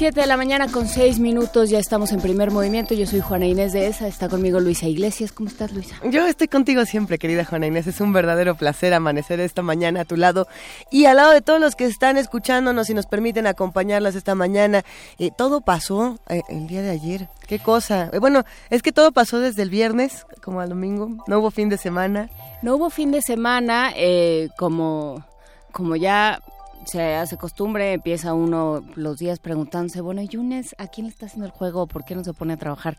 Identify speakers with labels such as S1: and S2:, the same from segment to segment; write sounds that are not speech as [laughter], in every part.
S1: Siete de la mañana con seis minutos, ya estamos en primer movimiento. Yo soy Juana Inés de ESA, está conmigo Luisa Iglesias. ¿Cómo estás, Luisa?
S2: Yo estoy contigo siempre, querida Juana Inés. Es un verdadero placer amanecer esta mañana a tu lado y al lado de todos los que están escuchándonos y nos permiten acompañarlas esta mañana. Eh, todo pasó eh, el día de ayer. Qué cosa. Eh, bueno, es que todo pasó desde el viernes, como al domingo. No hubo fin de semana.
S1: No hubo fin de semana, eh, como, como ya se hace costumbre, empieza uno los días preguntándose, bueno, Yunes, ¿a quién le está haciendo el juego? ¿Por qué no se pone a trabajar?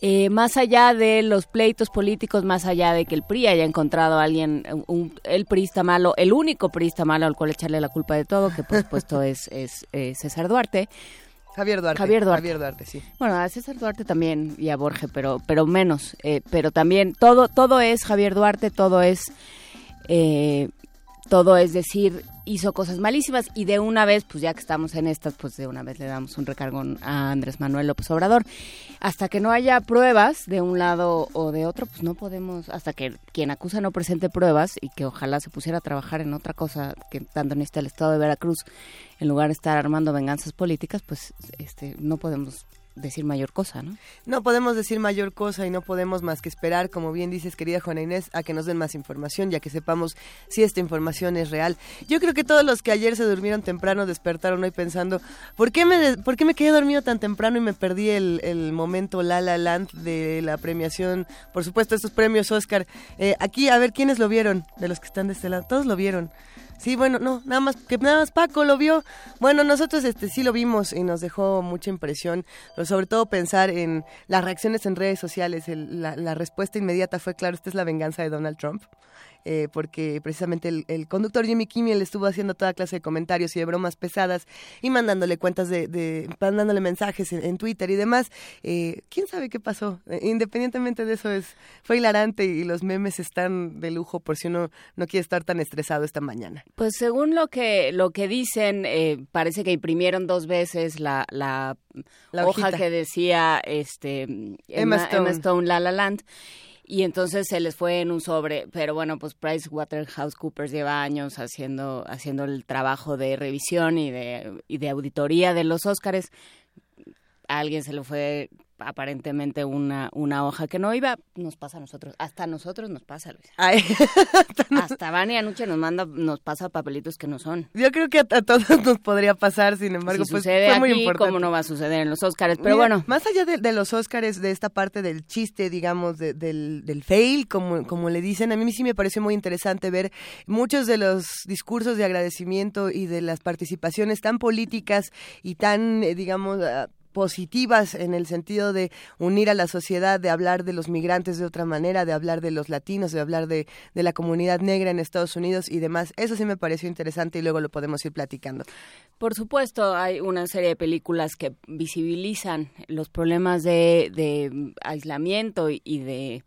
S1: Eh, más allá de los pleitos políticos, más allá de que el PRI haya encontrado a alguien, un, el priista malo, el único priista malo al cual echarle la culpa de todo, que por supuesto [laughs] es, es, eh, César Duarte.
S2: Javier Duarte.
S1: Javier Duarte.
S2: Javier Duarte, sí.
S1: Bueno, a César Duarte también y a Borges, pero, pero menos. eh, pero también todo, todo es Javier Duarte, todo es, todo es decir, hizo cosas malísimas y de una vez, pues ya que estamos en estas, pues de una vez le damos un recargón a Andrés Manuel López Obrador. Hasta que no haya pruebas de un lado o de otro, pues no podemos, hasta que quien acusa no presente pruebas y que ojalá se pusiera a trabajar en otra cosa que tanto necesita el Estado de Veracruz, en lugar de estar armando venganzas políticas, pues este no podemos decir mayor cosa, ¿no?
S2: No podemos decir mayor cosa y no podemos más que esperar, como bien dices, querida Juana Inés, a que nos den más información, ya que sepamos si esta información es real. Yo creo que todos los que ayer se durmieron temprano despertaron hoy pensando, ¿por qué me, por qué me quedé dormido tan temprano y me perdí el, el momento La La Land de la premiación? Por supuesto, estos premios Oscar. Eh, aquí, a ver, ¿quiénes lo vieron de los que están de este lado? Todos lo vieron. Sí, bueno, no, nada más que nada más Paco lo vio. Bueno, nosotros este sí lo vimos y nos dejó mucha impresión, pero sobre todo pensar en las reacciones en redes sociales. El- la, la respuesta inmediata fue, claro, esta es la venganza de Donald Trump. Eh, porque precisamente el, el conductor Jimmy Kimmel estuvo haciendo toda clase de comentarios y de bromas pesadas y mandándole cuentas de, de mandándole mensajes en, en Twitter y demás. Eh, ¿Quién sabe qué pasó? Eh, independientemente de eso, es fue hilarante y los memes están de lujo por si uno no quiere estar tan estresado esta mañana.
S1: Pues según lo que lo que dicen, eh, parece que imprimieron dos veces la, la,
S2: La
S1: hoja que decía este
S2: Emma
S1: Emma,
S2: Stone.
S1: Emma Stone La La Land. Y entonces se les fue en un sobre, pero bueno, pues PricewaterhouseCoopers lleva años haciendo haciendo el trabajo de revisión y de y de auditoría de los Óscares. A alguien se le fue aparentemente una una hoja que no iba, nos pasa a nosotros, hasta a nosotros nos pasa, Luisa.
S2: Ay, [laughs]
S1: Hasta Vani Anuche nos manda nos pasa papelitos que no son.
S2: yo creo que a, a todos [laughs] nos podría pasar, sin embargo,
S1: si
S2: pues
S1: sucede
S2: fue muy importante.
S1: ¿cómo no va a suceder en los Óscares? Pero
S2: Mira,
S1: bueno,
S2: Más allá de, de los Óscares, de esta parte del chiste, digamos, de- del, del fail, como, como le dicen, a mí sí me pareció muy interesante ver muchos de los discursos de agradecimiento y de las participaciones tan políticas y tan, eh, digamos, ah, positivas en el sentido de unir a la sociedad, de hablar de los migrantes de otra manera, de hablar de los latinos, de hablar de, de la comunidad negra en Estados Unidos y demás. Eso sí me pareció interesante y luego lo podemos ir platicando.
S1: por supuesto hay una serie de películas que visibilizan los problemas de, de aislamiento y de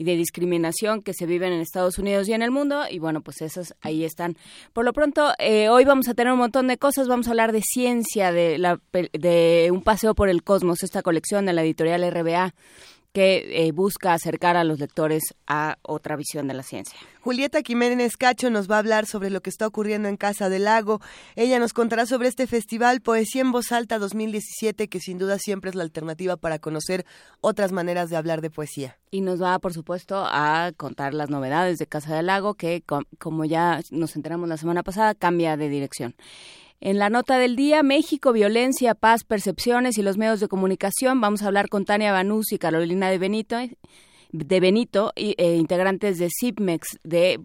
S1: y de discriminación que se viven en Estados Unidos y en el mundo y bueno pues esas ahí están. Por lo pronto eh, hoy vamos a tener un montón de cosas. Vamos a hablar de ciencia de la de un paseo por el cosmos esta colección de la editorial RBA que eh, busca acercar a los lectores a otra visión de la ciencia
S2: Julieta Jiménez Cacho nos va a hablar sobre lo que está ocurriendo en Casa del Lago. Ella nos contará sobre este festival Poesía en Voz Alta 2017, que sin duda siempre es la alternativa para conocer otras maneras de hablar de poesía.
S1: Y nos va, por supuesto, a contar las novedades de Casa del Lago, que, com- como ya nos enteramos la semana pasada, cambia de dirección. En la nota del día, México, violencia, paz, percepciones y los medios de comunicación. Vamos a hablar con Tania Banús y Carolina de Benito, de Benito eh, integrantes de CIPMEX, de,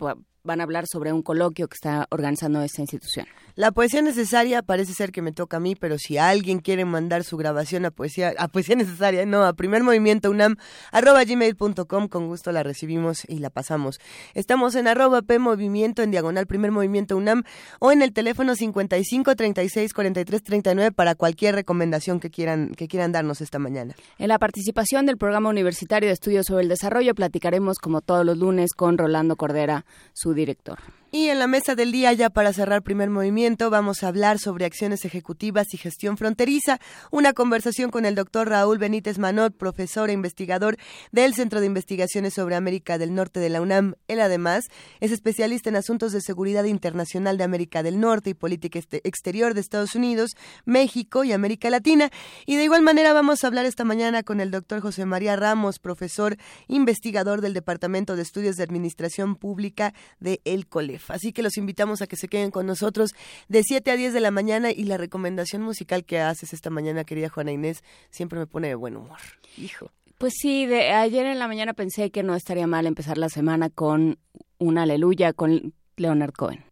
S1: van a hablar sobre un coloquio que está organizando esta institución.
S2: La poesía necesaria parece ser que me toca a mí, pero si alguien quiere mandar su grabación a poesía, a poesía [laughs] necesaria, no, a primer movimiento unam, arroba gmail.com, con gusto la recibimos y la pasamos. Estamos en arroba P movimiento en diagonal primer movimiento unam o en el teléfono 55 36 43 39 para cualquier recomendación que quieran, que quieran darnos esta mañana.
S1: En la participación del Programa Universitario de Estudios sobre el Desarrollo platicaremos como todos los lunes con Rolando Cordera, su director.
S2: Y en la mesa del día, ya para cerrar primer movimiento, vamos a hablar sobre acciones ejecutivas y gestión fronteriza. Una conversación con el doctor Raúl Benítez Manot, profesor e investigador del Centro de Investigaciones sobre América del Norte de la UNAM. Él además es especialista en asuntos de seguridad internacional de América del Norte y política exterior de Estados Unidos, México y América Latina. Y de igual manera vamos a hablar esta mañana con el doctor José María Ramos, profesor investigador del Departamento de Estudios de Administración Pública de El Así que los invitamos a que se queden con nosotros de 7 a 10 de la mañana y la recomendación musical que haces esta mañana, querida Juana Inés, siempre me pone de buen humor. Hijo.
S3: Pues sí, de ayer en la mañana pensé que no estaría mal empezar la semana con una aleluya con Leonard Cohen.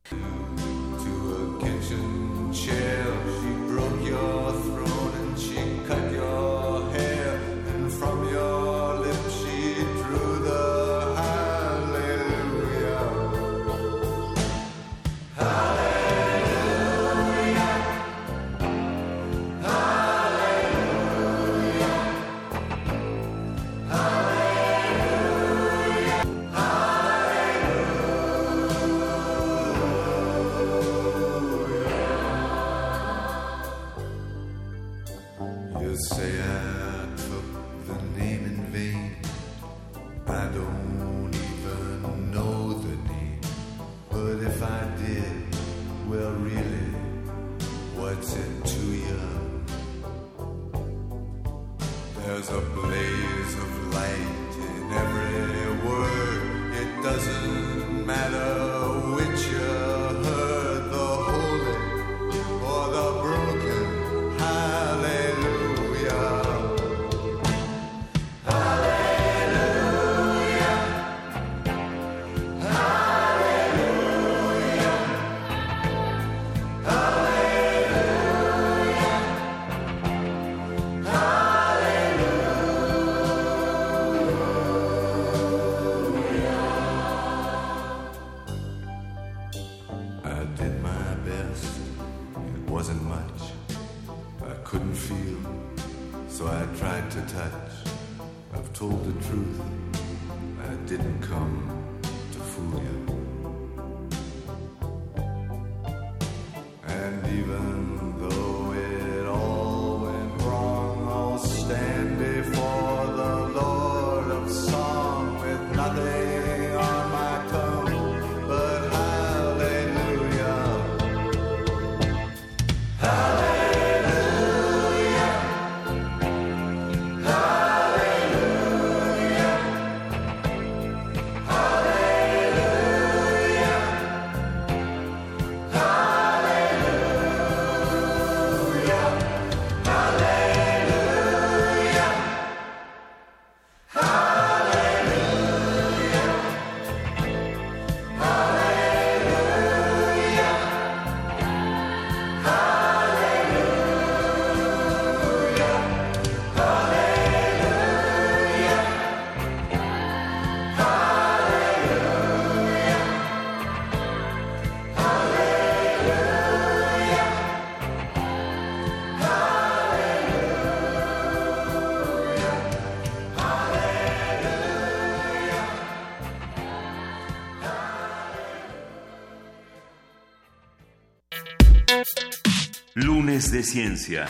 S4: De ciencia.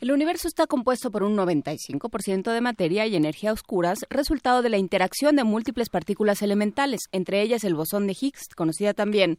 S3: El universo está compuesto por un 95% de materia y energía oscuras, resultado de la interacción de múltiples partículas elementales, entre ellas el bosón de Higgs, conocida también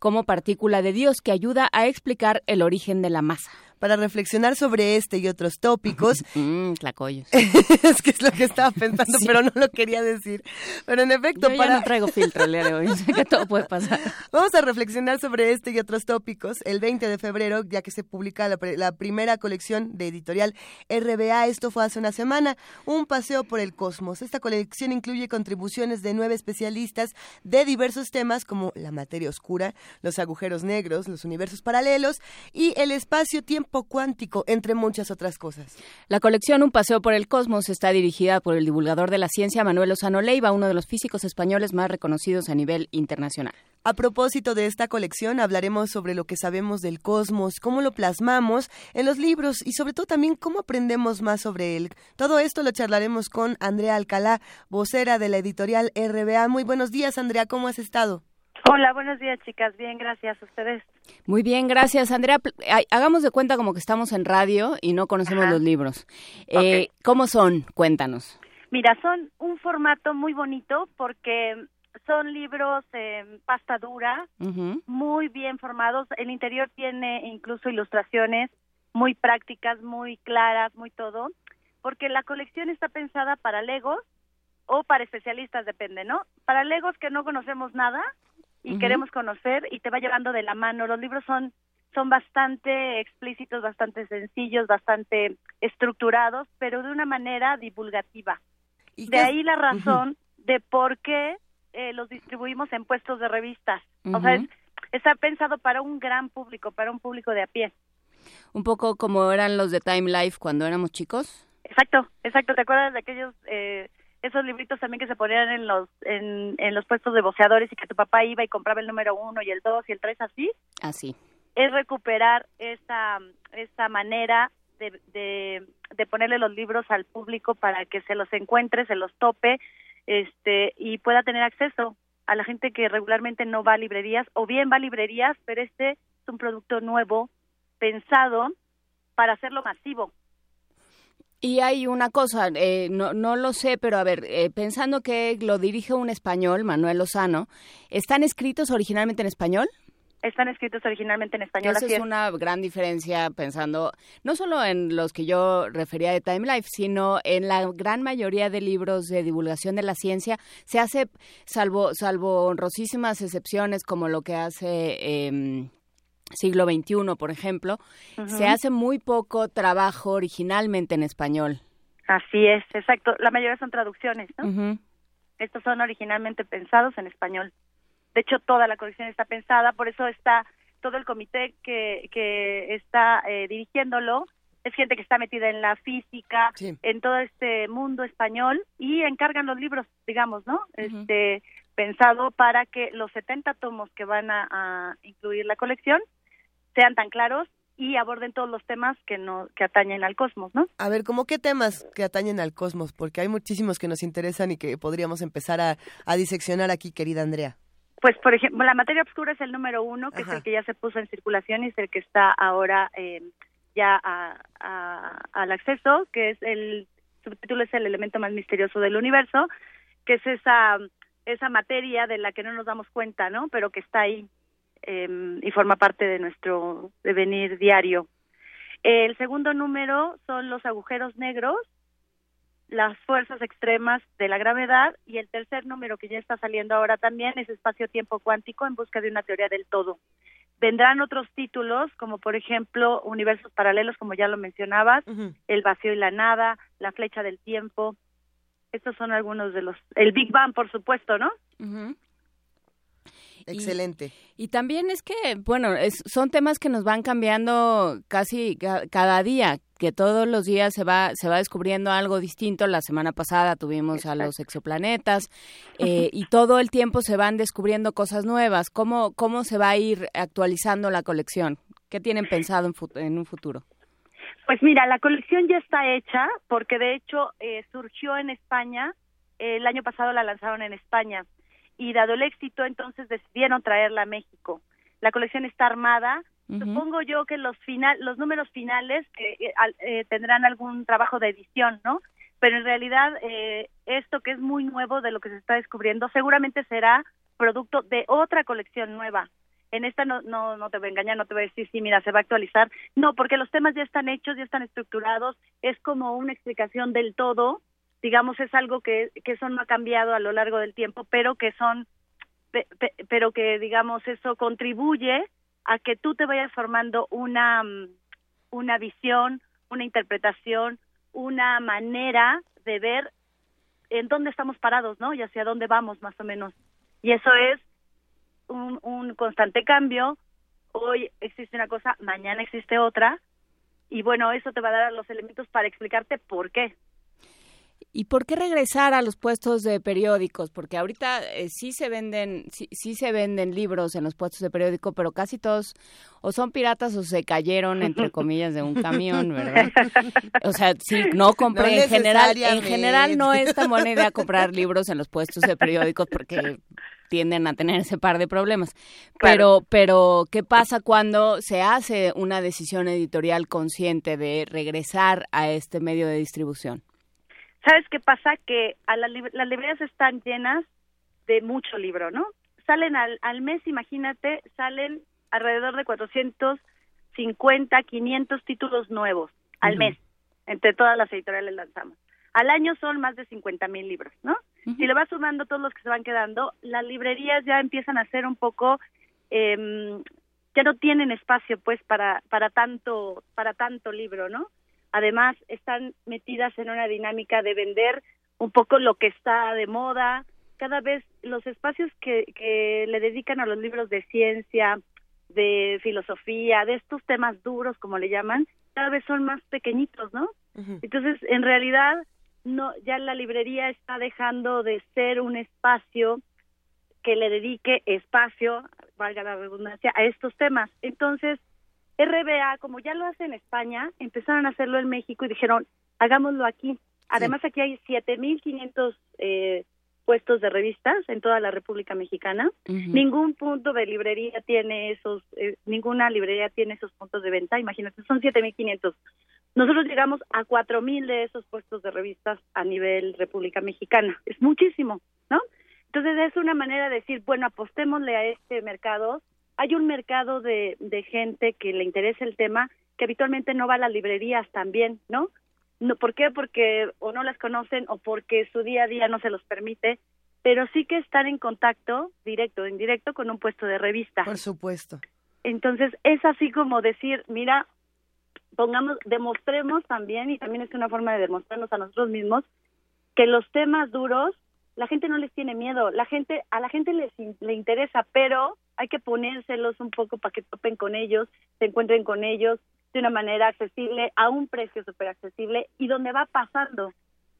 S3: como partícula de Dios, que ayuda a explicar el origen de la masa
S2: para reflexionar sobre este y otros tópicos. [laughs]
S3: Mm, [laughs]
S2: es que es lo que estaba pensando, [laughs] pero no lo quería decir. Pero en efecto,
S3: Yo
S2: para...
S3: no traigo filtro el día de hoy, que todo puede pasar.
S2: Vamos a reflexionar sobre este y otros tópicos el 20 de febrero, ya que se publica la, la primera colección de editorial RBA. Esto fue hace una semana, un paseo por el cosmos. Esta colección incluye contribuciones de nueve especialistas de diversos temas como la materia oscura, los agujeros negros, los universos paralelos y el espacio-tiempo cuántico, entre muchas otras cosas.
S3: La colección Un paseo por el cosmos está dirigida por el divulgador de la ciencia Manuel Lozano Leiva, uno de los físicos españoles más reconocidos a nivel internacional.
S2: A propósito de esta colección, hablaremos sobre lo que sabemos del cosmos, cómo lo plasmamos en los libros y sobre todo también cómo aprendemos más sobre él. Todo esto lo charlaremos con Andrea Alcalá, vocera de la editorial RBA. Muy buenos días, Andrea, ¿cómo has estado?
S5: Hola, buenos días, chicas. Bien, gracias a ustedes.
S1: Muy bien, gracias, Andrea. Hagamos de cuenta como que estamos en radio y no conocemos los libros. Eh, ¿Cómo son? Cuéntanos.
S5: Mira, son un formato muy bonito porque son libros en pasta dura, muy bien formados. El interior tiene incluso ilustraciones muy prácticas, muy claras, muy todo, porque la colección está pensada para legos o para especialistas, depende, ¿no? Para legos que no conocemos nada y queremos conocer y te va llevando de la mano. Los libros son son bastante explícitos, bastante sencillos, bastante estructurados, pero de una manera divulgativa. De ahí la razón de por qué eh, los distribuimos en puestos de revistas. O sea, está pensado para un gran público, para un público de a pie.
S1: Un poco como eran los de Time Life cuando éramos chicos.
S5: Exacto, exacto. ¿Te acuerdas de aquellos eh, esos libritos también que se ponían en los en, en los puestos de boceadores y que tu papá iba y compraba el número uno y el dos y el tres así?
S1: Así.
S5: Es recuperar esa esa manera de, de, de ponerle los libros al público para que se los encuentre, se los tope este y pueda tener acceso a la gente que regularmente no va a librerías o bien va a librerías, pero este es un producto nuevo pensado para hacerlo masivo.
S1: Y hay una cosa, eh, no, no lo sé, pero a ver, eh, pensando que lo dirige un español, Manuel Lozano, ¿están escritos originalmente en español?
S5: están escritos originalmente en español.
S1: Esa es, una gran diferencia pensando no solo en los que yo refería de Time Life, sino en la gran mayoría de libros de divulgación de la ciencia. Se hace, salvo, salvo honrosísimas excepciones como lo que hace... Eh, siglo XXI, por ejemplo, se hace muy poco trabajo originalmente en español.
S5: Así es, exacto. La mayoría son traducciones, ¿no? Estos son originalmente pensados en español. De hecho, toda la colección está pensada, por eso está todo el comité que, que está eh, dirigiéndolo. Es gente que está metida en la física, en todo este mundo español y encargan los libros, digamos, ¿no? Este pensado para que los 70 tomos que van a, incluir la colección sean tan claros y aborden todos los temas que no que atañen al cosmos, ¿no?
S2: A ver, ¿cómo qué temas que atañen al cosmos? Porque hay muchísimos que nos interesan y que podríamos empezar a, a diseccionar aquí, querida Andrea.
S5: Pues, por ejemplo, la materia oscura es el número uno, que es el que ya se puso en circulación y es el que está ahora eh, ya al acceso, que es el subtítulo es el elemento más misterioso del universo, que es esa esa materia de la que no nos damos cuenta, ¿no? Pero que está ahí eh, y forma parte de nuestro devenir diario. El segundo número son los agujeros negros, las fuerzas extremas de la gravedad y el tercer número que ya está saliendo ahora también es espacio-tiempo cuántico en busca de una teoría del todo. Vendrán otros títulos como por ejemplo universos paralelos como ya lo mencionabas, el vacío y la nada, la flecha del tiempo. Estos son algunos de los el Big Bang por supuesto, ¿no?
S2: Excelente.
S1: Y, también es que, bueno, son temas que nos van cambiando casi cada día, que todos los días se va se va descubriendo algo distinto. La semana pasada tuvimos a los exoplanetas eh, [laughs] y todo el tiempo se van descubriendo cosas nuevas. ¿Cómo, ¿Cómo se va a ir actualizando la colección? ¿Qué tienen pensado en, en un futuro?
S5: Pues mira, la colección ya está hecha porque de hecho eh, surgió en España, el año pasado la lanzaron en España y dado el éxito entonces decidieron traerla a México. La colección está armada. Supongo yo que los final, los números finales eh, eh, tendrán algún trabajo de edición, ¿no? Pero en realidad eh, esto que es muy nuevo de lo que se está descubriendo seguramente será producto de otra colección nueva. En esta no, no, no te voy a engañar, no te voy a decir, sí, mira, se va a actualizar. No, porque los temas ya están hechos, ya están estructurados, es como una explicación del todo digamos es algo que, que eso no ha cambiado a lo largo del tiempo, pero que son, pero que digamos eso contribuye a que tú te vayas formando una, mm, una visión, una interpretación, una manera de ver en dónde estamos parados, ¿no? Y hacia dónde vamos más o menos. Y eso es un, un constante cambio. Hoy existe una cosa, mañana existe otra. Y bueno, eso te va a dar los elementos para explicarte por qué.
S1: ¿Y por qué regresar a los puestos de periódicos? Porque ahorita eh, sí se venden, sí, sí, se venden libros en los puestos de periódico, pero casi todos o son piratas o se cayeron entre [laughs] comillas de un camión, ¿verdad? O sea, sí, no compré en general, en general no es tan buena idea comprar libros en los puestos de periódicos porque tienden a tener ese par de problemas. Pero, pero, ¿qué pasa cuando se hace una decisión editorial consciente de regresar a este medio de distribución?
S5: ¿Sabes qué pasa? Que a las librerías están llenas de mucho libro, ¿no? Salen al, al mes, imagínate, salen alrededor de 450, 500 títulos nuevos al mes. Entre todas las editoriales lanzamos. Al año son más de 50 mil libros, ¿no? Si le vas sumando todos los que se van quedando, las librerías ya empiezan a ser un poco, eh, ya no tienen espacio, pues, para para tanto para tanto libro, ¿no? Además, están metidas en una dinámica de vender un poco lo que está de moda. Cada vez los espacios que, que le dedican a los libros de ciencia, de filosofía, de estos temas duros, como le llaman, cada vez son más pequeñitos, ¿no? Entonces, en realidad, no ya la librería está dejando de ser un espacio que le dedique espacio, valga la redundancia, a estos temas. Entonces, RBA, como ya lo hace en España, empezaron a hacerlo en México y dijeron, hagámoslo aquí. Además, aquí hay 7.500 eh, puestos de revistas en toda la República Mexicana. Ningún punto de librería tiene esos, eh, ninguna librería tiene esos puntos de venta. Imagínate, son 7.500. Nosotros llegamos a 4.000 de esos puestos de revistas a nivel República Mexicana. Es muchísimo, ¿no? Entonces es una manera de decir, bueno, apostémosle a este mercado. Hay un mercado de, de gente que le interesa el tema que habitualmente no va a las librerías también, ¿no? No, ¿Por qué? Porque o no las conocen o porque su día a día no se los permite, pero sí que están en contacto directo o indirecto con un puesto de revista.
S2: Por supuesto.
S5: Entonces es así como decir, mira, pongamos, demostremos también, y también es una forma de demostrarnos a nosotros mismos, que los temas duros, la gente no les tiene miedo, la gente, a la gente les le interesa, pero hay que ponérselos un poco para que topen con ellos, se encuentren con ellos de una manera accesible, a un precio súper accesible y donde va pasando.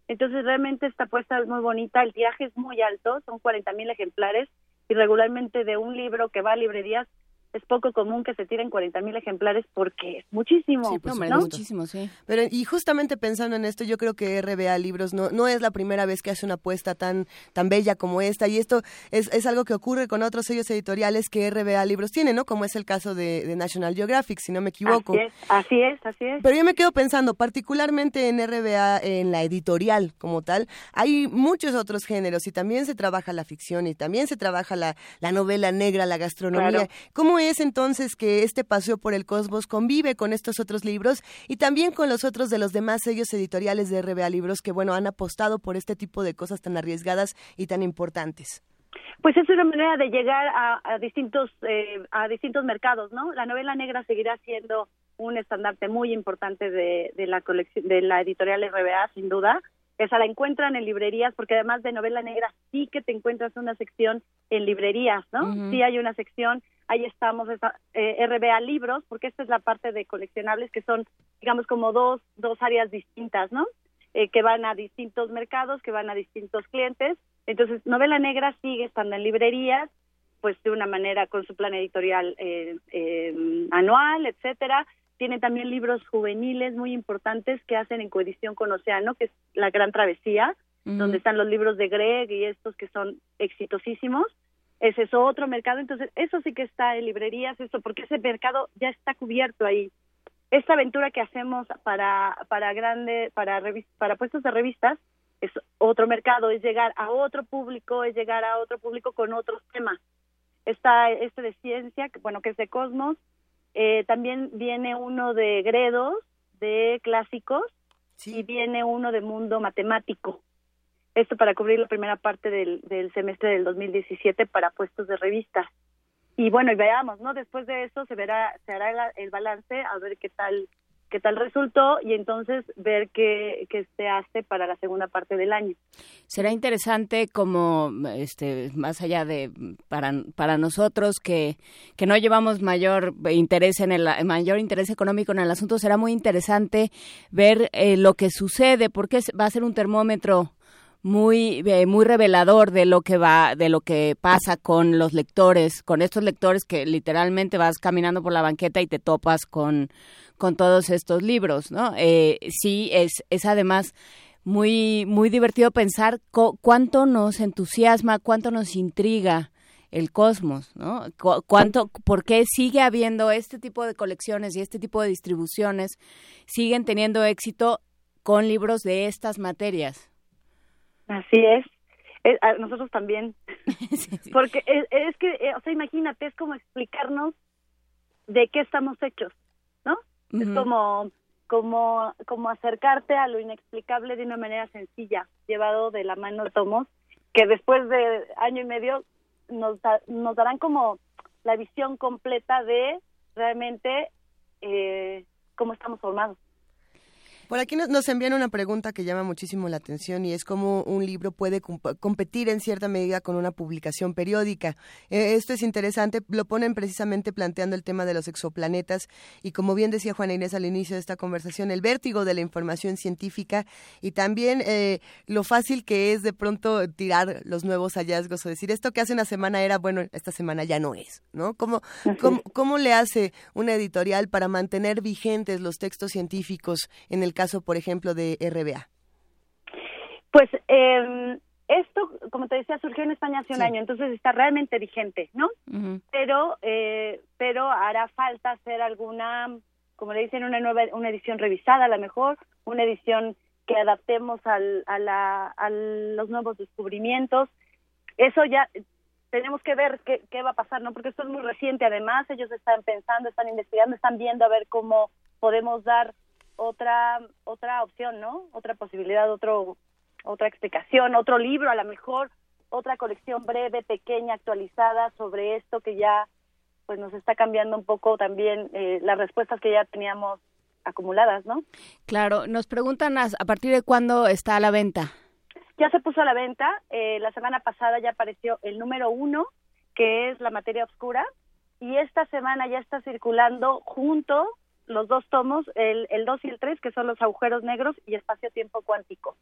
S5: Entonces realmente esta apuesta es muy bonita, el tiraje es muy alto, son 40 mil ejemplares y regularmente de un libro que va a librerías es poco común que se tiren 40 mil ejemplares porque es muchísimo. Sí, pues,
S1: muchísimo, sí.
S2: Pero, y justamente pensando en esto, yo creo que RBA Libros no, no es la primera vez que hace una apuesta tan, tan bella como esta, y esto es, es algo que ocurre con otros sellos editoriales que RBA Libros tiene, ¿no? Como es el caso de, de National Geographic, si no me equivoco.
S5: Así es, así es, así es.
S2: Pero yo me quedo pensando, particularmente en RBA, en la editorial como tal, hay muchos otros géneros, y también se trabaja la ficción, y también se trabaja la, la novela negra, la gastronomía. ¿Cómo es entonces que este paseo por el cosmos convive con estos otros libros y también con los otros de los demás sellos editoriales de RBA Libros que, bueno, han apostado por este tipo de cosas tan arriesgadas y tan importantes?
S5: Pues es una manera de llegar a, distintos eh, a distintos mercados, ¿no? La novela negra seguirá siendo un estandarte muy importante de, de la colección de la editorial RBA, sin duda. Esa la encuentran en librerías, porque además de novela negra sí que te encuentras una sección en librerías, ¿no? Sí hay una sección ahí estamos, eh, RBA Libros, porque esta es la parte de coleccionables que son, digamos, como dos, dos áreas distintas, ¿no? Eh, que van a distintos mercados, que van a distintos clientes. Entonces, Novela Negra sigue estando en librerías, pues de una manera con su plan editorial eh, eh, anual, etcétera. Tiene también libros juveniles muy importantes que hacen en coedición con Océano, que es La Gran Travesía, donde están los libros de Greg y estos que son exitosísimos ese es otro mercado, entonces eso sí que está en librerías, eso porque ese mercado ya está cubierto ahí. Esta aventura que hacemos para para grande para para puestos de revistas es otro mercado, es llegar a otro público, es llegar a otro público con otros temas. Está este de ciencia, bueno, que es de Cosmos, eh, también viene uno de Gredos, de clásicos, y viene uno de mundo matemático esto para cubrir la primera parte del, del semestre del 2017 para puestos de revistas. Y bueno, y veamos, ¿no? Después de eso se verá, se hará el balance a ver qué tal qué tal resultó y entonces ver qué, qué, se hace para la segunda parte del año.
S1: Será interesante como, este, más allá de para, para nosotros que, que no llevamos mayor interés en el mayor interés económico en el asunto, será muy interesante ver eh, lo que sucede, porque va a ser un termómetro muy eh, muy revelador de lo que va de lo que pasa con los lectores con estos lectores que literalmente vas caminando por la banqueta y te topas con con todos estos libros, ¿no? Eh, sí, es, es además muy, muy divertido pensar cuánto nos entusiasma, cuánto nos intriga el cosmos, ¿no? cuánto, ¿Por qué sigue habiendo este tipo de colecciones y este tipo de distribuciones siguen teniendo éxito con libros de estas materias?
S5: Así es. nosotros también. [laughs] Porque es, es que, eh, o sea, imagínate, es como explicarnos de qué estamos hechos, ¿no? Es como, como, como acercarte a lo inexplicable de una manera sencilla, llevado de la mano de Tomos, que después de año y medio nos, nos darán como la visión completa de realmente eh, cómo estamos formados.
S2: Por aquí nos, envían una pregunta que llama muchísimo la atención y es cómo un libro puede competir en cierta medida con una publicación periódica. Eh, esto es interesante, lo ponen precisamente planteando el tema de los exoplanetas y como bien decía Juana Inés al inicio de esta conversación, el vértigo de la información científica y también eh, lo fácil que es de pronto tirar los nuevos hallazgos o decir esto que hace una semana era bueno, esta semana ya no es, ¿no? ¿Cómo, cómo, cómo le hace una editorial para mantener vigentes los textos científicos en el caso, por ejemplo, de RBA?
S5: Pues eh, esto, como te decía, surgió en España hace un año, entonces está realmente vigente, ¿no? Pero eh, pero hará falta hacer alguna, como le dicen, una nueva, una edición revisada, a lo mejor, una edición que adaptemos al, a, la, a los nuevos descubrimientos. Eso ya tenemos que ver qué, qué va a pasar, ¿no? Porque esto es muy reciente, además, ellos están pensando, están investigando, están viendo a ver cómo podemos dar otra otra opción, ¿no? Otra posibilidad, otro otra explicación, otro libro, a lo mejor otra colección breve, pequeña, actualizada sobre esto que ya pues nos está cambiando un poco también eh, las respuestas que ya teníamos acumuladas, ¿no?
S1: Claro, nos preguntan a, partir de cuándo está a la venta.
S5: Ya se puso a la venta, eh, la semana pasada ya apareció el número uno, que es la materia oscura, y esta semana ya está circulando junto los dos tomos, el, el 2 y el 3, que son los agujeros negros y espacio-tiempo cuántico.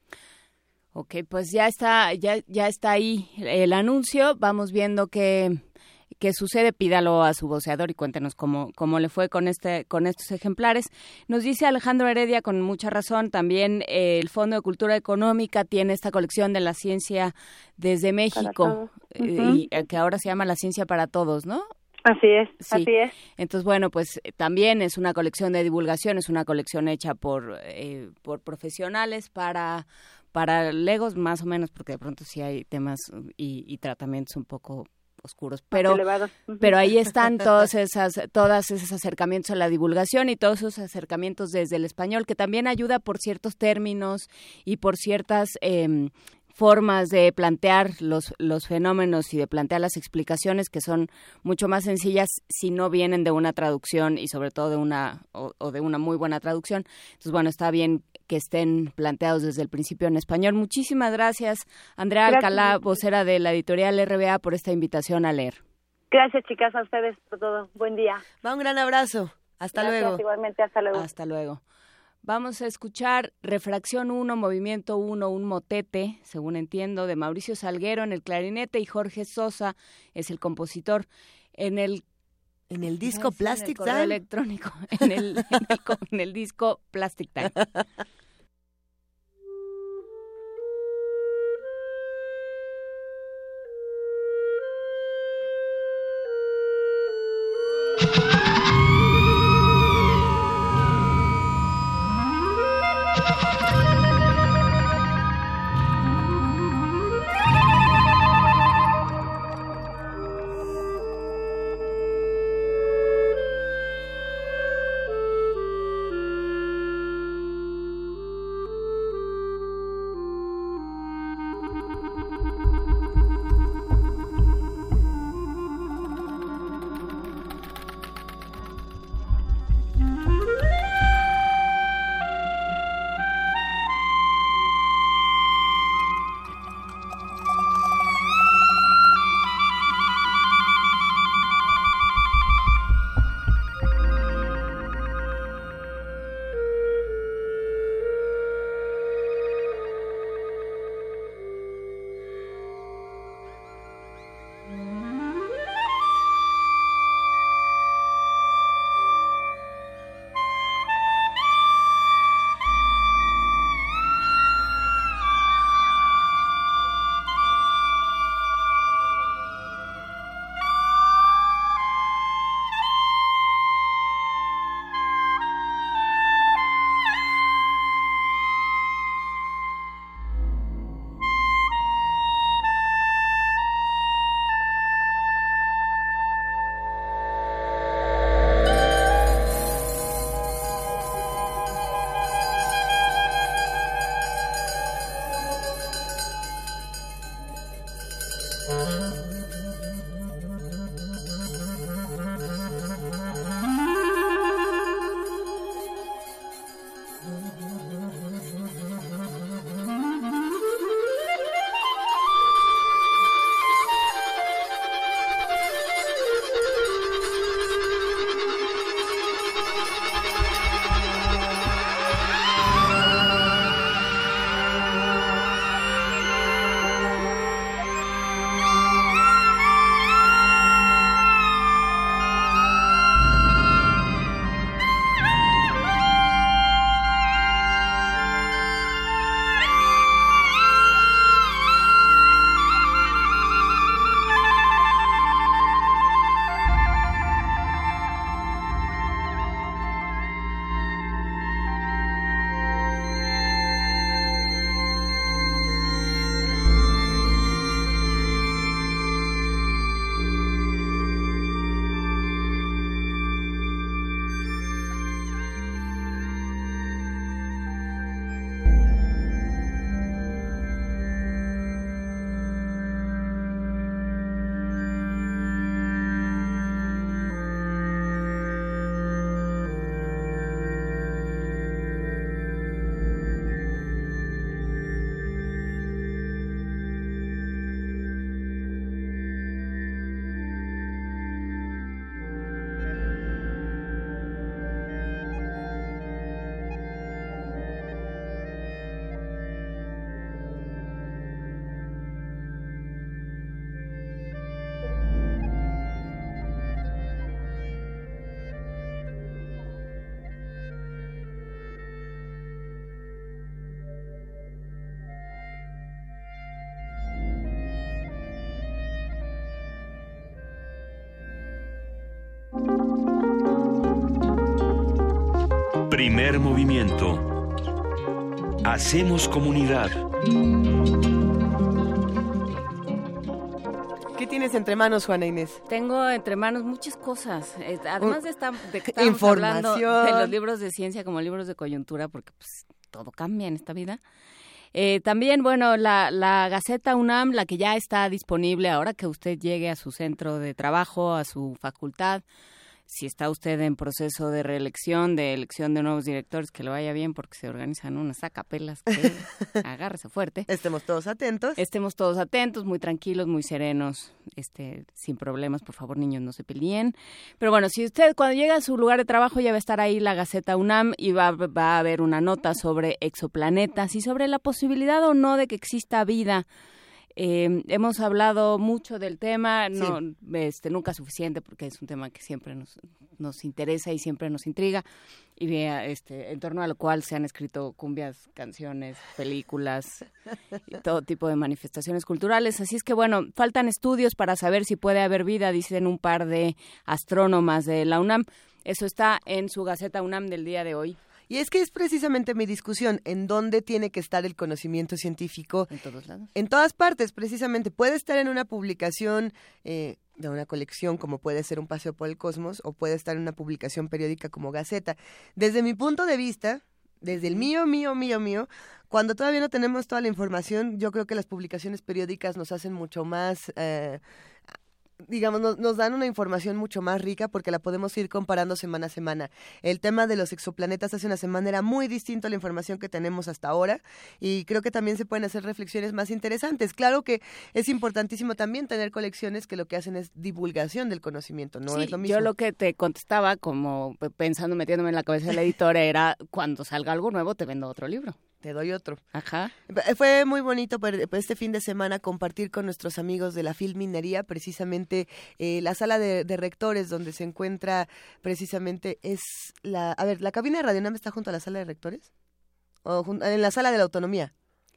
S1: Ok, pues ya está, ya, ya está ahí el anuncio. Vamos viendo qué, qué sucede. Pídalo a su voceador y cuéntenos cómo, cómo le fue con este, con estos ejemplares. Nos dice Alejandro Heredia con mucha razón. También eh, el Fondo de Cultura Económica tiene esta colección de la ciencia desde México, eh, y, eh, que ahora se llama La Ciencia para Todos, ¿no?
S5: Así es, así es.
S1: Entonces, bueno, pues eh, también es una colección de divulgación, es una colección hecha por, eh, por profesionales para, para legos, más o menos, porque de pronto sí hay temas y, tratamientos un poco oscuros, pero pero ahí están [laughs] todos esas todas esos acercamientos a la divulgación y todos esos acercamientos desde el español que también ayuda por ciertos términos y por ciertas eh, formas de plantear los, los fenómenos y de plantear las explicaciones que son mucho más sencillas si no vienen de una traducción y sobre todo de una o, de una muy buena traducción. Entonces, bueno, está bien que estén planteados desde el principio en español. Muchísimas gracias, Andrea Alcalá, vocera de la editorial RBA, por esta invitación a leer.
S5: Gracias, chicas, a ustedes por todo. Buen día.
S2: Va un gran abrazo. Hasta luego.
S5: Igualmente, hasta luego.
S1: Hasta luego. Vamos a escuchar Refracción 1, Movimiento 1, un motete, según entiendo, de Mauricio Salguero en el clarinete y Jorge Sosa es el compositor. En el
S2: en el disco Plastic Time.
S1: electrónico, en el, en el disco Plastic Time. [laughs]
S4: Primer movimiento. Hacemos comunidad.
S2: ¿Qué tienes entre manos, Juana Inés?
S1: Tengo entre manos muchas cosas. Además de, esta, de que [laughs] estamos
S2: Información.
S1: hablando de los libros de ciencia como libros de coyuntura, porque pues, todo cambia en esta vida. Eh, también, bueno, la, la Gaceta UNAM, la que ya está disponible ahora que usted llegue a su centro de trabajo, a su facultad, si está usted en proceso de reelección, de elección de nuevos directores, que le vaya bien porque se organizan unas acapelas que [laughs] agárrese fuerte.
S2: Estemos todos atentos.
S1: Estemos todos atentos, muy tranquilos, muy serenos, este, sin problemas, por favor, niños, no se peleen. Pero bueno, si usted cuando llega a su lugar de trabajo ya va a estar ahí la Gaceta UNAM y va, va a haber una nota sobre exoplanetas y sobre la posibilidad o no de que exista vida. Eh, hemos hablado mucho del tema, no, este, nunca suficiente porque es un tema que siempre nos, nos interesa y siempre nos intriga y vea, este, en torno a lo cual se han escrito cumbias, canciones, películas y todo tipo de manifestaciones culturales. Así es que bueno, faltan estudios para saber si puede haber vida, dicen un par de astrónomas de la UNAM. Eso está en su Gaceta UNAM del día de hoy.
S2: Y es que es precisamente mi discusión, en dónde tiene que estar el conocimiento científico.
S1: En todos lados.
S2: En todas partes, precisamente. Puede estar en una publicación eh, de una colección, como puede ser un paseo por el cosmos, o puede estar en una publicación periódica como Gaceta. Desde mi punto de vista, desde el mío, mío, mío, mío, cuando todavía no tenemos toda la información, yo creo que las publicaciones periódicas nos hacen mucho más... Eh, digamos, nos, nos, dan una información mucho más rica porque la podemos ir comparando semana a semana. El tema de los exoplanetas hace una semana era muy distinto a la información que tenemos hasta ahora y creo que también se pueden hacer reflexiones más interesantes. Claro que es importantísimo también tener colecciones que lo que hacen es divulgación del conocimiento, no
S1: sí,
S2: es lo mismo.
S1: Yo lo que te contestaba, como pensando, metiéndome en la cabeza de la editora, era cuando salga algo nuevo te vendo otro libro
S2: te doy otro.
S1: Ajá.
S2: Fue muy bonito este fin de semana compartir con nuestros amigos de la Filminería precisamente eh, la sala de, de, rectores donde se encuentra precisamente es la... A ver, ¿la cabina de Radio Nam está junto a la sala de rectores? ¿O en la sala de la autonomía?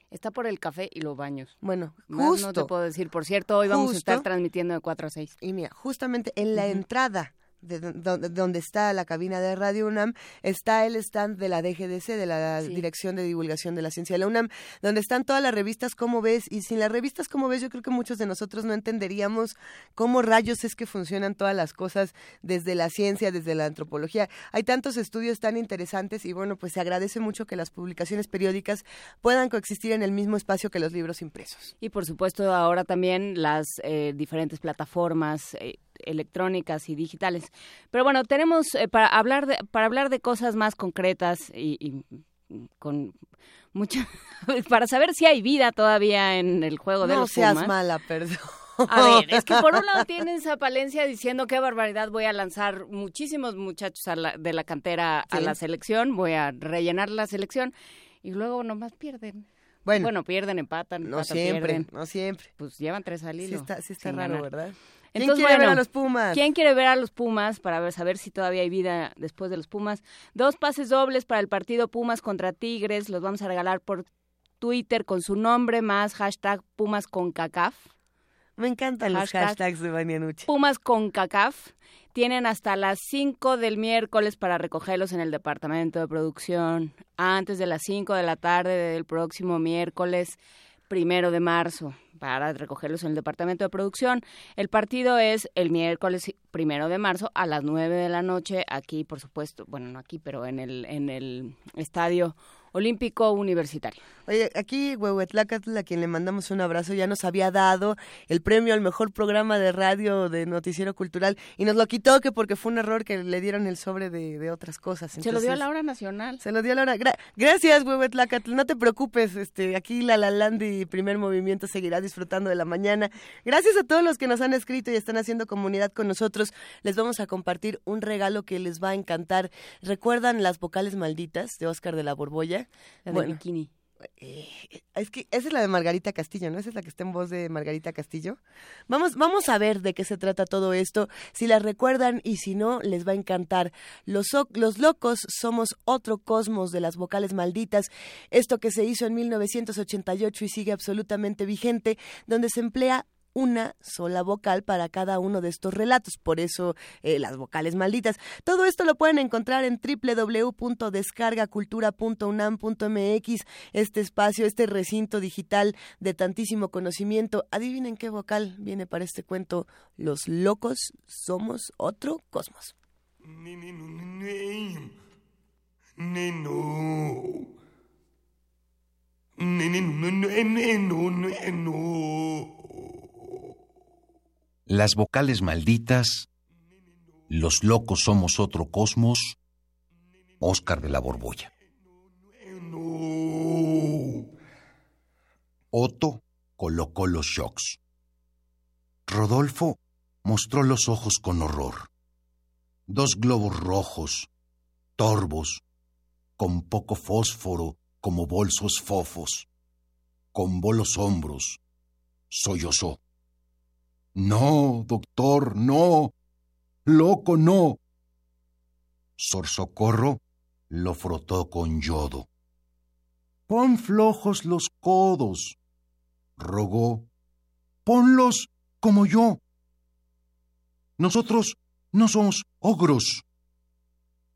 S1: Está por el café y los baños.
S2: Bueno,
S1: Más
S2: justo.
S1: no te puedo decir. Por cierto, hoy vamos
S2: justo,
S1: a estar transmitiendo de 4 a 6.
S2: Y mira, justamente en la uh -huh. entrada de donde, donde, está la cabina de Radio UNAM, está el stand de la DGDC, de la sí. Dirección de Divulgación de la Ciencia de la UNAM, donde están todas las revistas como ves, y sin las revistas como ves, yo creo que muchos de nosotros no entenderíamos cómo rayos es que funcionan todas las cosas desde la ciencia, desde la antropología. Hay tantos estudios tan interesantes y bueno, pues se agradece mucho que las publicaciones periódicas puedan coexistir en el mismo espacio que los libros impresos.
S1: Y por supuesto ahora también las eh, diferentes plataformas eh, electrónicas y digitales. Pero bueno, tenemos eh, para hablar de para hablar de cosas más concretas y, y con mucha [laughs] para saber si hay vida todavía en el juego de
S2: no
S1: los
S2: seas
S1: Pumas.
S2: mala, perdón.
S1: A ver, es que por un lado [laughs] tienen esa palencia diciendo qué barbaridad voy a lanzar muchísimos muchachos la, de la cantera sí. a la selección, voy a rellenar la selección y luego nomás pierden.
S2: Bueno,
S1: bueno pierden, empatan,
S2: no
S1: empatan,
S2: siempre,
S1: pierden.
S2: no siempre.
S1: Pues llevan tres al hilo.
S2: Sí está, sí está raro,
S1: ganar.
S2: ¿verdad?
S1: Entonces,
S2: ¿Quién quiere
S1: bueno,
S2: ver a los Pumas?
S1: ¿Quién quiere ver a los Pumas para ver, saber si todavía hay vida después de los Pumas? Dos pases dobles para el partido Pumas contra Tigres. Los vamos a regalar por Twitter con su nombre más hashtag Pumas con CACAF.
S2: Me encantan los
S1: Hashtag
S2: hashtags de Banianuchi.
S1: Pumas con CACAF. Tienen hasta las 5 del miércoles para recogerlos en el departamento de producción. Antes de las 5 de la tarde del próximo miércoles primero de marzo para recogerlos en el departamento de producción. El partido es el miércoles primero de marzo a las nueve de la noche aquí, por supuesto, bueno, no aquí, pero en el en el estadio Olímpico Universitario.
S2: Oye, aquí Huehuetlacatl, a quien le mandamos un abrazo, ya nos había dado el premio al mejor programa de radio de noticiero cultural y nos lo quitó que porque fue un error que le dieron el sobre de, de otras cosas.
S1: Entonces, se lo dio a la hora nacional.
S2: Se lo dio a la hora. Gra gracias, Huehuetlacatl. No te preocupes, este, aquí la Lalandi Primer Movimiento seguirá disfrutando de la mañana. Gracias a todos los que nos han escrito y están haciendo comunidad con nosotros. Les vamos a compartir un regalo que les va a encantar. ¿Recuerdan las vocales malditas de Oscar de la Borbolla?
S1: La de bikini.
S2: Eh, es que esa es la de Margarita Castillo, ¿no? Esa es la que está en voz de Margarita Castillo. Vamos, vamos a ver de qué se trata todo esto. Si la recuerdan y si no, les va a encantar. Los, los locos somos otro cosmos de las vocales malditas. Esto que se hizo en 1988 y sigue absolutamente vigente, donde se emplea una sola vocal para cada uno de estos relatos, por eso eh, las vocales malditas. Todo esto lo pueden encontrar en www.descargacultura.unam.mx, este espacio, este recinto digital de tantísimo conocimiento. Adivinen qué vocal viene para este cuento, Los locos somos otro cosmos.
S6: Las vocales malditas, los locos somos otro cosmos, Oscar de la Borbolla. Otto colocó los shocks. Rodolfo mostró los ojos con horror. Dos globos rojos, torbos, con poco fósforo como bolsos fofos. con los hombros, sollozó. No, doctor, no. Loco, no. Sor Socorro lo frotó con yodo. Pon flojos los codos, rogó. Ponlos como yo. Nosotros no somos ogros.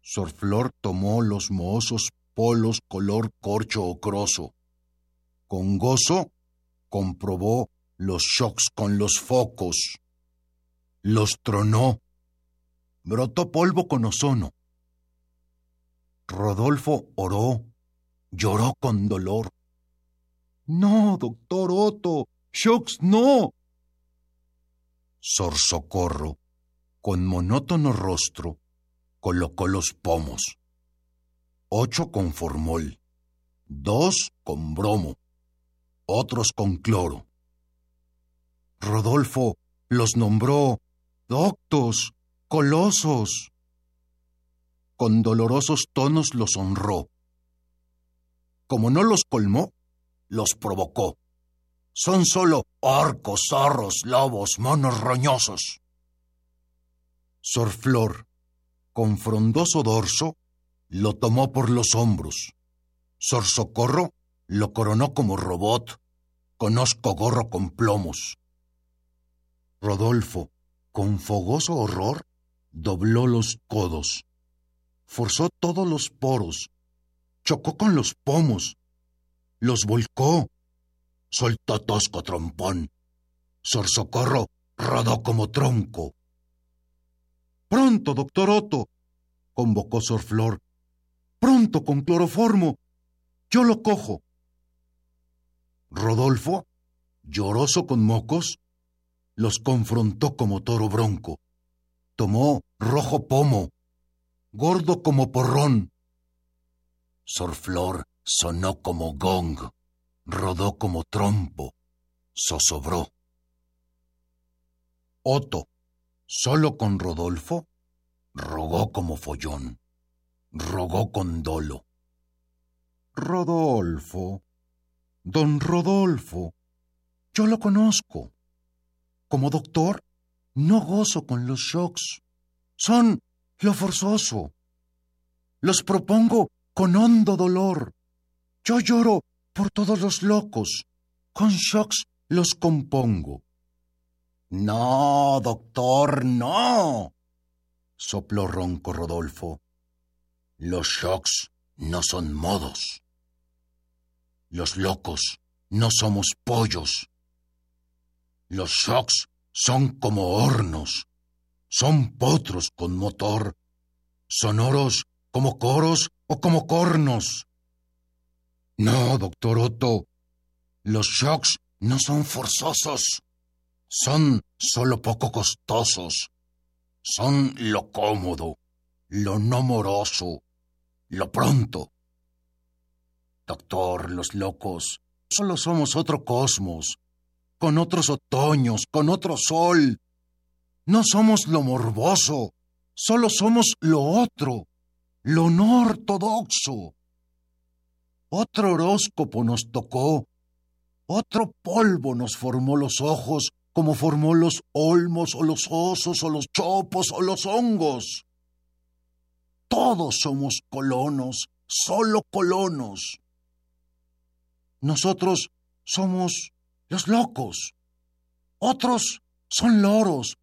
S6: Sor Flor tomó los mozos polos color corcho ocroso. Con gozo comprobó los shocks con los focos. Los tronó. Brotó polvo con ozono. Rodolfo oró, lloró con dolor. No, doctor Otto, shocks no. Sor Socorro, con monótono rostro, colocó los pomos ocho con formol, dos con bromo, otros con cloro. Rodolfo los nombró doctos, colosos. Con dolorosos tonos los honró. Como no los colmó, los provocó. Son solo orcos, zorros, lobos, monos roñosos. Sor Flor, con frondoso dorso, lo tomó por los hombros. Sor Socorro lo coronó como robot, conozco gorro con plomos. Rodolfo, con fogoso horror, dobló los codos, forzó todos los poros, chocó con los pomos, los volcó, soltó tosco trompón. Sor Socorro rodó como tronco. Pronto, doctor Otto, convocó Sor Flor, pronto con cloroformo. Yo lo cojo. Rodolfo, lloroso con mocos, los confrontó como toro bronco. Tomó rojo pomo, gordo como porrón. Sor Flor sonó como gong, rodó como trompo, zozobró. Otto, solo con Rodolfo, rogó como follón rogó con dolo. Rodolfo, don Rodolfo, yo lo conozco. Como doctor, no gozo con los shocks. Son lo forzoso. Los propongo con hondo dolor. Yo lloro por todos los locos. Con shocks los compongo. No, doctor, no. sopló ronco Rodolfo. Los shocks no son modos. Los locos no somos pollos. Los shocks son como hornos. Son potros con motor. Sonoros como coros o como cornos. No, doctor Otto. Los shocks no son forzosos. Son solo poco costosos. Son lo cómodo, lo no moroso, lo pronto. Doctor, los locos, solo somos otro cosmos, con otros otoños, con otro sol. No somos lo morboso, solo somos lo otro, lo no ortodoxo. Otro horóscopo nos tocó, otro polvo nos formó los ojos como formó los olmos o los osos o los chopos o los hongos. Todos somos colonos, solo colonos. Nosotros somos los locos, Otros son loros,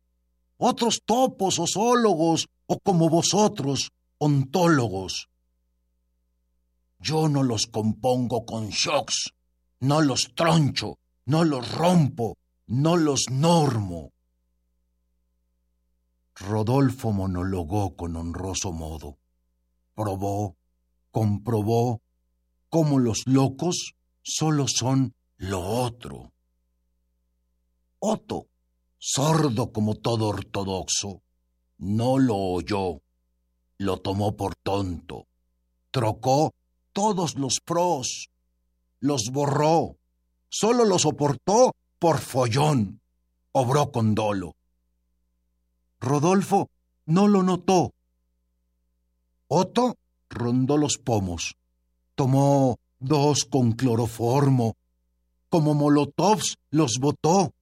S6: otros topos o zoólogos, o como vosotros, ontólogos. Yo no los compongo con shocks, no los troncho, no los rompo, no los normo. Rodolfo monologó con honroso modo. Probó, comprobó cómo los locos solo son lo otro. Otto, sordo como todo ortodoxo, no lo oyó, lo tomó por tonto, trocó todos los pros, los borró, solo lo soportó por follón, obró con dolo. Rodolfo no lo notó. Otto rondó los pomos, tomó dos con cloroformo, como molotovs los botó.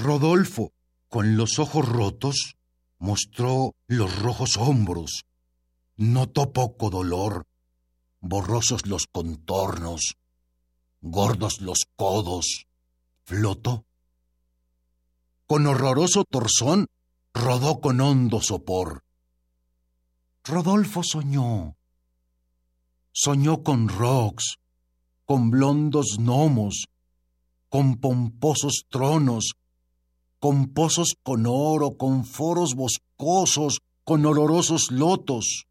S6: Rodolfo, con los ojos rotos, mostró los rojos hombros, notó poco dolor, borrosos los contornos, gordos los codos, flotó. Con horroroso torzón rodó con hondo sopor. Rodolfo soñó. Soñó con rocks, con blondos gnomos, con pomposos tronos, con pozos con oro, con foros boscosos, con olorosos lotos.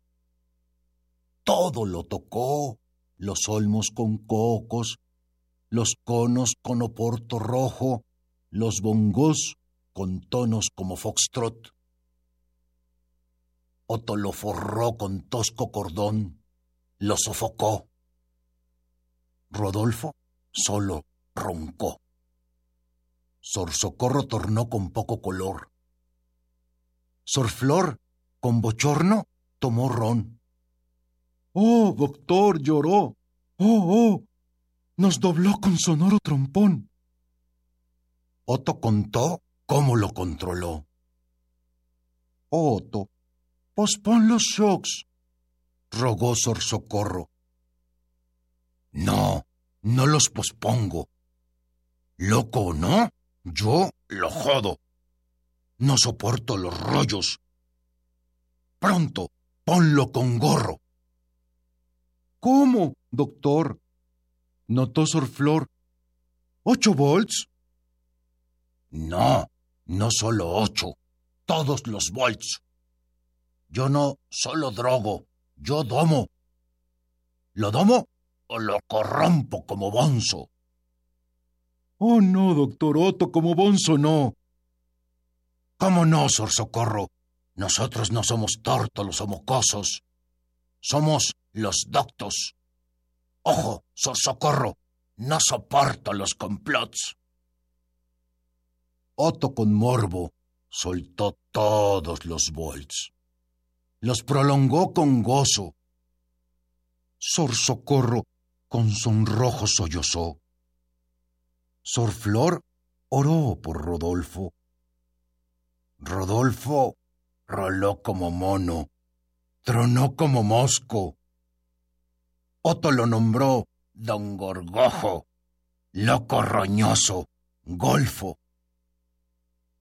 S6: Todo lo tocó, los olmos con cocos, los conos con oporto rojo, los bongos con tonos como foxtrot. Otto lo forró con tosco cordón, lo sofocó. Rodolfo solo roncó. Sor Socorro tornó con poco color. Sor Flor, con bochorno, tomó ron. Oh, doctor, lloró. Oh, oh, nos dobló con sonoro trompón. Otto contó cómo lo controló. Otto, pospon los shocks, rogó Sor Socorro. No, no los pospongo. Loco o no, yo lo jodo. No soporto los rollos. Pronto, ponlo con gorro. ¿Cómo, doctor? Notó Sor Flor. ¿Ocho volts? No, no solo ocho, todos los volts. Yo no solo drogo, yo domo. ¿Lo domo o lo corrompo como bonzo? Oh, no, doctor Otto, como bonzo no. ¿Cómo no, Sor Socorro? Nosotros no somos tórtolos o mocosos. Somos los doctos. Ojo, Sor Socorro, no soporto los complots. Otto con morbo soltó todos los volts. Los prolongó con gozo. Sor Socorro con sonrojo sollozó. Sor Flor oró por Rodolfo. Rodolfo roló como mono, tronó como mosco. Otto lo nombró Don Gorgojo, loco roñoso, golfo.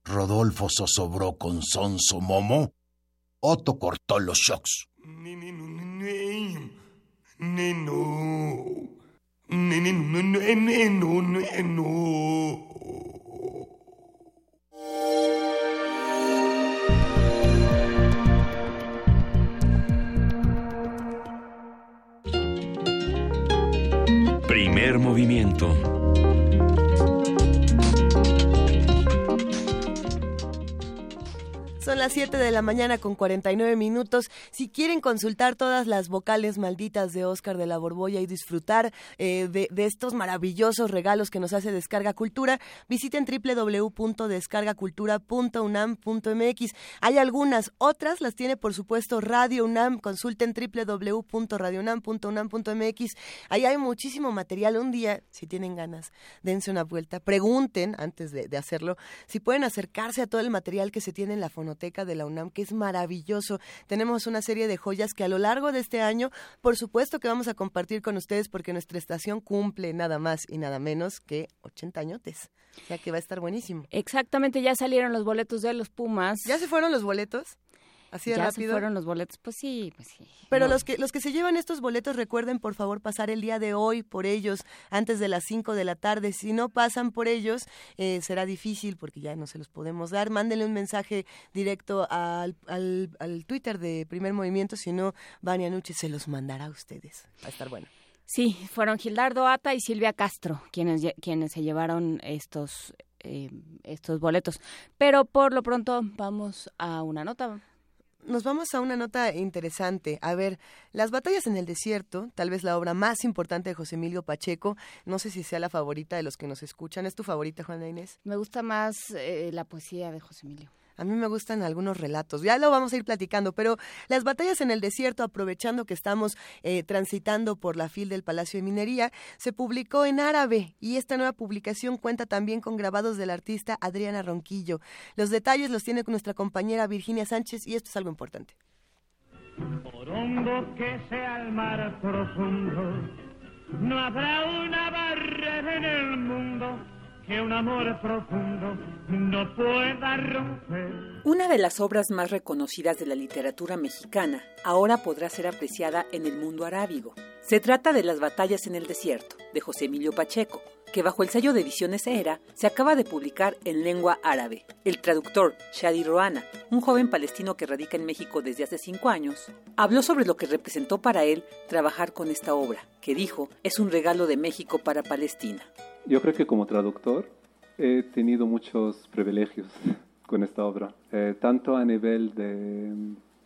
S6: Rodolfo zozobró con sonso momo. Otto cortó los shocks.
S4: Primer movimiento.
S2: Son las 7 de la mañana con 49 minutos. Si quieren consultar todas las vocales malditas de Oscar de la Borbolla y disfrutar eh, de, estos maravillosos regalos que nos hace Descarga Cultura, visiten www.descargacultura.unam.mx. Hay algunas, otras las tiene por supuesto Radio UNAM. Consulten www.radiounam.unam.mx. Ahí hay muchísimo material. Un día, si tienen ganas, dense una vuelta. Pregunten antes de, de hacerlo si pueden acercarse a todo el material que se tiene en la fono De la UNAM, que es maravilloso. Tenemos una serie de joyas que a lo largo de este año, por supuesto que vamos a compartir con ustedes porque nuestra estación cumple nada más y nada menos que 80 añotes. O sea que va a estar buenísimo.
S1: Exactamente, ya salieron los boletos de los Pumas.
S2: ¿Ya se fueron los boletos? Así de
S1: ya
S2: rápido.
S1: se fueron los boletos, pues sí, pues sí.
S2: Pero
S1: No.
S2: los que los que se llevan estos boletos recuerden por favor pasar el día de hoy por ellos antes de las 5 de la tarde. Si no pasan por ellos eh, será difícil porque ya no se los podemos dar. Mándenle un mensaje directo al, al, al Twitter de Primer Movimiento, si no Vania Nuche se los mandará a ustedes. Va a estar bueno.
S1: Sí, fueron Gildardo Ata y Silvia Castro quienes, quienes se llevaron estos, eh, estos boletos. Pero por lo pronto vamos a una nota.
S2: Nos vamos a una nota interesante. A ver, Las batallas en el desierto, tal vez la obra más importante de José Emilio Pacheco, no sé si sea la favorita de los que nos escuchan. ¿Es tu favorita, Juana Inés?
S1: Me gusta más eh, la poesía de José Emilio.
S2: A mí me gustan algunos relatos, ya lo vamos a ir platicando, pero las batallas en el desierto, aprovechando que estamos eh, transitando por la fil del Palacio de Minería, se publicó en árabe y esta nueva publicación cuenta también con grabados del artista Adriana Ronquillo. Los detalles los tiene nuestra compañera Virginia Sánchez y esto es algo importante.
S7: Por hondo que sea el mar profundo, no habrá una barrera en el mundo que un amor profundo no pueda romper.
S8: Una de las obras más reconocidas de la literatura mexicana ahora podrá ser apreciada en el mundo arábigo. Se trata de Las batallas en el desierto, de José Emilio Pacheco, que bajo el sello de Ediciones Era se acaba de publicar en lengua árabe. El traductor Shadi Roana, un joven palestino que radica en México desde hace cinco años, habló sobre lo que representó para él trabajar con esta obra, que dijo es un regalo de México para Palestina.
S9: Yo creo que como traductor he tenido muchos privilegios [laughs] con esta obra, eh, tanto a nivel de,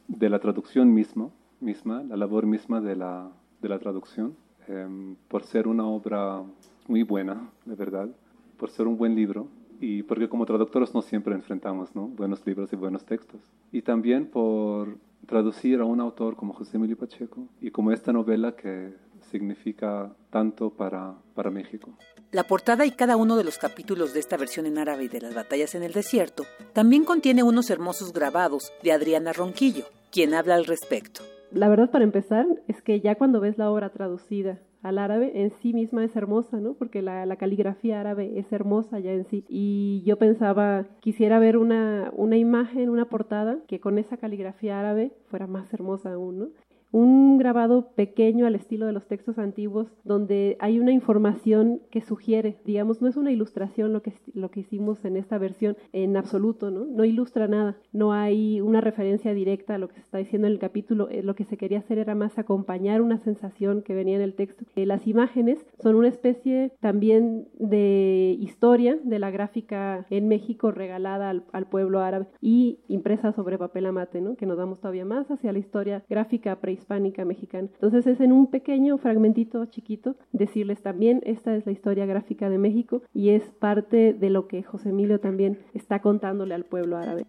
S9: de la traducción misma, misma, la labor misma de la, de la traducción, eh, por ser una obra muy buena, de verdad, por ser un buen libro y porque como traductores no siempre enfrentamos ¿no? buenos libros y buenos textos. Y también por traducir a un autor como José Emilio Pacheco y como esta novela que significa tanto para, para México.
S8: La portada y cada uno de los capítulos de esta versión en árabe de las batallas en el desierto también contiene unos hermosos grabados de Adriana Ronquillo, quien habla al respecto.
S10: La verdad, para empezar, es que ya cuando ves la obra traducida al árabe, en sí misma es hermosa, ¿no? Porque la, la, caligrafía árabe es hermosa ya en sí. Y yo pensaba, quisiera ver una, una imagen, una portada, que con esa caligrafía árabe fuera más hermosa aún, ¿no? Un grabado pequeño al estilo de los textos antiguos donde hay una información que sugiere, digamos, no es una ilustración lo que, lo que hicimos en esta versión en absoluto, ¿no? Ilustra nada, no hay una referencia directa a lo que se está diciendo en el capítulo, eh, lo que se quería hacer era más acompañar una sensación que venía en el texto. Eh, las imágenes son una especie también de historia de la gráfica en México regalada al, pueblo árabe y impresa sobre papel amate. Que nos vamos todavía más hacia la historia gráfica prehispánica hispánica mexicana. Entonces es en un pequeño fragmentito chiquito decirles también esta es la historia gráfica de México y es parte de lo que José Emilio también está contándole al pueblo árabe.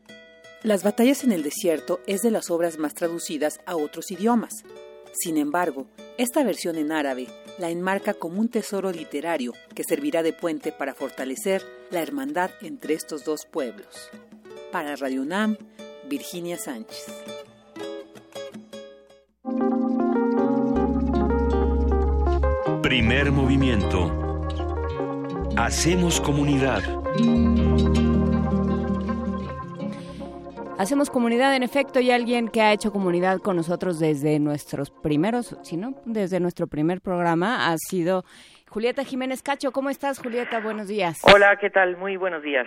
S8: Las batallas en el desierto es de las obras más traducidas a otros idiomas. Sin embargo, esta versión en árabe la enmarca como un tesoro literario que servirá de puente para fortalecer la hermandad entre estos dos pueblos. Para Radio UNAM, Virginia Sánchez.
S4: Primer movimiento. Hacemos comunidad.
S1: Hacemos comunidad, en efecto, y alguien que ha hecho comunidad con nosotros desde nuestros primeros, si no, desde nuestro primer programa ha sido Julieta Jiménez Cacho. ¿Cómo estás, Julieta? Buenos días.
S11: Hola, ¿qué tal? Muy buenos días.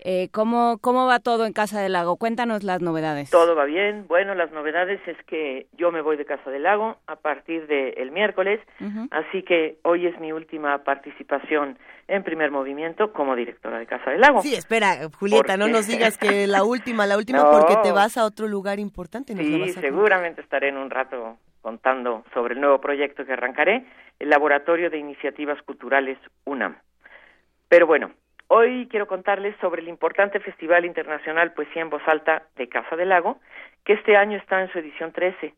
S1: Eh, ¿cómo, ¿Cómo va todo en Casa del Lago? Cuéntanos las novedades.
S11: Todo va bien. Bueno, las novedades es que yo me voy de Casa del Lago a partir del miércoles, uh -huh. así que hoy es mi última participación en primer movimiento como directora de Casa del Lago.
S2: Sí, espera, Julieta, no nos digas que [laughs] la última, la última no. porque te vas a otro lugar importante.
S11: ¿nos sí, seguramente estaré en un rato contando sobre el nuevo proyecto que arrancaré, el Laboratorio de Iniciativas Culturales UNAM. Pero bueno, Hoy quiero contarles sobre el importante Festival Internacional Poesía en Voz Alta de Casa del Lago, que este año está en su edición 13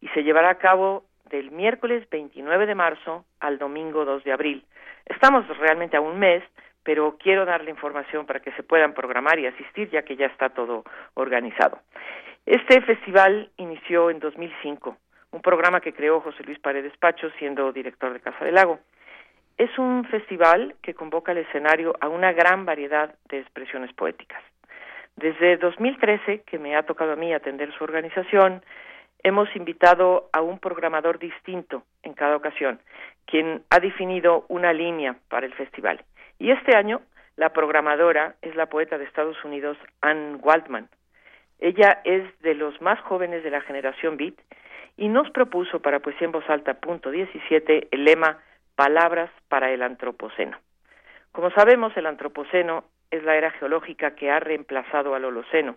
S11: y se llevará a cabo del miércoles 29 de marzo al domingo 2 de abril. Estamos realmente a un mes, pero quiero darle información para que se puedan programar y asistir, ya que ya está todo organizado. Este festival inició en 2005, un programa que creó José Luis Paredes Pacho, siendo director de Casa del Lago. Es un festival que convoca al escenario a una gran variedad de expresiones poéticas. Desde 2013, que me ha tocado a mí atender su organización, hemos invitado a un programador distinto en cada ocasión, quien ha definido una línea para el festival. Y este año la programadora es la poeta de Estados Unidos Anne Waldman. Ella es de los más jóvenes de la generación Beat y nos propuso para Poesía en Voz Alta punto 17 el lema Palabras para el Antropoceno. Como sabemos, el Antropoceno es la era geológica que ha reemplazado al Holoceno,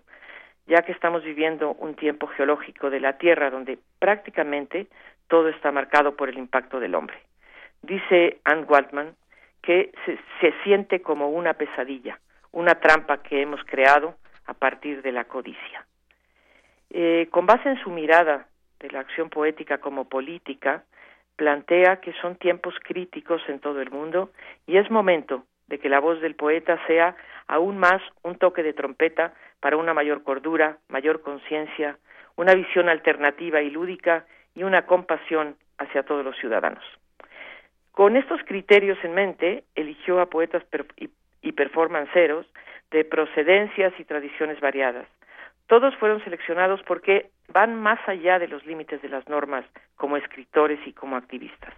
S11: ya que estamos viviendo un tiempo geológico de la Tierra donde prácticamente todo está marcado por el impacto del hombre. Dice Anne Waldman que se, siente como una pesadilla, una trampa que hemos creado a partir de la codicia. Eh, con base en su mirada de la acción poética como política, plantea que son tiempos críticos en todo el mundo y es momento de que la voz del poeta sea aún más un toque de trompeta para una mayor cordura, mayor conciencia, una visión alternativa y lúdica y una compasión hacia todos los ciudadanos. Con estos criterios en mente, eligió a poetas y, performanceros de procedencias y tradiciones variadas. Todos fueron seleccionados porque van más allá de los límites de las normas como escritores y como activistas.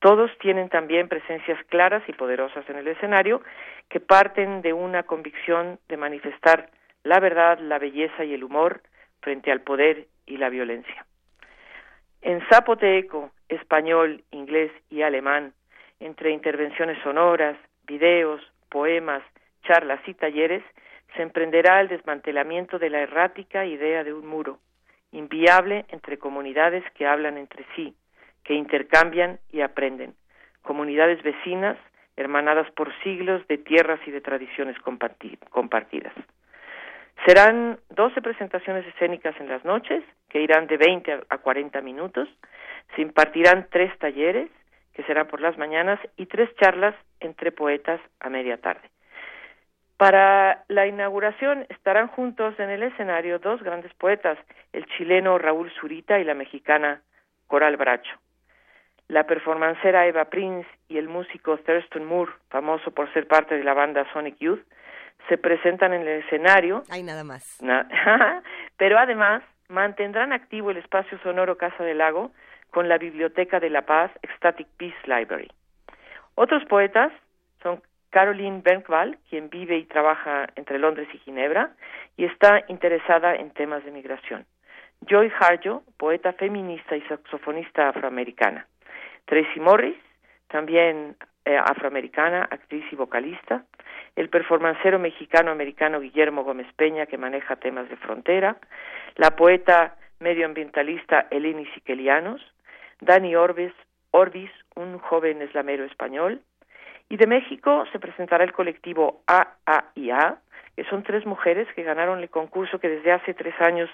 S11: Todos tienen también presencias claras y poderosas en el escenario que parten de una convicción de manifestar la verdad, la belleza y el humor frente al poder y la violencia. En zapoteco, español, inglés y alemán, entre intervenciones sonoras, videos, poemas, charlas y talleres, se emprenderá el desmantelamiento de la errática idea de un muro, inviable entre comunidades que hablan entre sí, que intercambian y aprenden, comunidades vecinas hermanadas por siglos de tierras y de tradiciones compartidas. Serán 12 presentaciones escénicas en las noches, que irán de 20 a 40 minutos. Se impartirán tres talleres, que serán por las mañanas, y tres charlas entre poetas a media tarde. Para la inauguración estarán juntos en el escenario dos grandes poetas, el chileno Raúl Zurita y la mexicana Coral Bracho. La performancera Eva Prince y el músico Thurston Moore, famoso por ser parte de la banda Sonic Youth, se presentan en el escenario.
S2: Hay nada más. [laughs]
S11: pero además mantendrán activo el espacio sonoro Casa del Lago con la Biblioteca de la Paz Ecstatic Peace Library. Otros poetas son Caroline Bergwall, quien vive y trabaja entre Londres y Ginebra y está interesada en temas de migración. Joy Harjo, poeta feminista y saxofonista afroamericana. Tracy Morris, también eh, afroamericana, actriz y vocalista. El performancero mexicano-americano Guillermo Gómez Peña, que maneja temas de frontera. La poeta medioambientalista Eleni Siquelianos. Dani Orbis, Orbis, un joven eslamero español. Y de México se presentará el colectivo AAIA, que son tres mujeres que ganaron el concurso que desde hace tres años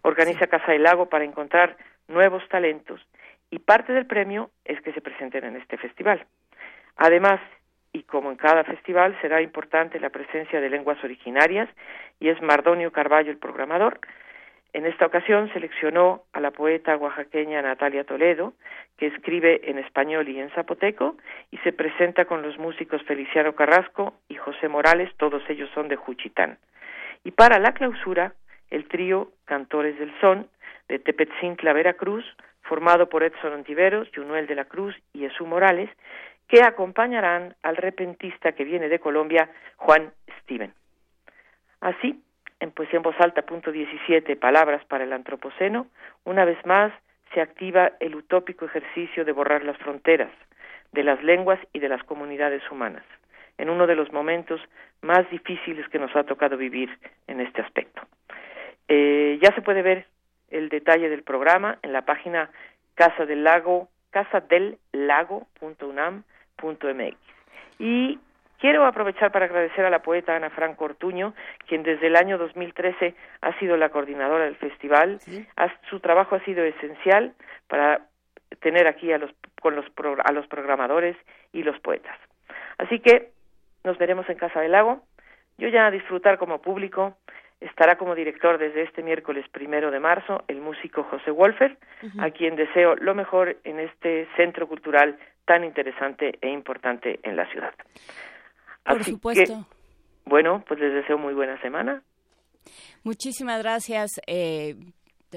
S11: organiza Casa del Lago para encontrar nuevos talentos y parte del premio es que se presenten en este festival. Además, y como en cada festival, será importante la presencia de lenguas originarias y es Mardonio Carballo el programador. En esta ocasión seleccionó a la poeta oaxaqueña Natalia Toledo, que escribe en español y en zapoteco, y se presenta con los músicos Feliciano Carrasco y José Morales, todos ellos son de Juchitán. Y para la clausura, el trío Cantores del Son, de Tepetzintla, Veracruz, formado por Edson Ontiveros, Junuel de la Cruz y Jesús Morales, que acompañarán al repentista que viene de Colombia, Juan Steven. Así, en Poesía en Voz Alta, punto 17, Palabras para el Antropoceno, una vez más se activa el utópico ejercicio de borrar las fronteras de las lenguas y de las comunidades humanas, en uno de los momentos más difíciles que nos ha tocado vivir en este aspecto. Eh, ya se puede ver el detalle del programa en la página casa del lago casadellago.unam.mx. Y quiero aprovechar para agradecer a la poeta Ana Franco Ortuño, quien desde el año 2013 ha sido la coordinadora del festival. su trabajo ha sido esencial para tener aquí a los, con los, a los programadores y los poetas. Así que nos veremos en Casa del Lago. Yo ya a disfrutar como público. Estará como director desde este miércoles primero de marzo el músico José Wolfer, a quien deseo lo mejor en este centro cultural tan interesante e importante en la ciudad.
S1: Por supuesto.
S11: bueno, pues les deseo muy buena semana.
S1: Muchísimas gracias. Eh,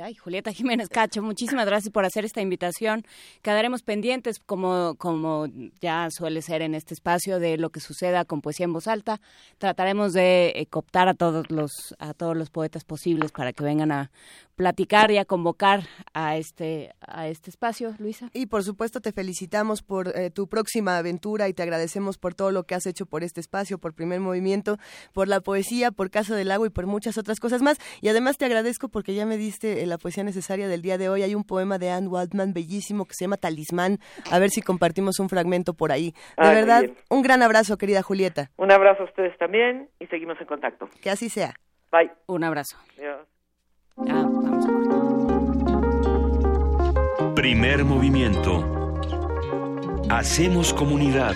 S1: Ay, Julieta Jiménez Cacho, muchísimas gracias por hacer esta invitación. Quedaremos pendientes, como, como ya suele ser en este espacio, de lo que suceda con poesía en voz alta. Trataremos de eh, cooptar a todos los, a todos los poetas posibles para que vengan a platicar y a convocar a este a este espacio, Luisa.
S2: Y por supuesto te felicitamos por eh, tu próxima aventura y te agradecemos por todo lo que has hecho por este espacio, por Primer Movimiento, por la poesía, por Casa del Agua y por muchas otras cosas más. Y además te agradezco porque ya me diste eh, la poesía necesaria del día de hoy. Hay un poema de Anne Waldman bellísimo que se llama Talismán. A ver si compartimos un fragmento por ahí. De verdad, un gran abrazo, querida Julieta.
S11: Un abrazo a ustedes también y seguimos en contacto.
S2: Que así sea.
S11: Bye.
S1: Un abrazo.
S11: Adiós.
S1: Ah, vamos a
S4: Primer movimiento. Hacemos comunidad.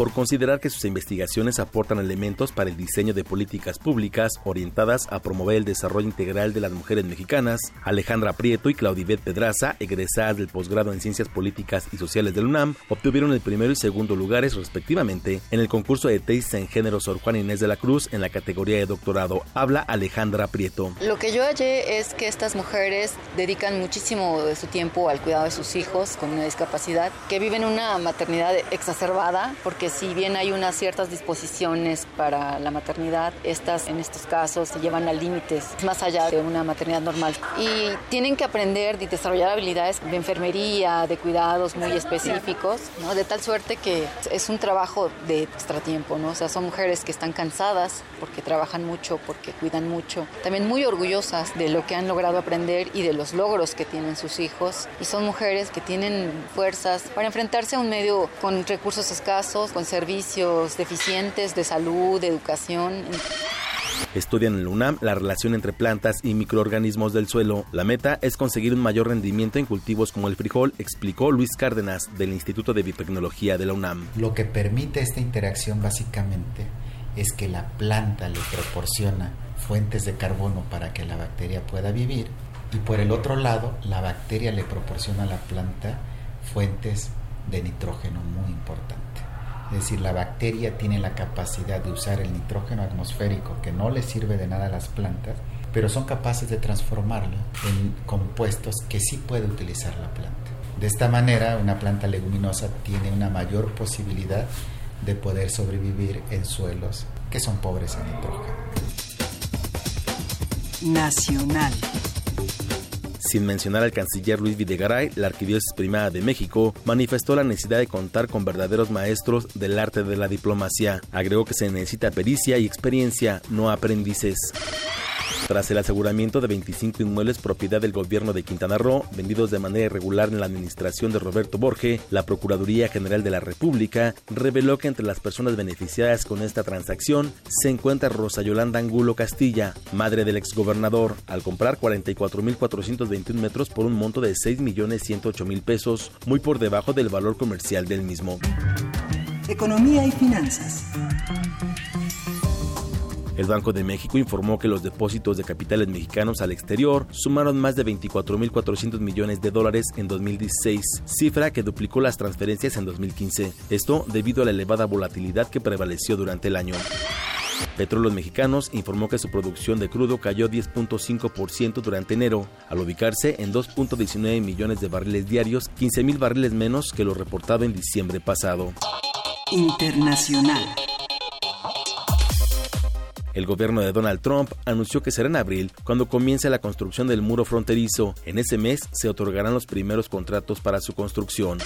S12: por considerar que sus investigaciones aportan elementos para el diseño de políticas públicas orientadas a promover el desarrollo integral de las mujeres mexicanas, Alejandra Prieto y Claudibet Pedraza, egresadas del posgrado en Ciencias Políticas y Sociales del UNAM, obtuvieron el primero y segundo lugares respectivamente en el concurso de tesis en género Sor Juan Inés de la Cruz en la categoría de doctorado. Habla Alejandra Prieto.
S13: Lo que yo hallé es que estas mujeres dedican muchísimo de su tiempo al cuidado de sus hijos con una discapacidad, que viven una maternidad exacerbada porque si bien hay unas ciertas disposiciones para la maternidad, estas en estos casos se llevan a límites más allá de una maternidad normal. Y tienen que aprender y desarrollar habilidades de enfermería, de cuidados muy específicos, ¿no? de tal suerte que es un trabajo de extratiempo, ¿no? O sea, son mujeres que están cansadas porque trabajan mucho, porque cuidan mucho, también muy orgullosas de lo que han logrado aprender y de los logros que tienen sus hijos. Y son mujeres que tienen fuerzas para enfrentarse a un medio con recursos escasos, con servicios deficientes de salud, de educación.
S12: Estudian en la UNAM la relación entre plantas y microorganismos del suelo. La meta es conseguir un mayor rendimiento en cultivos como el frijol, explicó Luis Cárdenas del Instituto de Biotecnología de la UNAM.
S14: Lo que permite esta interacción básicamente es que la planta le proporciona fuentes de carbono para que la bacteria pueda vivir y por el otro lado la bacteria le proporciona a la planta fuentes de nitrógeno muy importantes. Es decir, la bacteria tiene la capacidad de usar el nitrógeno atmosférico que no le sirve de nada a las plantas, pero son capaces de transformarlo en compuestos que sí puede utilizar la planta. De esta manera, una planta leguminosa tiene una mayor posibilidad de poder sobrevivir en suelos que son pobres en nitrógeno.
S15: Nacional.
S12: Sin mencionar al canciller Luis Videgaray, la Arquidiócesis Primada de México manifestó la necesidad de contar con verdaderos maestros del arte de la diplomacia. Agregó que se necesita pericia y experiencia, no aprendices. Tras el aseguramiento de 25 inmuebles propiedad del gobierno de Quintana Roo, vendidos de manera irregular en la administración de Roberto Borge, la Procuraduría General de la República reveló que entre las personas beneficiadas con esta transacción se encuentra Rosa Yolanda Angulo Castilla, madre del exgobernador, al comprar 44.421 metros por un monto de 6.108.000 pesos, muy por debajo del valor comercial del mismo.
S15: Economía y finanzas.
S12: El Banco de México informó que los depósitos de capitales mexicanos al exterior sumaron más de 24.400 millones de dólares en 2016, cifra que duplicó las transferencias en 2015. Esto debido a la elevada volatilidad que prevaleció durante el año. Petróleos Mexicanos informó que su producción de crudo cayó 10.5% durante enero, al ubicarse en 2.19 millones de barriles diarios, 15.000 barriles menos que lo reportado en diciembre pasado.
S15: Internacional.
S12: El gobierno de Donald Trump anunció que será en abril cuando comience la construcción del muro fronterizo. En ese mes se otorgarán los primeros contratos para su construcción.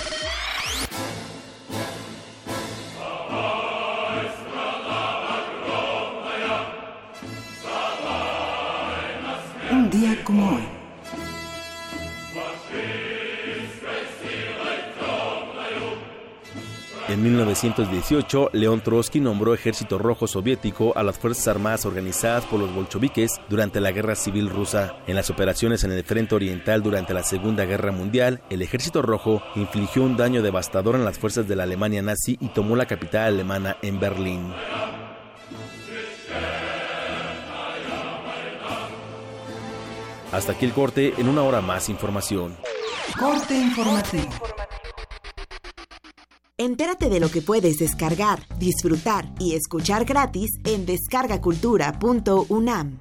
S15: Un día como hoy.
S12: En 1918, León Trotsky nombró Ejército Rojo Soviético a las Fuerzas Armadas organizadas por los bolcheviques durante la Guerra Civil Rusa. En las operaciones en el Frente Oriental durante la Segunda Guerra Mundial, el Ejército Rojo infligió un daño devastador en las fuerzas de la Alemania nazi y tomó la capital alemana en Berlín. Hasta aquí el corte, en una hora más información.
S15: Corte informativo.
S16: Entérate de lo que puedes descargar, disfrutar y escuchar gratis en descargacultura.unam.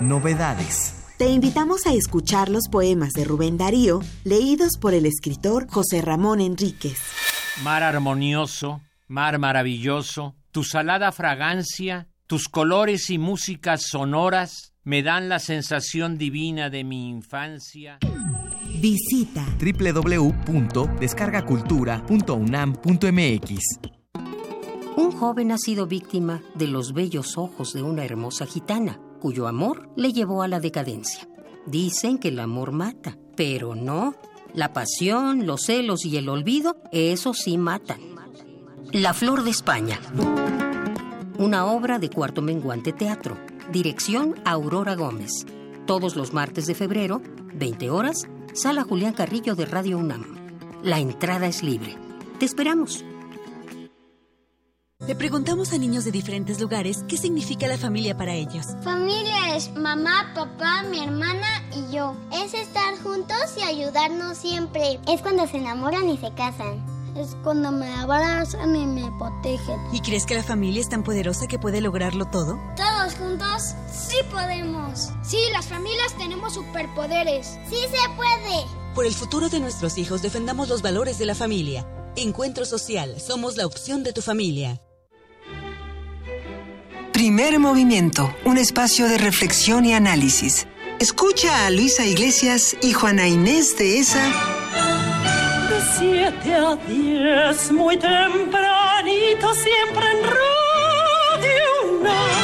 S17: Novedades.
S16: Te invitamos a escuchar los poemas de Rubén Darío, leídos por el escritor José Ramón Enríquez.
S18: Mar armonioso, mar maravilloso, tu salada fragancia, tus colores y músicas sonoras me dan la sensación divina de mi infancia.
S16: Visita
S17: www.descargacultura.unam.mx.
S19: Un joven ha sido víctima de los bellos ojos de una hermosa gitana, cuyo amor le llevó a la decadencia. Dicen que el amor mata, pero no. La pasión, los celos y el olvido, eso sí matan. La Flor de España. Una obra de Cuarto Menguante Teatro. Dirección Aurora Gómez. Todos los martes de febrero, 20 horas, Sala Julián Carrillo de Radio UNAM. La entrada es libre. Te esperamos.
S20: Le preguntamos a niños de diferentes lugares qué significa la familia para ellos.
S21: Familia es mamá, papá, mi hermana y yo. Es estar juntos y ayudarnos siempre. Es cuando se enamoran y se casan. Es cuando me abrazan y me protegen.
S20: ¿Y crees que la familia es tan poderosa que puede lograrlo todo?
S21: Todos juntos sí podemos. Sí, las familias tenemos superpoderes. Sí se puede.
S20: Por el futuro de nuestros hijos defendamos los valores de la familia. Encuentro social, somos la opción de tu familia.
S15: Primer movimiento, un espacio de reflexión y análisis. Escucha a Luisa Iglesias y Juana Inés de esa.
S22: De 7 a 10, muy tempranito, siempre en Radio UNAM.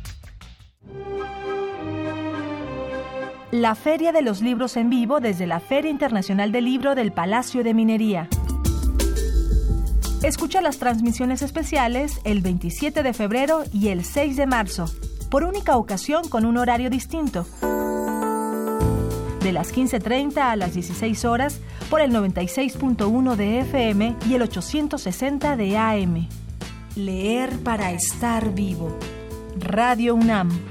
S23: La Feria de los Libros en Vivo desde la Feria Internacional del Libro del Palacio de Minería. Escucha las transmisiones especiales el 27 de febrero y el 6 de marzo, por única ocasión con un horario distinto. De las 15.30 a las 16 horas por el 96.1 de FM y el 860 de AM. Leer para estar vivo. Radio UNAM.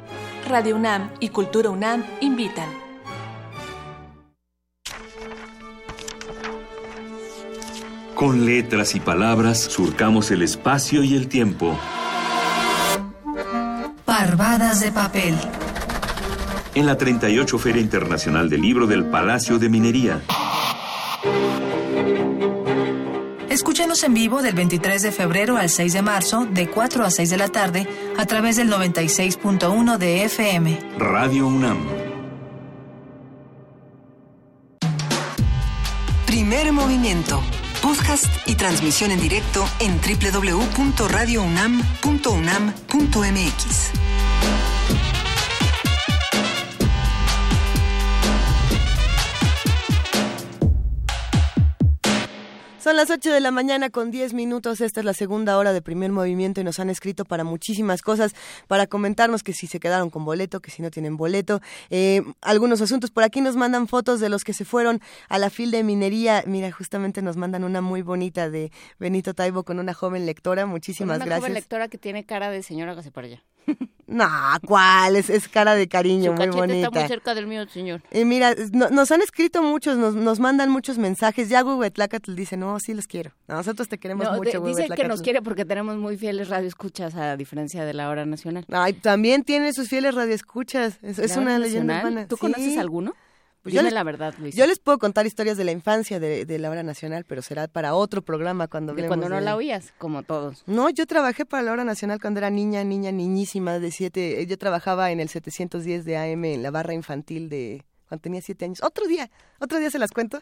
S24: Radio UNAM y Cultura UNAM invitan.
S25: Con letras y palabras surcamos el espacio y el tiempo.
S15: Parvadas de papel.
S25: En la 38 Feria Internacional del Libro del Palacio de Minería.
S23: Escúchanos en vivo del 23 de febrero al 6 de marzo, de 4 a 6 de la tarde, a través del 96.1 de FM.
S4: Radio UNAM.
S15: Primer movimiento. Podcast y transmisión en directo en www.radiounam.unam.mx.
S2: Son las 8 de la mañana con 10 minutos. Esta es la segunda hora de primer movimiento y nos han escrito para muchísimas cosas, para comentarnos que si se quedaron con boleto, que si no tienen boleto. Eh, algunos asuntos por aquí nos mandan fotos de los que se fueron a la fil de minería. Mira, justamente nos mandan una muy bonita de Benito Taibo con una joven lectora. Muchísimas
S1: una
S2: gracias.
S1: joven lectora que tiene cara de señora que se para allá.
S2: No, ¿cuál? Es, es cara de cariño,
S1: Su
S2: muy bonita.
S1: está muy cerca del mío, señor.
S2: Y mira, no- nos han escrito muchos, nos, nos mandan muchos mensajes. Ya Huehuetlacatl dice, no, sí los quiero. Nosotros te queremos
S1: No,
S2: mucho,
S1: dice que nos quiere porque tenemos muy fieles radioescuchas a diferencia de la hora nacional.
S2: Ay, también tiene sus fieles radioescuchas. Es, es
S1: ¿La
S2: una leyenda
S1: nacional?
S2: urbana.
S1: ¿Tú
S2: Sí.
S1: conoces alguno?
S2: Pues
S1: Dime
S2: yo les-
S1: la verdad, Luis.
S2: Yo les puedo contar historias de la infancia de, de la hora nacional, pero será para otro programa cuando
S1: De cuando no
S2: de-
S1: la oías, como todos.
S2: No, yo trabajé para la hora nacional cuando era niña, niña, niñísima de siete. eh, Yo trabajaba en el 710 de AM en la barra infantil de cuando tenía siete años. Otro día, otro día se las cuento.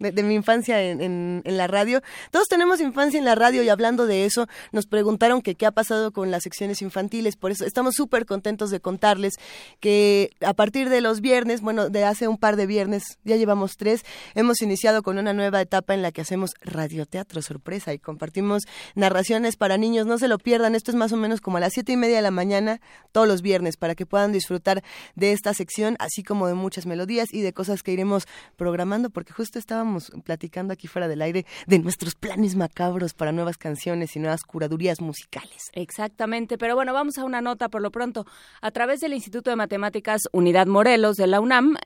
S2: De, mi infancia en, en, en la radio. Todos tenemos infancia en la radio y hablando de eso, nos preguntaron que qué ha pasado con las secciones infantiles. Por eso estamos súper contentos de contarles que a partir de los viernes, bueno, de hace un par de viernes, ya llevamos tres, hemos iniciado con una nueva etapa en la que hacemos radioteatro sorpresa y compartimos narraciones para niños. No se lo pierdan, esto es más o menos como a las siete y media de la mañana todos los viernes para que puedan disfrutar de esta sección, así como de muchas melodías y de cosas que iremos programando, porque justo estábamos platicando aquí fuera del aire de nuestros planes macabros para nuevas canciones y nuevas curadurías musicales.
S1: Exactamente, pero bueno, vamos a una nota por lo pronto. A través del Instituto de Matemáticas Unidad Morelos de la UNAM,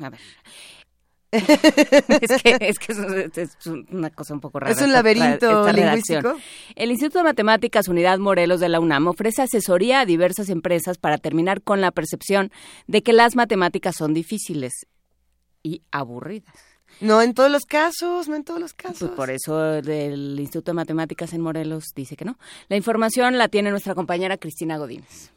S1: a ver. es que, es, que es, es una cosa un poco rara.
S2: Es un
S1: esta-
S2: laberinto
S1: esta redacción.
S2: lingüístico.
S1: El Instituto de Matemáticas Unidad Morelos de la UNAM ofrece asesoría a diversas empresas para terminar con la percepción de que las matemáticas son difíciles y aburridas.
S2: No en todos los casos, no en todos los casos.
S1: Pues por eso el Instituto de Matemáticas en Morelos dice que no. La información la tiene nuestra compañera Cristina Godínez.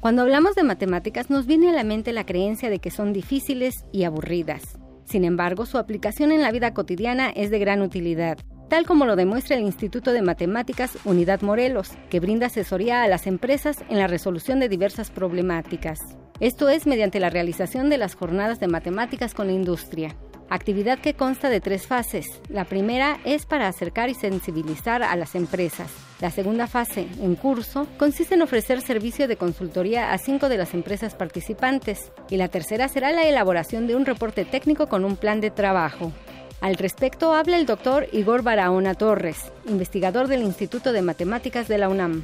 S26: Cuando hablamos de matemáticas nos viene a la mente la creencia de que son difíciles y aburridas. Sin embargo, su aplicación en la vida cotidiana es de gran utilidad, tal como lo demuestra el Instituto de Matemáticas Unidad Morelos, que brinda asesoría a las empresas en la resolución de diversas problemáticas. Esto es mediante la realización de las jornadas de matemáticas con la industria. Actividad que consta de tres fases. La primera es para acercar y sensibilizar a las empresas. La segunda fase, en curso, consiste en ofrecer servicio de consultoría a cinco de las empresas participantes. Y la tercera será la elaboración de un reporte técnico con un plan de trabajo. Al respecto habla el doctor Igor Barahona Torres, investigador del Instituto de Matemáticas de la UNAM.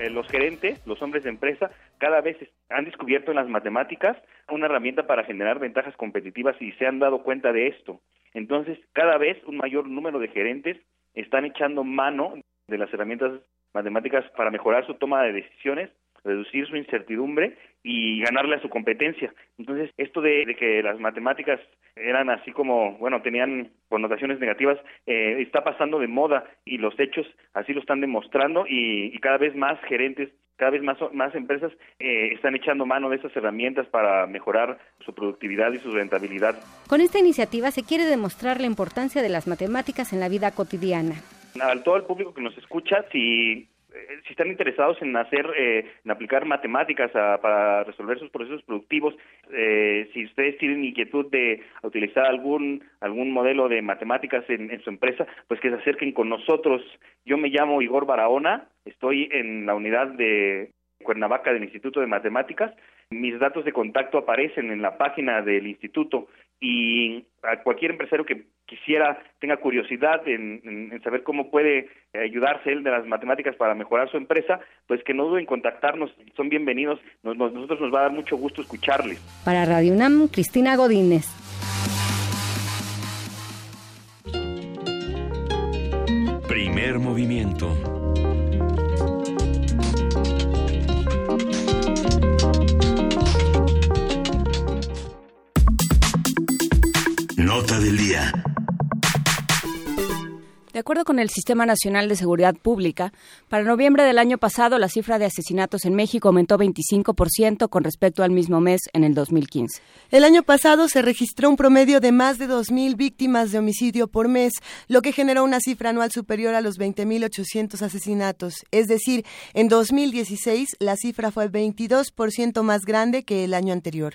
S27: Eh, los gerentes, los hombres de empresa, cada vez han descubierto en las matemáticas una herramienta para generar ventajas competitivas y se han dado cuenta de esto. Entonces, cada vez un mayor número de gerentes están echando mano de las herramientas matemáticas para mejorar su toma de decisiones, reducir su incertidumbre y ganarle a su competencia. Entonces, esto de, de que las matemáticas eran así como, bueno, tenían connotaciones negativas, eh, está pasando de moda y los hechos así lo están demostrando y, y cada vez más gerentes, cada vez más, más empresas eh, están echando mano de esas herramientas para mejorar su productividad y su rentabilidad.
S26: Con esta iniciativa se quiere demostrar la importancia de las matemáticas en la vida cotidiana.
S27: A todo el público que nos escucha, si si están interesados en hacer, eh, en aplicar matemáticas a- para resolver sus procesos productivos, eh, si ustedes tienen inquietud de utilizar algún algún modelo de matemáticas en su empresa, pues que se acerquen con nosotros. Yo me llamo Igor Barahona, estoy en la unidad de Cuernavaca del Instituto de Matemáticas. Mis datos de contacto aparecen en la página del instituto y a cualquier empresario que quisiera, tenga curiosidad en, en- en saber cómo puede eh, ayudarse él de las matemáticas para mejorar su empresa, pues que no duden en contactarnos, son bienvenidos, Nos- nos- nosotros nos va a dar mucho gusto escucharles.
S26: Para Radio UNAM, Cristina Godínez.
S4: Primer movimiento. Nota del día.
S1: De acuerdo con el Sistema Nacional de Seguridad Pública, para noviembre del año pasado la cifra de asesinatos en México aumentó 25% con respecto al mismo mes en el 2015.
S2: El año pasado se registró un promedio de más de 2.000 víctimas de homicidio por mes, lo que generó una cifra anual superior a los 20.800 asesinatos. Es decir, en 2016 la cifra fue 22% más grande que el año anterior.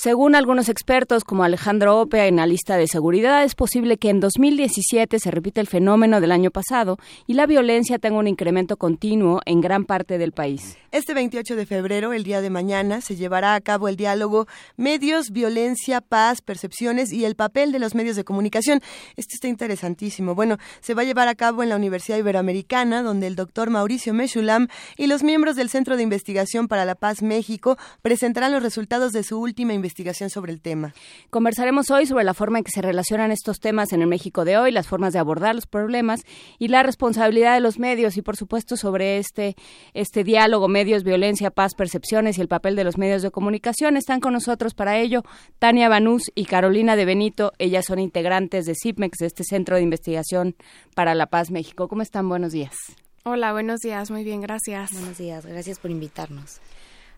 S1: Según algunos expertos, como Alejandro Ope, analista de seguridad, es posible que en 2017 se repita el fenómeno del año pasado y la violencia tenga un incremento continuo en gran parte del país.
S2: Este 28 de febrero, el día de mañana, se llevará a cabo el diálogo Medios, Violencia, Paz, Percepciones y el papel de los medios de comunicación. Esto está interesantísimo. Bueno, se va a llevar a cabo en la Universidad Iberoamericana, donde el doctor Mauricio Meshulam y los miembros del Centro de Investigación para la Paz México presentarán los resultados de su última investigación sobre el tema.
S1: Conversaremos hoy sobre la forma en que se relacionan estos temas en el México de hoy, las formas de abordar los problemas y la responsabilidad de los medios y, por supuesto, sobre este, este diálogo, medios, violencia, paz, percepciones y el papel de los medios de comunicación. Están con nosotros para ello Tania Banús y Carolina de Benito. Ellas son integrantes de CIPMEX, de este Centro de Investigación para la Paz México. ¿Cómo están? Buenos días.
S28: Hola, buenos días. Muy bien, gracias.
S29: Buenos días. Gracias por invitarnos.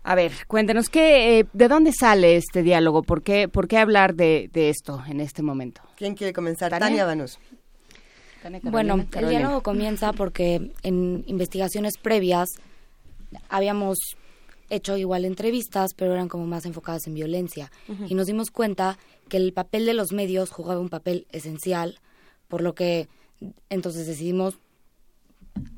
S1: A ver, cuéntenos qué, eh, de dónde sale este diálogo, por qué, por qué hablar de, de esto en este momento.
S2: ¿Quién quiere comenzar? Tania, Banús.
S29: Bueno, el diálogo comienza porque en investigaciones previas habíamos hecho igual entrevistas, pero eran como más enfocadas en violencia. Y nos dimos cuenta que el papel de los medios jugaba un papel esencial, por lo que entonces decidimos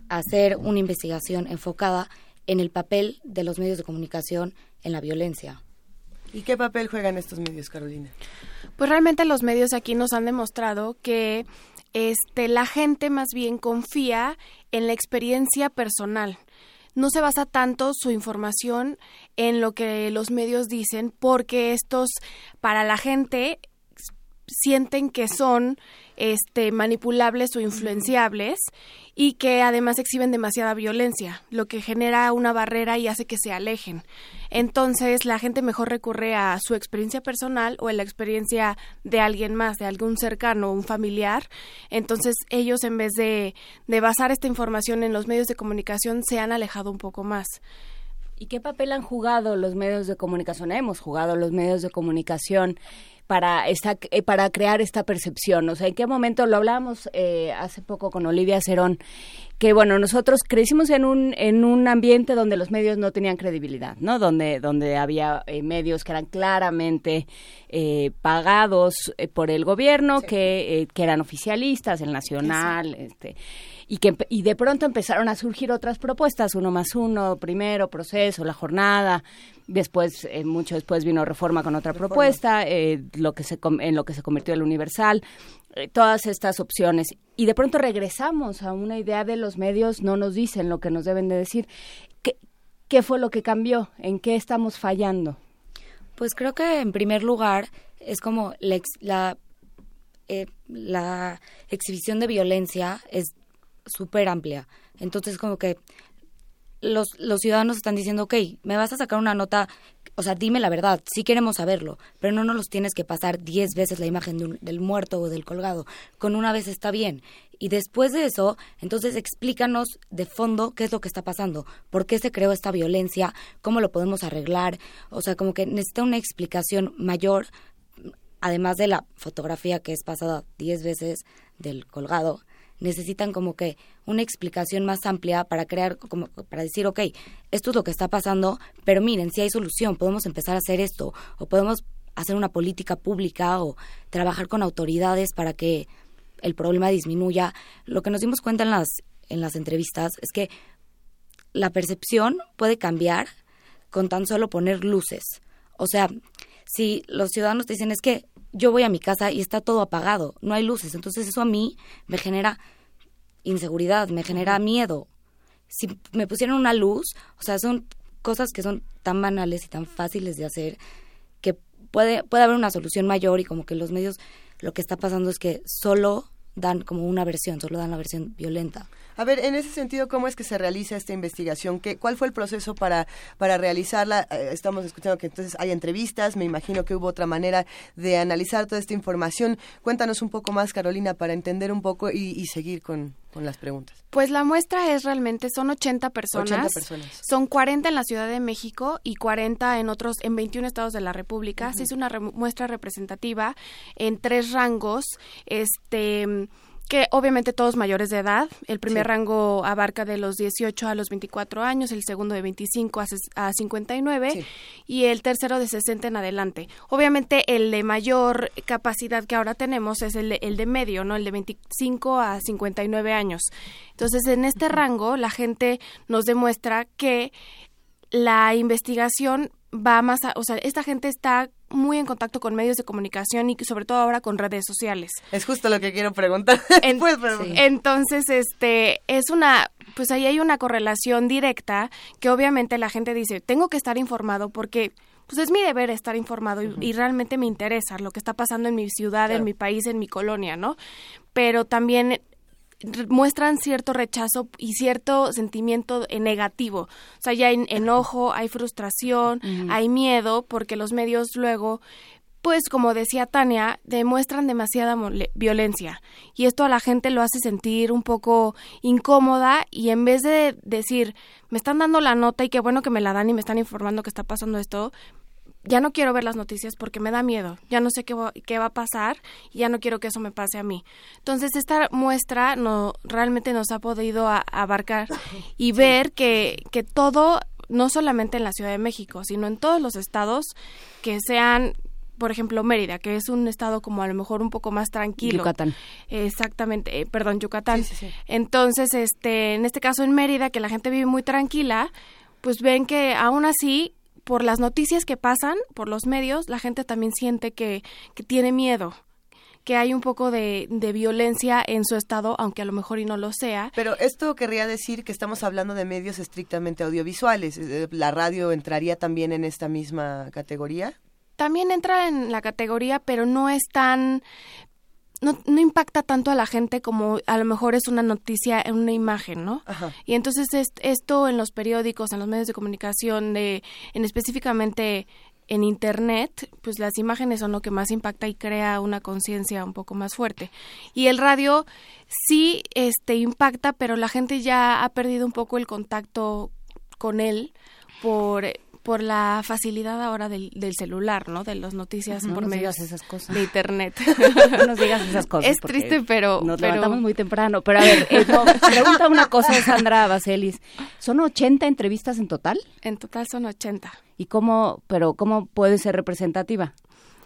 S29: hacer una investigación enfocada en el papel de los medios de comunicación en la violencia.
S2: ¿Y qué papel juegan estos medios, Carolina?
S28: Pues realmente los medios aquí nos han demostrado que este la gente más bien confía en la experiencia personal. No se basa tanto su información en lo que los medios dicen porque estos para la gente sienten que son este manipulables o influenciables y que además exhiben demasiada violencia, lo que genera una barrera y hace que se alejen. Entonces, la gente mejor recurre a su experiencia personal o a la experiencia de alguien más, de algún cercano, un familiar. Entonces, ellos en vez de, de basar esta información en los medios de comunicación se han alejado un poco más.
S1: ¿Y qué papel han jugado los medios de comunicación? Hemos jugado los medios de comunicación para esta eh, para crear esta percepción. O sea, ¿en qué momento lo hablamos eh, hace poco con Olivia Cerón? Que bueno, nosotros crecimos en un en un ambiente donde los medios no tenían credibilidad, ¿no? Donde donde había eh, medios que eran claramente eh, pagados eh, por el gobierno, que eh, que eran oficialistas, el Nacional, este y que empe- y de pronto empezaron a surgir otras propuestas, uno más uno, primero, proceso, la jornada, después, eh, mucho después vino Reforma con otra propuesta, eh, lo que se com- en lo que se convirtió el Universal, eh, todas estas opciones. Y de pronto regresamos a una idea de los medios no nos dicen lo que nos deben de decir. ¿Qué, qué fue lo que cambió? ¿En qué estamos fallando?
S29: Pues creo que en primer lugar es como la, ex- la, eh, la exhibición de violencia es súper amplia. Entonces como que los, los ciudadanos están diciendo, ok, me vas a sacar una nota, o sea, dime la verdad, sí queremos saberlo, pero no nos los tienes que pasar diez veces la imagen del muerto o del colgado. Con una vez está bien. Y después de eso, entonces explícanos de fondo qué es lo que está pasando, por qué se creó esta violencia, cómo lo podemos arreglar. O sea, como que necesita una explicación mayor, además de la fotografía que es pasada diez veces del colgado necesitan como que una explicación más amplia para crear, como para decir, ok, esto es lo que está pasando, pero miren, si hay solución, podemos empezar a hacer esto, o podemos hacer una política pública o trabajar con autoridades para que el problema disminuya. Lo que nos dimos cuenta en las, en las entrevistas es que la percepción puede cambiar con tan solo poner luces. O sea, si los ciudadanos te dicen es que yo voy a mi casa y está todo apagado, no hay luces, entonces eso a mí me genera inseguridad, me genera miedo. Si me pusieran una luz, o sea, son cosas que son tan banales y tan fáciles de hacer que puede, puede haber una solución mayor y como que los medios lo que está pasando es que solo dan como una versión, solo dan la versión violenta.
S2: A ver, en ese sentido, ¿cómo es que se realiza esta investigación? ¿Qué, ¿Cuál fue el proceso para, para realizarla? Eh, estamos escuchando que entonces hay entrevistas, me imagino que hubo otra manera de analizar toda esta información. Cuéntanos un poco más, Carolina, para entender un poco y, seguir con, las preguntas.
S28: Pues la muestra es realmente, son 80 personas.
S2: 80 personas.
S28: Son 40 en la Ciudad de México y 40 en otros, en 21 estados de la República. Se hizo una muestra representativa en tres rangos. Este que obviamente todos mayores de edad. El primer rango abarca de los 18 a los 24 años, el segundo de 25 a, 59 y el tercero de 60 en adelante. Obviamente el de mayor capacidad que ahora tenemos es el de, el de medio, ¿no? El de 25 a 59 años. Entonces, en este rango la gente nos demuestra que la investigación va más a, o sea, esta gente está muy en contacto con medios de comunicación y sobre todo ahora con redes sociales.
S2: Es justo lo que quiero preguntar. [laughs]
S28: Entonces, este, es una, pues ahí hay una correlación directa que obviamente la gente dice, tengo que estar informado porque pues es mi deber estar informado y, realmente me interesa lo que está pasando en mi ciudad, en mi país, en mi colonia, ¿no? Pero también muestran cierto rechazo y cierto sentimiento negativo. O sea, ya hay enojo, hay frustración, hay miedo, porque los medios luego pues como decía Tania, demuestran demasiada violencia y esto a la gente lo hace sentir un poco incómoda y en vez de decir, me están dando la nota y qué bueno que me la dan y me están informando que está pasando esto, ya no quiero ver las noticias porque me da miedo, ya no sé qué va, qué va a pasar y ya no quiero que eso me pase a mí. Entonces esta muestra no realmente nos ha podido abarcar [laughs] y ver que, que todo, no solamente en la Ciudad de México, sino en todos los estados que sean por ejemplo, Mérida, que es un estado como a lo mejor un poco más tranquilo.
S1: Yucatán.
S28: Exactamente, eh, perdón, Yucatán. Entonces, este, en este caso en Mérida, que la gente vive muy tranquila, pues ven que aún así por las noticias que pasan, por los medios, la gente también siente que, que tiene miedo que hay un poco de, de, violencia en su estado, aunque a lo mejor y no lo sea.
S2: Pero esto querría decir que estamos hablando de medios estrictamente audiovisuales. Eh, ¿La radio entraría también en esta misma categoría?
S28: También entra en la categoría, pero no es tan no, no impacta tanto a la gente como a lo mejor es una noticia en una imagen, ¿no? Y entonces esto en los periódicos, en los medios de comunicación, de, en específicamente en internet, pues las imágenes son lo que más impacta y crea una conciencia un poco más fuerte. Y el radio sí este impacta, pero la gente ya ha perdido un poco el contacto con él por por la facilidad ahora del, del celular, ¿no? De las noticias por medio
S1: esas cosas.
S28: de internet. [laughs]
S1: no nos digas esas cosas.
S28: Es triste, pero...
S1: Nos levantamos muy temprano. Pero a ver, eh, pregunta una cosa, Sandra Baselis. ¿Son 80 entrevistas en total?
S28: En total son 80.
S1: ¿Y cómo, pero cómo puede ser representativa?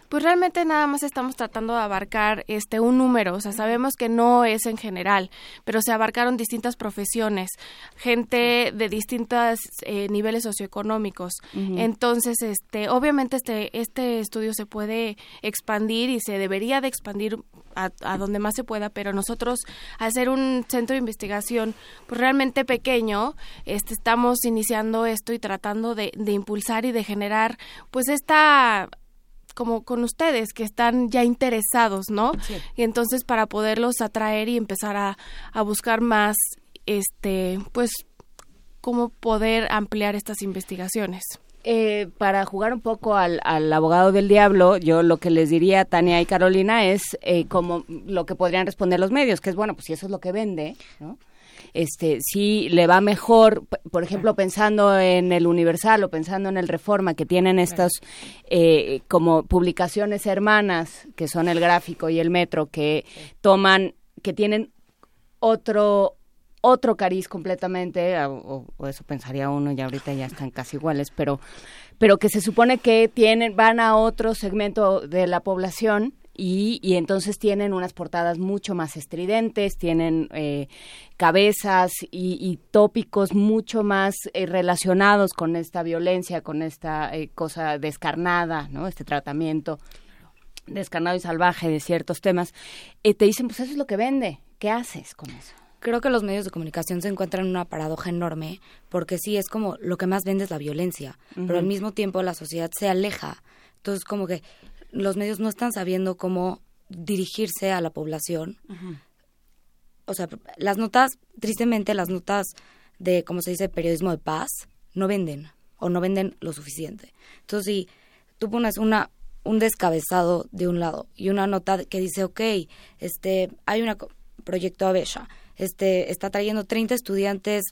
S28: Pues realmente nada más estamos tratando de abarcar este un número, o sea, sabemos que no es en general, pero se abarcaron distintas profesiones, gente de distintos eh, niveles socioeconómicos. Entonces, este, obviamente este este estudio se puede expandir y se debería de expandir a, donde más se pueda, pero nosotros al ser un centro de investigación pues realmente pequeño, este, estamos iniciando esto y tratando de, de impulsar y de generar pues esta como con ustedes que están ya interesados, ¿no? Y entonces para poderlos atraer y empezar a, a buscar más, este, pues, cómo poder ampliar estas investigaciones.
S1: Eh, para jugar un poco al, al, abogado del diablo, yo lo que les diría a Tania y Carolina es eh, como lo que podrían responder los medios, que es bueno, pues si eso es lo que vende, ¿no? Este sí le va mejor, por ejemplo, pensando en el Universal o pensando en el Reforma, que tienen estas eh, como publicaciones hermanas, que son el gráfico y el metro, que toman, que tienen otro otro cariz completamente, o, eso pensaría uno, y ahorita ya están casi iguales, pero, pero que se supone que tienen, van a otro segmento de la población y, y, entonces tienen unas portadas mucho más estridentes, tienen eh, cabezas y, tópicos mucho más eh, relacionados con esta violencia, con esta eh, cosa descarnada, ¿no? Este tratamiento descarnado y salvaje de ciertos temas. te dicen, pues eso es lo que vende. ¿Qué haces con eso?
S29: Creo que los medios de comunicación se encuentran en una paradoja enorme, porque sí es como lo que más vende es la violencia, pero al mismo tiempo la sociedad se aleja. Entonces, como que los medios no están sabiendo cómo dirigirse a la población o sea, las notas, tristemente las notas de, como se dice, periodismo de paz, no venden o no venden lo suficiente. Entonces, si tú pones una un descabezado de un lado y una nota que dice, ok, este, hay un proyecto Abella, este, está trayendo 30 estudiantes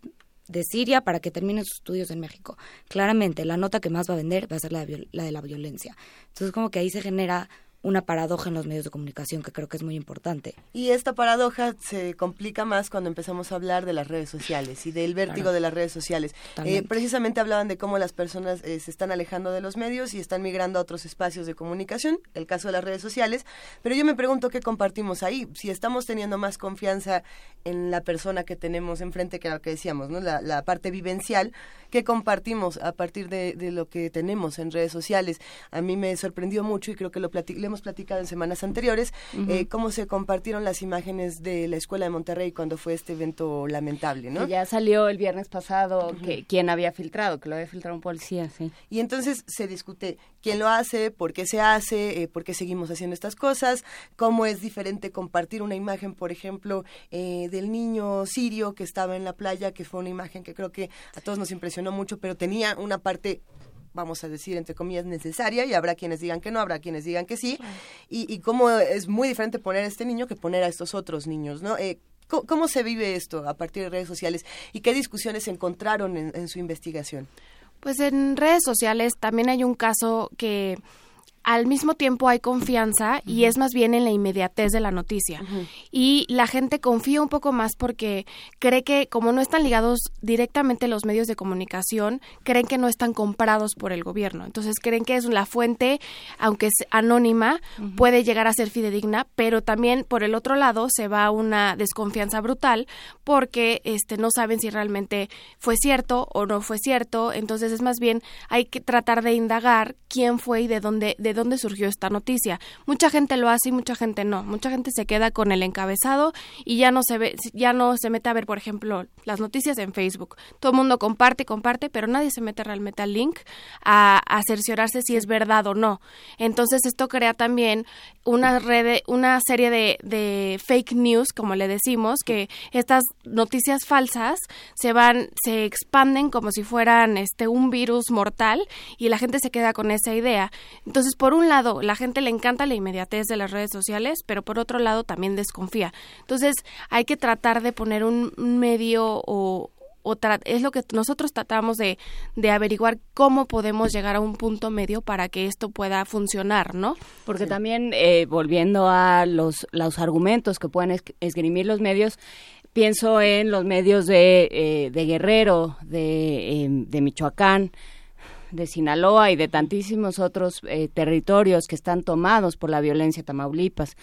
S29: de Siria para que terminen sus estudios en México. Claramente, la nota que más va a vender va a ser la de, la de la violencia. Entonces, como que ahí se genera una paradoja en los medios de comunicación que creo que es muy importante.
S2: Y esta paradoja se complica más cuando empezamos a hablar de las redes sociales y del vértigo de las redes sociales. Eh, precisamente hablaban de cómo las personas eh, se están alejando de los medios y están migrando a otros espacios de comunicación, el caso de las redes sociales, pero yo me pregunto qué compartimos ahí, si estamos teniendo más confianza en la persona que tenemos enfrente, que lo que decíamos, ¿no? la, la parte vivencial, que compartimos a partir de, de, lo que tenemos en redes sociales. A mí me sorprendió mucho y creo que lo, lo platicado en semanas anteriores, eh, cómo se compartieron las imágenes de la Escuela de Monterrey cuando fue este evento lamentable, ¿no?
S1: Que ya salió el viernes pasado que quién había filtrado, que lo había filtrado un policía, sí.
S2: Y entonces se discute quién lo hace, por qué se hace, eh, por qué seguimos haciendo estas cosas, cómo es diferente compartir una imagen, por ejemplo, eh, del niño sirio que estaba en la playa, que fue una imagen que creo que a todos nos impresionó mucho, pero tenía una parte vamos a decir, entre comillas, necesaria y habrá quienes digan que no, habrá quienes digan que sí. Y, y cómo es muy diferente poner a este niño que poner a estos otros niños, ¿no? Eh, ¿cómo, se vive esto a partir de redes sociales y qué discusiones se encontraron en su investigación?
S28: Pues en redes sociales también hay un caso que al mismo tiempo hay confianza y es más bien en la inmediatez de la noticia. Y la gente confía un poco más porque cree que como no están ligados directamente los medios de comunicación, creen que no están comprados por el gobierno. Entonces creen que es la fuente, aunque es anónima, puede llegar a ser fidedigna, pero también por el otro lado se va una desconfianza brutal porque este no saben si realmente fue cierto o no fue cierto. Entonces es más bien hay que tratar de indagar quién fue y de dónde de dónde surgió esta noticia. Mucha gente lo hace y mucha gente no. Mucha gente se queda con el encabezado y ya no se ve, ya no se mete a ver, por ejemplo, las noticias en Facebook. Todo el mundo comparte comparte, pero nadie se mete realmente al link a, a cerciorarse si es verdad o no. Entonces esto crea también una red, una serie de, de fake news, como le decimos, que estas noticias falsas se van, se expanden como si fueran este un virus mortal y la gente se queda con esa idea. Entonces, por un lado, la gente le encanta la inmediatez de las redes sociales, pero por otro lado también desconfía. Entonces, hay que tratar de poner un medio o, es lo que nosotros tratamos de, de, averiguar cómo podemos llegar a un punto medio para que esto pueda funcionar, ¿no?
S1: Porque también, eh, volviendo a los, los argumentos que pueden esgrimir los medios, pienso en los medios de, eh, de Guerrero, de, em, de Michoacán, de Sinaloa y de tantísimos otros eh, territorios que están tomados por la violencia, Tamaulipas,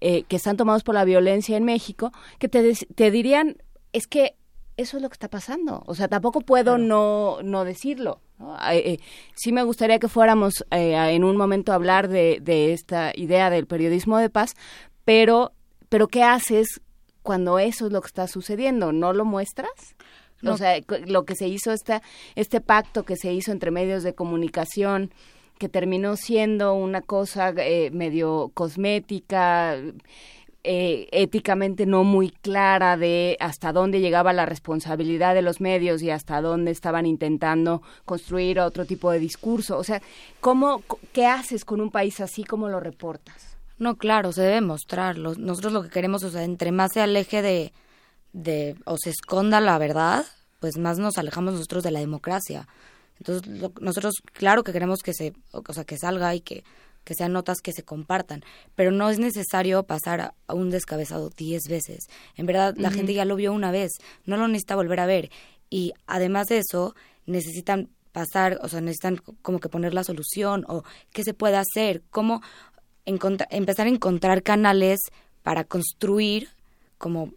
S1: eh, que están tomados por la violencia en México, que te, te dirían, es que eso es lo que está pasando. O sea, tampoco puedo no, no decirlo. Eh, sí me gustaría que fuéramos en un momento a hablar de, de esta idea del periodismo de paz, pero, pero ¿qué haces cuando eso es lo que está sucediendo? ¿No lo muestras? O sea, lo que se hizo, esta, este pacto que se hizo entre medios de comunicación, que terminó siendo una cosa eh, medio cosmética, eh, éticamente no muy clara de hasta dónde llegaba la responsabilidad de los medios y hasta dónde estaban intentando construir otro tipo de discurso. O sea, ¿cómo, ¿qué haces con un país así? ¿Cómo lo reportas?
S29: No, claro, se debe mostrar. Nosotros lo que queremos, o sea, entre más se aleje de, de o se esconda la verdad, pues más nos alejamos nosotros de la democracia. Entonces, nosotros, claro que queremos que se, o sea, que salga y que, que sean notas que se compartan, pero no es necesario pasar a, un descabezado diez veces. En verdad, la gente ya lo vio una vez, no lo necesita volver a ver. Y además de eso, necesitan pasar, o sea, necesitan como que poner la solución o qué se puede hacer, cómo empezar a encontrar canales para construir como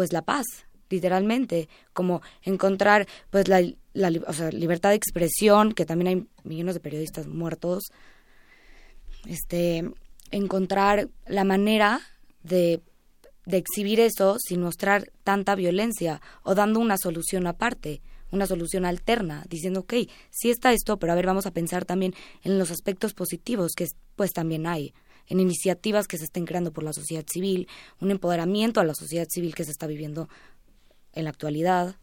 S29: pues la paz, literalmente, como encontrar pues la, libertad de expresión, que también hay millones de periodistas muertos, este, encontrar la manera de, de exhibir eso sin mostrar tanta violencia o dando una solución aparte una solución alterna, diciendo, ok, sí está esto, pero a ver, vamos a pensar también en los aspectos positivos que pues también hay. En iniciativas que se estén creando por la sociedad civil, un empoderamiento a la sociedad civil que se está viviendo en la actualidad.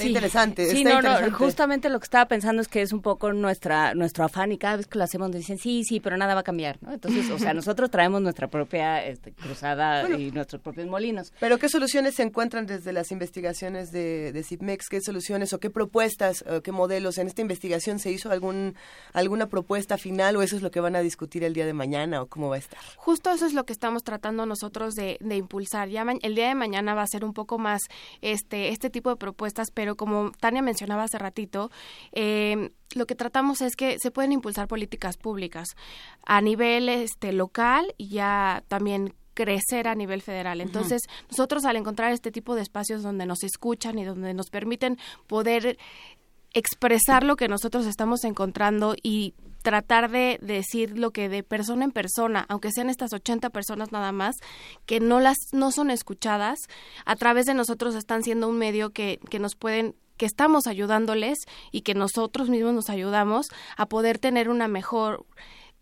S2: Interesante.
S1: Sí,
S2: está
S1: no,
S2: interesante.
S1: no, justamente lo que estaba pensando es que es un poco nuestra nuestro afán y cada vez que lo hacemos nos dicen, sí, sí, pero nada va a cambiar, ¿no? Entonces, o sea, [laughs] nosotros traemos nuestra propia este, cruzada
S2: Bueno.
S1: y nuestros propios molinos.
S2: Pero ¿qué soluciones se encuentran desde las investigaciones de, de CIPMEX? ¿Qué soluciones o qué propuestas, o qué modelos? ¿En esta investigación se hizo algún alguna propuesta final o eso es lo que van a discutir el día de mañana o cómo va a estar?
S28: Justo eso es lo que estamos tratando nosotros de, de impulsar. Ya el día de mañana va a ser un poco más este este tipo de propuestas, pero como Tania mencionaba hace ratito, eh, lo que tratamos es que se pueden impulsar políticas públicas a nivel este local y ya también crecer a nivel federal. Entonces, nosotros al encontrar este tipo de espacios donde nos escuchan y donde nos permiten poder expresar lo que nosotros estamos encontrando y tratar de decir lo que de persona en persona, aunque sean estas 80 personas nada más, que no las no son escuchadas, a través de nosotros están siendo un medio que, que nos pueden que estamos ayudándoles y que nosotros mismos nos ayudamos a poder tener una mejor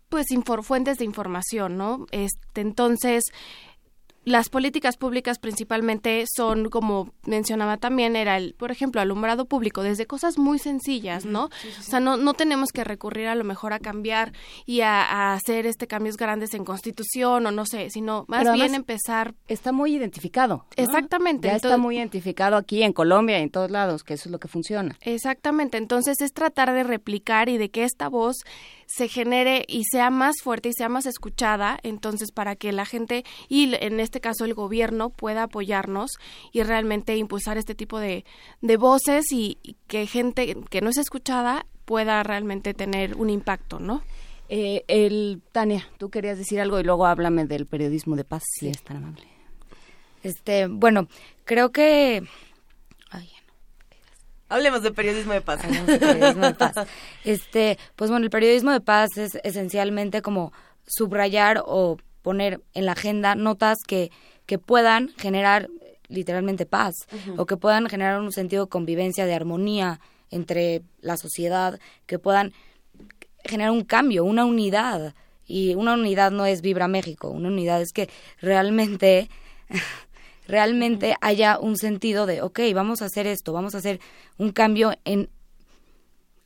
S28: pues infor- fuentes de información, ¿no? Este, entonces las políticas públicas principalmente son, como mencionaba también, era el, por ejemplo, alumbrado público, desde cosas muy sencillas, ¿no? O sea, no, no tenemos que recurrir a lo mejor a cambiar y a, a hacer este cambios grandes en constitución o no sé, sino más
S1: Pero
S28: bien empezar.
S1: Está muy identificado. ¿no?
S28: Exactamente.
S1: Ya
S28: entonces-
S1: está muy identificado aquí en Colombia y en todos lados, que eso es lo que funciona.
S28: Exactamente, entonces es tratar de replicar y de que esta voz se genere y sea más fuerte y sea más escuchada, entonces para que la gente y en este caso el gobierno pueda apoyarnos y realmente impulsar este tipo de, de voces y, y que gente que no es escuchada pueda realmente tener un impacto, ¿no?
S1: Eh, el Tania, tú querías decir algo y luego háblame del periodismo de paz, si es tan amable.
S29: Este, bueno, creo que
S2: Hablemos de periodismo de paz.
S29: Hablemos de periodismo de paz. Este, pues bueno, el periodismo de paz es esencialmente como subrayar o poner en la agenda notas que, que puedan generar literalmente paz o que puedan generar un sentido de convivencia, de armonía entre la sociedad, que puedan generar un cambio, una unidad. Y una unidad no es Vibra México, una unidad es que realmente realmente haya un sentido de, ok, vamos a hacer esto, vamos a hacer un cambio en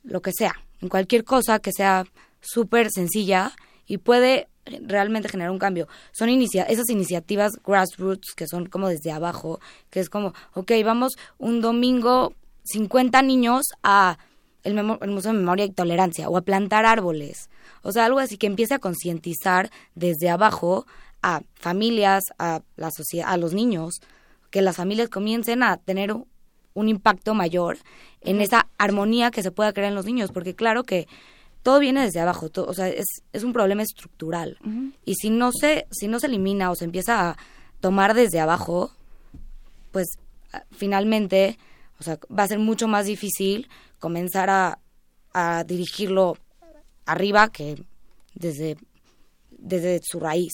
S29: lo que sea, en cualquier cosa que sea súper sencilla y puede realmente generar un cambio. Son inicia esas iniciativas grassroots que son como desde abajo, que es como, ok, vamos un domingo 50 niños a el, memo- el Museo de Memoria y Tolerancia o a plantar árboles. O sea, algo así que empiece a concientizar desde abajo a familias, a la sociedad, a los niños, que las familias comiencen a tener un- impacto mayor en esa armonía que se pueda crear en los niños, porque claro que todo viene desde abajo, o sea, es, es un problema estructural. Y si no se si no se elimina o se empieza a tomar desde abajo, pues ah, finalmente, o sea, va a ser mucho más difícil comenzar a, a dirigirlo arriba que desde desde su raíz.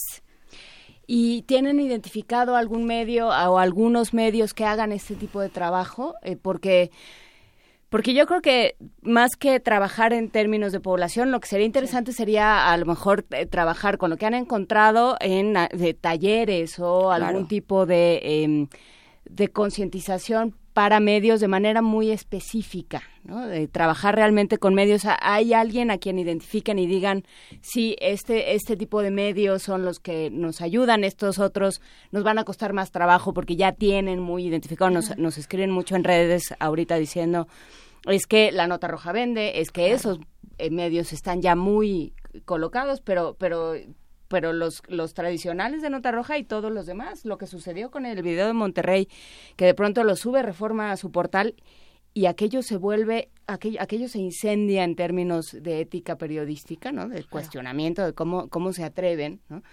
S1: ¿Y tienen identificado algún medio o algunos medios que hagan este tipo de trabajo? Eh, porque, porque yo creo que más que trabajar en términos de población, lo que sería interesante sería a lo mejor eh, trabajar con lo que han encontrado en ah, de talleres o algún tipo de, em, de concientización para medios de manera muy específica, ¿no? De trabajar realmente con medios. Hay alguien a quien identifiquen y digan, sí, este, este tipo de medios son los que nos ayudan, estos otros nos van a costar más trabajo porque ya tienen muy identificado, nos, nos escriben mucho en redes ahorita diciendo, es que la nota roja vende, es que esos eh, medios están ya muy colocados, pero, pero pero los, los tradicionales de Nota Roja y todos los demás, lo que sucedió con el video de Monterrey, que de pronto lo sube Reforma a su portal y aquello se vuelve, aquello, aquello se incendia en términos de ética periodística, ¿no? Del cuestionamiento de cómo, cómo se atreven, ¿no?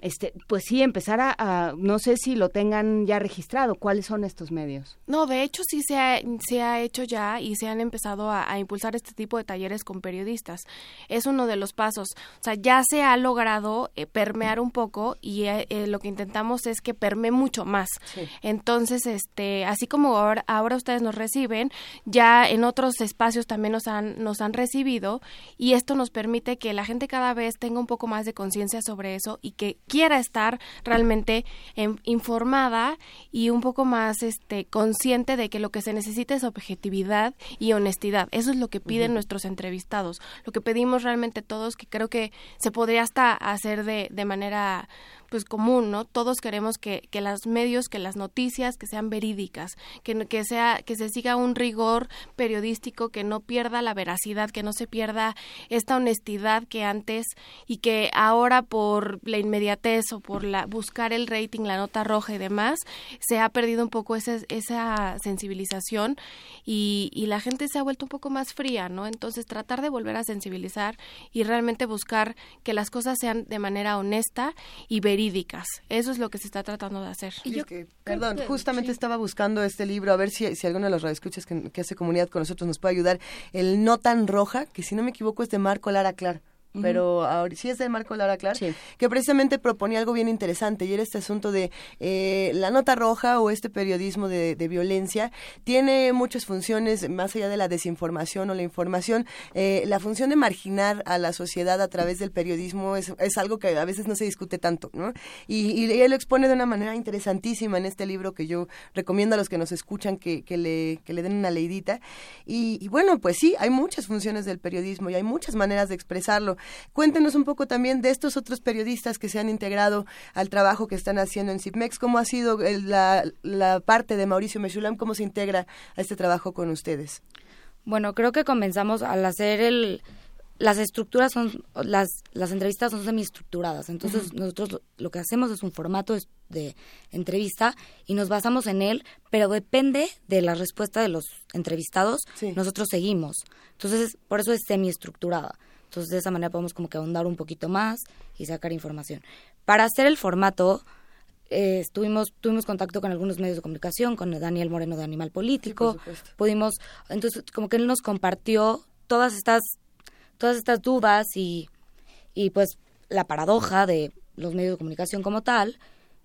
S1: Este, pues sí, empezar a, a, no sé si lo tengan ya registrado, ¿cuáles son estos medios?
S28: No, de hecho sí se ha, se ha hecho ya y se han empezado a, a impulsar este tipo de talleres con periodistas. Es uno de los pasos. O sea, ya se ha logrado eh, permear un poco y eh, eh, lo que intentamos es que permee mucho más.
S1: Sí.
S28: Entonces, este, así como ahora, ahora ustedes nos reciben, ya en otros espacios también nos han, nos han recibido y esto nos permite que la gente cada vez tenga un poco más de conciencia sobre eso y que quiera estar realmente em, informada y un poco más este consciente de que lo que se necesita es objetividad y honestidad. Eso es lo que piden nuestros entrevistados. Lo que pedimos realmente todos, que creo que se podría hasta hacer de, de manera pues común, ¿no? Todos queremos que, que los medios, que las noticias, que sean verídicas, que, que sea, que se siga un rigor periodístico, que no pierda la veracidad, que no se pierda esta honestidad que antes y que ahora por la inmediatez o por la buscar el rating, la nota roja y demás, se ha perdido un poco esa sensibilización y, y la gente se ha vuelto un poco más fría, ¿no? Entonces tratar de volver a sensibilizar y realmente buscar que las cosas sean de manera honesta y verídicas. Eso es lo que se está tratando de hacer.
S2: Sí, es que, perdón, justamente estaba buscando este libro, a ver si, si alguno de los radioescuchas que, que hace comunidad con nosotros nos puede ayudar. El No tan roja, que si no me equivoco es de Marco Lara Clar. Pero ahora sí es de Marco Lara Clar, que precisamente proponía algo bien interesante y era este asunto de eh, la nota roja o este periodismo de, de violencia tiene muchas funciones más allá de la desinformación o la información. Eh, la función de marginar a la sociedad a través del periodismo es, es algo que a veces no se discute tanto, ¿no? Y, y él lo expone de una manera interesantísima en este libro que yo recomiendo a los que nos escuchan que, que, le, que le den una leidita. Y, y bueno, pues sí, hay muchas funciones del periodismo y hay muchas maneras de expresarlo. Cuéntenos un poco también de estos otros periodistas que se han integrado al trabajo que están haciendo en CIPMEX. ¿Cómo ha sido el- la, la parte de Mauricio Mechulam? ¿Cómo se integra a este trabajo con ustedes?
S29: Bueno, creo que comenzamos al hacer el... Las estructuras son... Las, las entrevistas son semiestructuradas. Entonces, nosotros lo, lo que hacemos es un formato de entrevista y nos basamos en él, pero depende de la respuesta de los entrevistados, nosotros seguimos. Entonces, por eso es semiestructurada. Entonces, de esa manera podemos como que ahondar un poquito más y sacar información. Para hacer el formato, eh, estuvimos tuvimos contacto con algunos medios de comunicación, con Daniel Moreno de Animal Político, pudimos, entonces como que él nos compartió todas estas todas estas dudas y y pues la paradoja de los medios de comunicación como tal.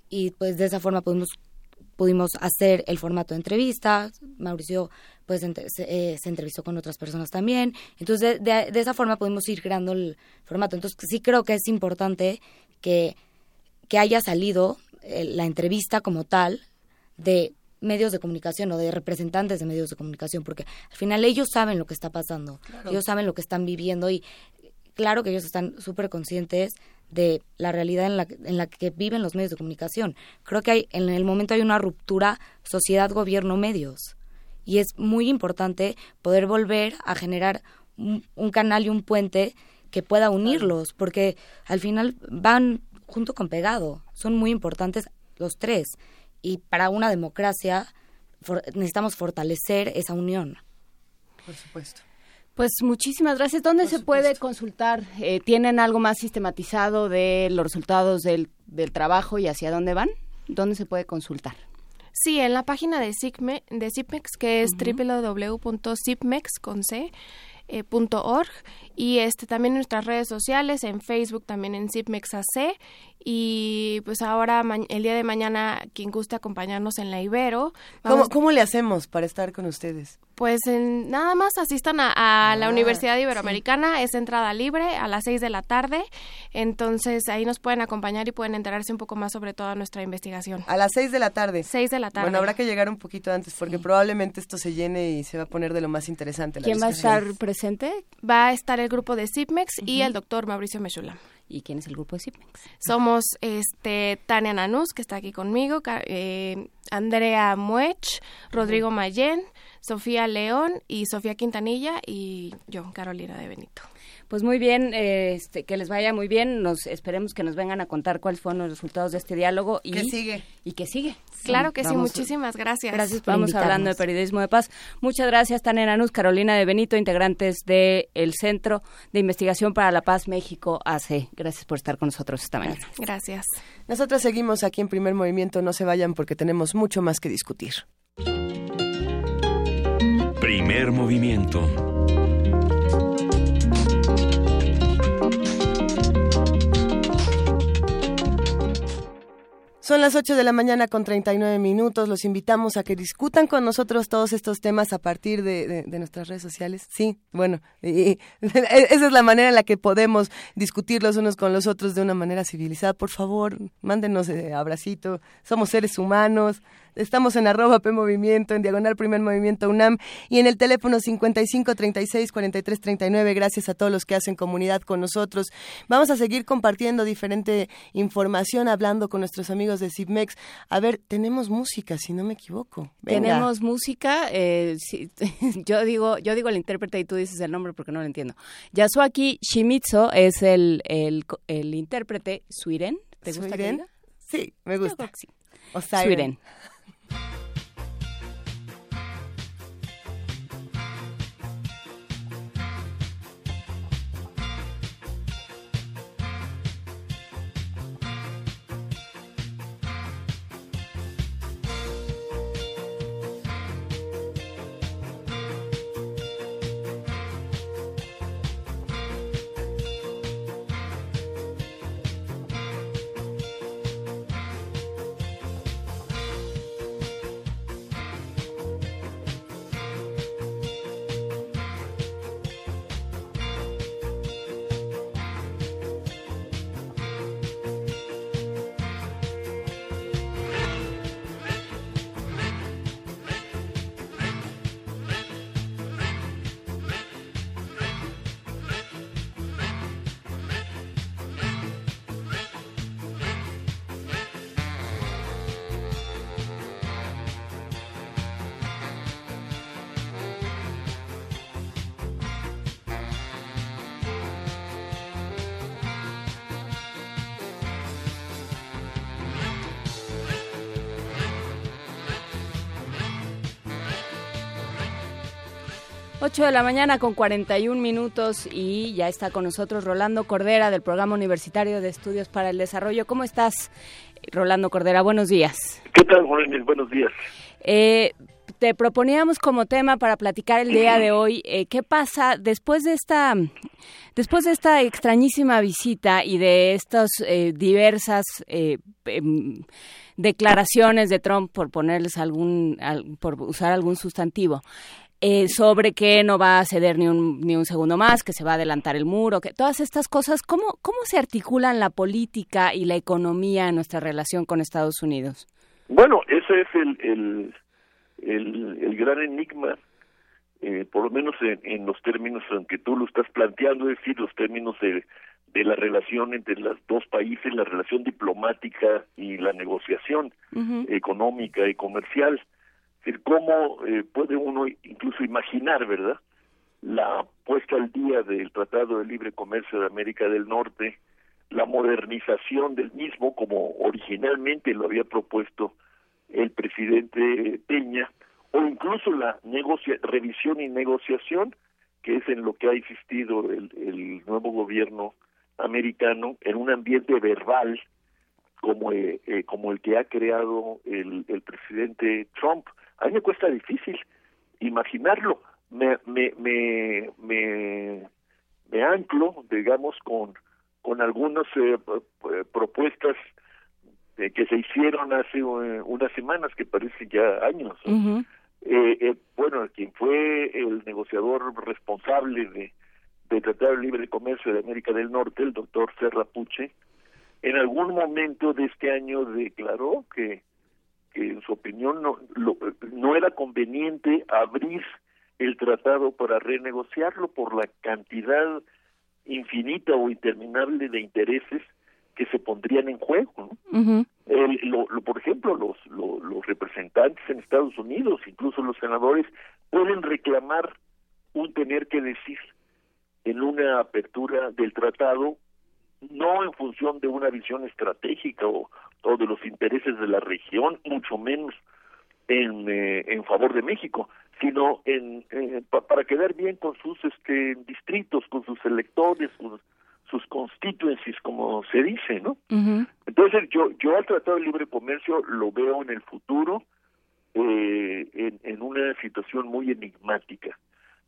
S29: Y pues de esa forma pudimos pudimos hacer el formato de entrevista Mauricio pues ente- se, eh, se entrevistó con otras personas también. Entonces de, de- de esa forma pudimos ir creando el formato. Entonces sí creo que es importante que que haya salido eh, la entrevista como tal de medios de comunicación o de representantes de medios de comunicación, porque al final ellos saben lo que está pasando,
S1: Claro.
S29: ellos saben lo que están viviendo y claro que ellos están súper conscientes de la realidad en la, en la que viven los medios de comunicación. Creo que hay, en el momento hay una ruptura sociedad-gobierno-medios y es muy importante poder volver a generar un, un canal y un puente que pueda unirlos, porque al final van junto con pegado, son muy importantes los tres y para una democracia for- necesitamos fortalecer esa unión.
S2: Por supuesto.
S1: Pues muchísimas gracias. ¿Dónde se puede consultar? Eh, ¿Tienen algo más sistematizado de los resultados del, del trabajo y hacia dónde van? ¿Dónde se puede consultar?
S28: Sí, en la página de, Cipme, de CIPMEX, que es www.cipmex con C, eh, punto org, y este también en nuestras redes sociales, en Facebook también en CIPMEX AC, y pues ahora el día de mañana quien guste acompañarnos en la Ibero.
S2: ¿Cómo, ¿Cómo le hacemos para estar con ustedes?
S28: Pues en- nada más asistan a, a la Universidad Iberoamericana, es entrada libre a las 6 de la tarde, entonces ahí nos pueden acompañar y pueden enterarse un poco más sobre toda nuestra investigación.
S2: A las 6 de la tarde.
S28: 6 de la tarde.
S2: Bueno, habrá que llegar un poquito antes porque probablemente esto se llene y se va a poner de lo más interesante. la
S1: ¿Quién va a estar presente?
S28: Va a estar el grupo de CIPMEX y el doctor Mauricio Mechulam.
S1: ¿Y quién es el grupo de CIPMEX?
S28: Somos este Tania Nanús, que está aquí conmigo, eh, Andrea Muech, Rodrigo Mayén, Sofía León y Sofía Quintanilla y yo, Carolina de Benito.
S1: Pues muy bien, eh, este, que les vaya muy bien. Nos esperemos que nos vengan a contar cuáles fueron los resultados de este diálogo y
S2: ¿Qué sigue?
S1: Y que sigue.
S28: Claro que sí, muchísimas gracias.
S1: Gracias por Vamos hablando de periodismo de paz. Muchas gracias, Tania Nanús, Carolina de Benito, integrantes del Centro de Investigación para la Paz México AC. Gracias por estar con nosotros esta mañana.
S28: Gracias.
S2: Nosotros seguimos aquí en Primer Movimiento, no se vayan porque tenemos mucho más que discutir.
S4: Primer movimiento.
S2: Son las 8 de la mañana con 39 minutos. Los invitamos a que discutan con nosotros todos estos temas a partir de, nuestras redes sociales. Sí, bueno, y- y- [laughs] esa es la manera en la que podemos discutir los unos con los otros de una manera civilizada. Por favor, mándenos eh, abracito. Somos seres humanos. Estamos en arroba P Movimiento, en Diagonal Primer Movimiento UNAM y en el teléfono 55 36 43 39. Gracias a todos los que hacen comunidad con nosotros. Vamos a seguir compartiendo diferente información, hablando con nuestros amigos de CIPMEX. A ver, tenemos música, si no me equivoco. Venga.
S1: Tenemos música, eh, [laughs] yo digo yo digo el intérprete y tú dices el nombre porque no lo entiendo. Yasuaki Shimizu es el, el, el intérprete Suiren. ¿Te gusta
S2: ¿Suiren? Sí, me gusta.
S1: creo que sí.
S2: O Siren.
S1: Suiren. Ocho de la mañana con 41 minutos y ya está con nosotros Rolando Cordera del Programa Universitario de Estudios para el Desarrollo. ¿Cómo estás, Rolando Cordera? Buenos días.
S30: ¿Qué tal, Juan? Buenos días.
S1: Eh, te proponíamos como tema para platicar el día de hoy eh, qué pasa después de esta después de esta extrañísima visita y de estas eh, diversas eh, em, declaraciones de Trump por ponerles algún al- por usar algún sustantivo eh, sobre que no va a ceder ni un, ni un segundo más, que se va a adelantar el muro, que todas estas cosas, ¿cómo, ¿cómo se articulan la política y la economía en nuestra relación con Estados Unidos?
S30: Bueno, ese es el, el, el, el gran enigma, eh, por lo menos en, en los términos en que tú lo estás planteando, es decir, los términos de, de la relación entre los dos países, la relación diplomática y la negociación económica y comercial. Decir, cómo eh, puede uno incluso imaginar, ¿verdad? La puesta al día del Tratado de Libre Comercio de América del Norte, la modernización del mismo, como originalmente lo había propuesto el presidente Peña, o incluso la negocia revisión y negociación, que es en lo que ha insistido el, el nuevo gobierno americano, en un ambiente verbal como, eh, eh, como el que ha creado el, el presidente Trump. A mí me cuesta difícil imaginarlo. Me, me, me, me, me anclo, digamos, con, con algunas eh, propuestas eh, que se hicieron hace eh, unas semanas, que parecen ya años. Eh, eh, bueno, quien fue el negociador responsable de, de Tratado de Libre Comercio de América del Norte, el doctor Serra Puche, en algún momento de este año declaró que, que en su opinión no, lo- no era conveniente abrir el tratado para renegociarlo por la cantidad infinita o interminable de intereses que se pondrían en juego. ¿no? El- lo- lo- por ejemplo, los, lo- los representantes en Estados Unidos, incluso los senadores, pueden reclamar un tener que decir en una apertura del tratado, no en función de una visión estratégica o, o de los intereses de la región, mucho menos en, eh, en favor de México, sino en, eh, pa- para quedar bien con sus este, distritos, con sus electores, con sus constituencies, como se dice, ¿no? Entonces yo yo al Tratado de Libre Comercio lo veo en el futuro eh, en, en una situación muy enigmática,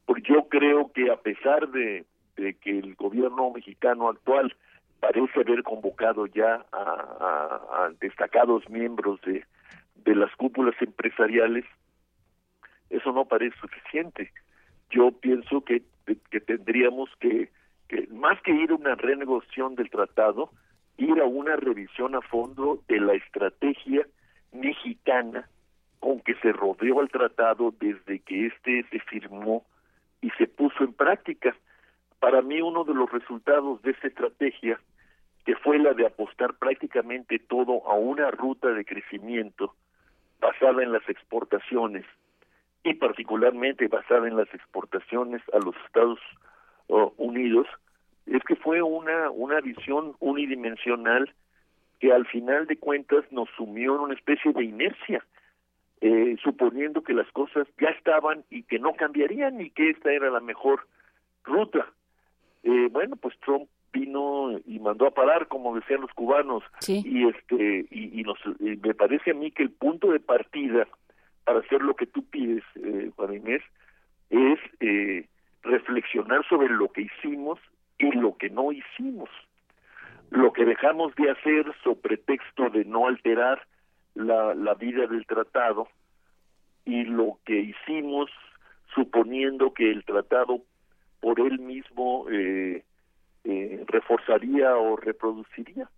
S30: porque yo creo que a pesar de, de que el gobierno mexicano actual parece haber convocado ya a, destacados miembros de, de las cúpulas empresariales, eso no parece suficiente. Yo pienso que, que tendríamos que, que, más que ir a una renegociación del tratado, ir a una revisión a fondo de la estrategia mexicana con que se rodeó al tratado desde que éste se firmó y se puso en práctica. Para mí uno de los resultados de esa estrategia, que fue la de apostar prácticamente todo a una ruta de crecimiento basada en las exportaciones y particularmente basada en las exportaciones a los Estados Unidos, es que fue una, una visión unidimensional que al final de cuentas nos sumió en una especie de inercia, eh, suponiendo que las cosas ya estaban y que no cambiarían y que esta era la mejor ruta. Eh, bueno, pues Trump vino y mandó a parar, como decían los cubanos, y este y, y nos, me parece a mí que el punto de partida para hacer lo que tú pides, eh, Juan Inés, es eh, reflexionar sobre lo que hicimos y lo que no hicimos. Lo que dejamos de hacer sobre pretexto de no alterar la, la vida del tratado y lo que hicimos suponiendo que el tratado por él mismo eh, eh, reforzaría o reproduciría.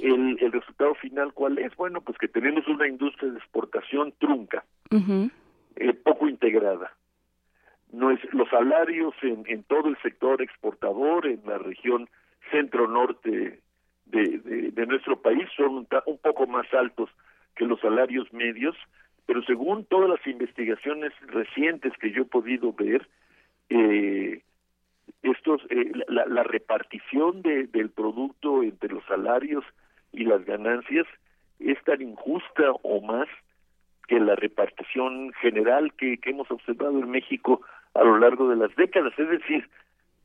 S30: El, el resultado final, ¿cuál es? Bueno, pues que tenemos una industria de exportación trunca, eh, poco integrada. No es, los salarios en, en todo el sector exportador, en la región centro-norte de, de, de nuestro país, son un, un poco más altos que los salarios medios, pero según todas las investigaciones recientes que yo he podido ver, eh, estos eh, la, la repartición de, del producto entre los salarios y las ganancias es tan injusta o más que la repartición general que, hemos observado en México a lo largo de las décadas, es decir,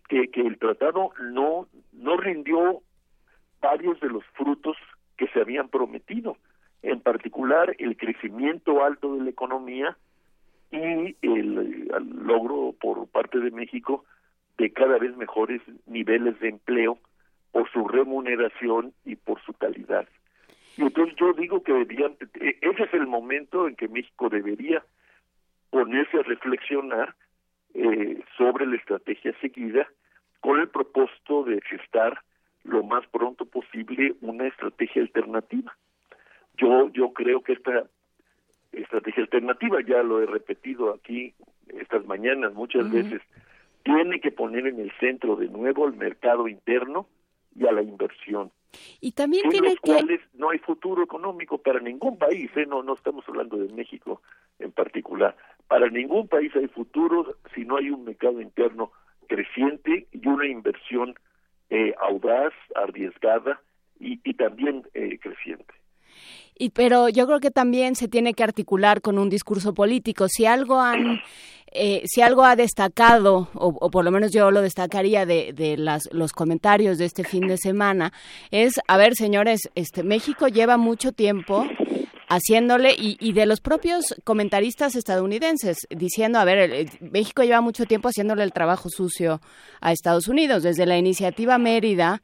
S30: que, que el tratado no no rindió varios de los frutos que se habían prometido, en particular el crecimiento alto de la economía y el logro por parte de México de cada vez mejores niveles de empleo por su remuneración y por su calidad. Y entonces yo digo que deberían, e- ese es el momento en que México debería ponerse a reflexionar eh, sobre la estrategia seguida con el propósito de gestar lo más pronto posible una estrategia alternativa. Yo yo creo que esta estrategia alternativa, ya lo he repetido aquí estas mañanas muchas veces, tiene que poner en el centro de nuevo al mercado interno y a la inversión.
S1: Y también tiene
S30: los
S1: que...
S30: cuales no hay futuro económico para ningún país, ¿eh? no, no estamos hablando de México en particular. Para ningún país hay futuro si no hay un mercado interno creciente y una inversión eh, audaz, arriesgada y, y también eh, creciente.
S1: Y, pero yo creo que también se tiene que articular con un discurso político. Si algo han, eh, si algo ha destacado, o, o por lo menos yo lo destacaría de, de las, los comentarios de este fin de semana, es, a ver, señores, este México lleva mucho tiempo haciéndole y, y de los propios comentaristas estadounidenses diciendo, a ver, el- México lleva mucho tiempo haciéndole el trabajo sucio a Estados Unidos. Desde la iniciativa Mérida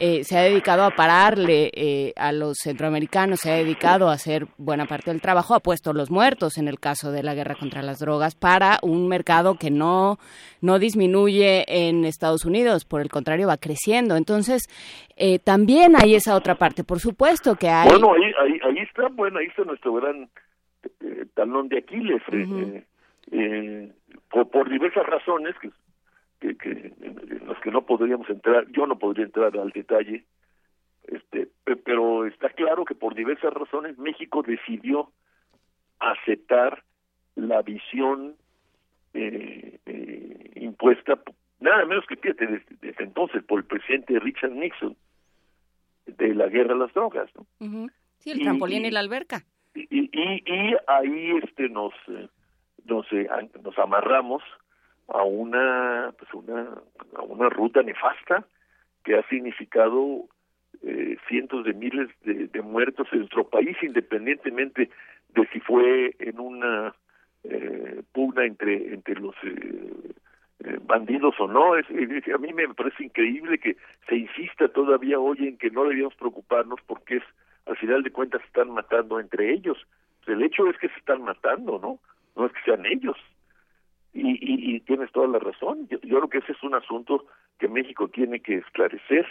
S1: eh, se ha dedicado a pararle eh, a los centroamericanos, se ha dedicado a hacer buena parte del trabajo, ha puesto los muertos en el caso de la guerra contra las drogas para un mercado que no, no disminuye en Estados Unidos, por el contrario va creciendo. Entonces, eh, también hay esa otra parte, por supuesto que hay...
S30: Bueno, ahí, ahí, ahí está, bueno, ahí está nuestro gran eh, talón de Aquiles, eh, eh, eh, por, por diversas razones que, que, que- en las que no podríamos entrar, yo no podría entrar al detalle, Este, pero está claro que por diversas razones México decidió aceptar la visión eh, eh, impuesta nada menos que fíjate desde, desde, entonces por el presidente Richard Nixon de la guerra a las drogas ¿no?
S1: sí el trampolín y, y, la alberca
S30: y, y, y ahí este nos nos nos amarramos a una pues una a una ruta nefasta que ha significado eh, cientos de miles de, de, muertos en nuestro país independientemente de si fue en una eh, pugna entre entre los eh, bandidos o no es, a mí me parece increíble que se insista todavía hoy en que no debíamos preocuparnos porque es al final de cuentas se están matando entre ellos. El hecho es que se están matando no no es que sean ellos. Y, y, y tienes toda la razón. Yo, yo creo que ese es un asunto que México tiene que esclarecer.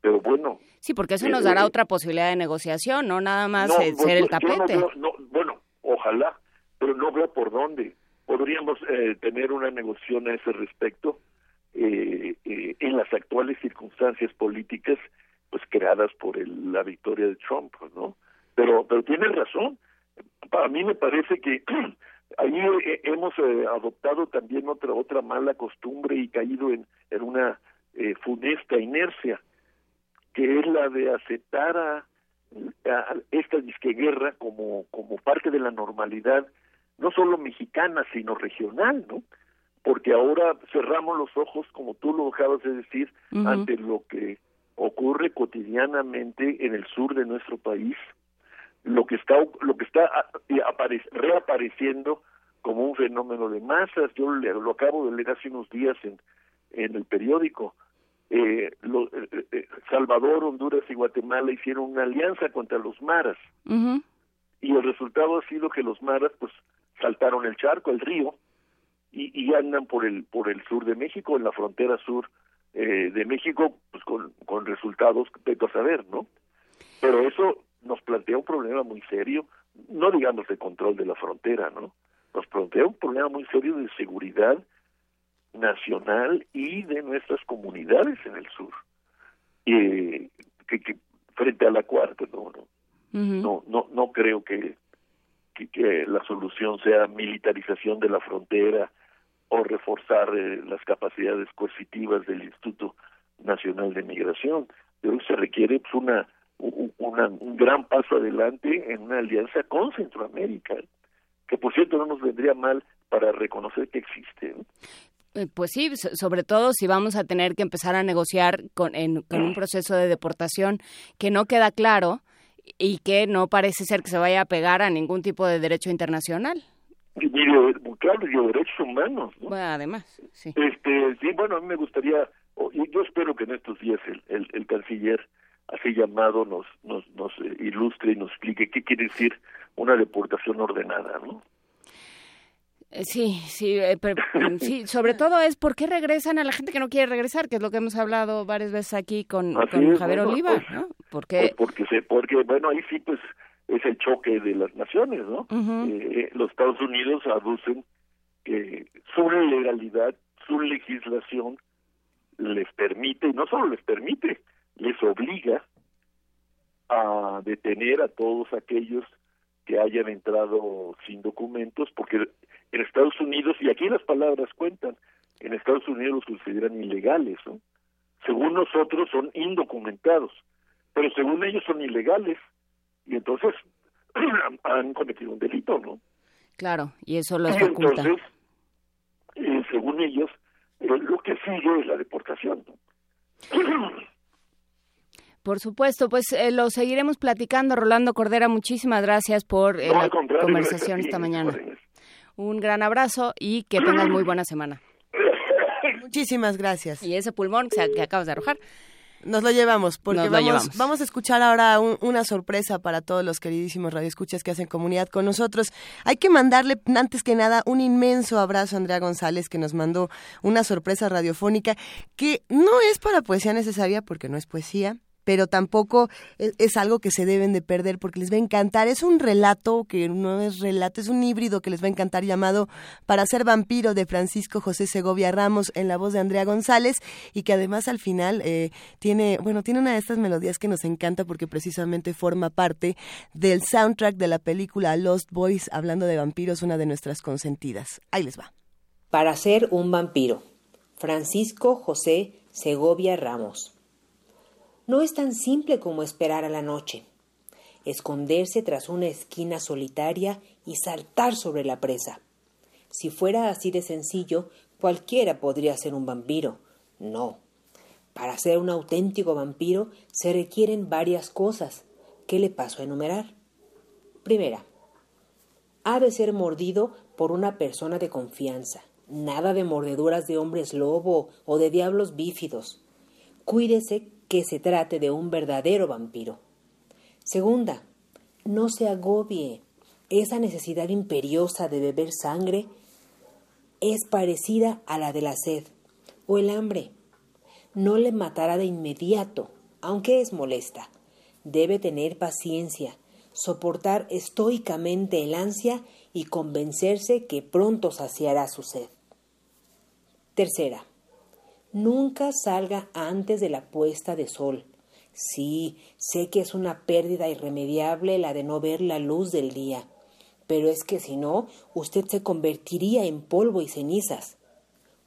S30: Pero bueno
S1: sí porque eso eh, nos dará otra posibilidad de negociación no nada más no, ser el tapete
S30: no veo, no, bueno ojalá pero no veo por dónde podríamos eh, tener una negociación a ese respecto eh, eh, en las actuales circunstancias políticas pues creadas por el, la victoria de Trump no pero pero tienes razón. Para mí me parece que [clears throat] ahí hemos adoptado también otra otra mala costumbre y caído en, en una funesta inercia que es la de aceptar a, a esta disqueguerra como como parte de la normalidad no solo mexicana, sino regional, ¿no? Porque ahora cerramos los ojos, como tú lo acabas de decir, uh -huh. ante lo que ocurre cotidianamente en el sur de nuestro país, lo que está lo que está reapareciendo como un fenómeno de masas. Yo lo acabo de leer hace unos días en, en el periódico. Eh, lo, eh, eh, Salvador, Honduras y Guatemala hicieron una alianza contra los maras.
S1: Uh -huh.
S30: Y el resultado ha sido que los maras, pues, saltaron el charco, el río, y, y andan por el por el sur de México, en la frontera sur eh, de México, pues con, con resultados que a saber, ¿no? Pero eso nos plantea un problema muy serio, no digamos de control de la frontera, ¿no? Nos plantea un problema muy serio de seguridad nacional y de nuestras comunidades en el sur, eh, que, que frente a la cuarta, no, no,
S1: uh -huh.
S30: no, no, no creo que que, que, la solución sea militarización de la frontera o reforzar eh, las capacidades coercitivas del Instituto Nacional de Migración. Pero se requiere pues, una, una, un gran paso adelante en una alianza con Centroamérica, que por cierto no nos vendría mal para reconocer que existe. ¿no?
S1: Pues sí, sobre todo si vamos a tener que empezar a negociar con, en, con un proceso de deportación que no queda claro y que no parece ser que se vaya a pegar a ningún tipo de derecho internacional.
S30: Y, claro, y derechos humanos. ¿no?
S1: Bueno, además, sí.
S30: Este, sí, bueno, a mí me gustaría, yo espero que en estos días el, el, el canciller así llamado nos, nos, nos ilustre y nos explique qué quiere decir una deportación ordenada, ¿no?
S1: Sí, sí, eh, pero, sí, [laughs] sobre todo es por qué regresan a la gente que no quiere regresar, que es lo que hemos hablado varias veces aquí con, con
S30: es,
S1: Javier
S30: bueno,
S1: Oliva,
S30: pues,
S1: ¿no? Porque,
S30: pues porque, se, porque, bueno, ahí sí, pues, es el choque de las naciones, ¿no?
S1: uh -huh.
S30: eh, los Estados Unidos aducen que su legalidad, su legislación les permite, no solo les permite, les obliga a detener a todos aquellos que hayan entrado sin documentos, porque en Estados Unidos, y aquí las palabras cuentan, en Estados Unidos los consideran ilegales, ¿no? Según nosotros son indocumentados, pero según ellos son ilegales, y entonces [clears throat] han cometido un delito, ¿no?
S1: Claro, y eso los
S30: y entonces, eh, según ellos, eh, lo que sigue es la deportación, ¿no? [clears throat]
S1: Por supuesto, pues eh, lo seguiremos platicando. Rolando Cordera, muchísimas gracias por eh,
S30: No,
S1: la conversación esta mañana. Un gran abrazo y que tengas muy buena semana. [laughs]
S2: Muchísimas gracias.
S1: Y ese pulmón que, acabas de arrojar.
S2: Nos lo llevamos, porque
S1: Nos lo
S2: vamos,
S1: llevamos.
S2: vamos a escuchar ahora un- una sorpresa para todos los queridísimos radioescuchas que hacen comunidad con nosotros. Hay que mandarle, antes que nada, un inmenso abrazo a Andrea González, que nos mandó una sorpresa radiofónica que no es para poesía necesaria, porque no es poesía, pero tampoco es, es algo que se deben de perder porque les va a encantar. Es un relato que no es relato, es un híbrido que les va a encantar llamado Para ser vampiro de Francisco José Segovia Ramos en la voz de Andrea González y que además al final eh, tiene, bueno, tiene una de estas melodías que nos encanta porque precisamente forma parte del soundtrack de la película Lost Boys, hablando de vampiros, una de nuestras consentidas. Ahí les va.
S31: Para ser un vampiro. Francisco José Segovia Ramos. No es tan simple como esperar a la noche, esconderse tras una esquina solitaria y saltar sobre la presa. Si fuera así de sencillo, cualquiera podría ser un vampiro. No. Para ser un auténtico vampiro se requieren varias cosas. ¿Qué le paso a enumerar? Primera, ha de ser mordido por una persona de confianza. Nada de mordeduras de hombres lobo o de diablos bífidos. Cuídese que se trate de un verdadero vampiro. Segunda, no se agobie. Esa necesidad imperiosa de beber sangre es parecida a la de la sed o el hambre. No le matará de inmediato, aunque es molesta. Debe tener paciencia, soportar estoicamente el ansia y convencerse que pronto saciará su sed. Tercera, nunca salga antes de la puesta de sol. Sí, sé que es una pérdida irremediable la de no ver la luz del día, pero es que si no, usted se convertiría en polvo y cenizas.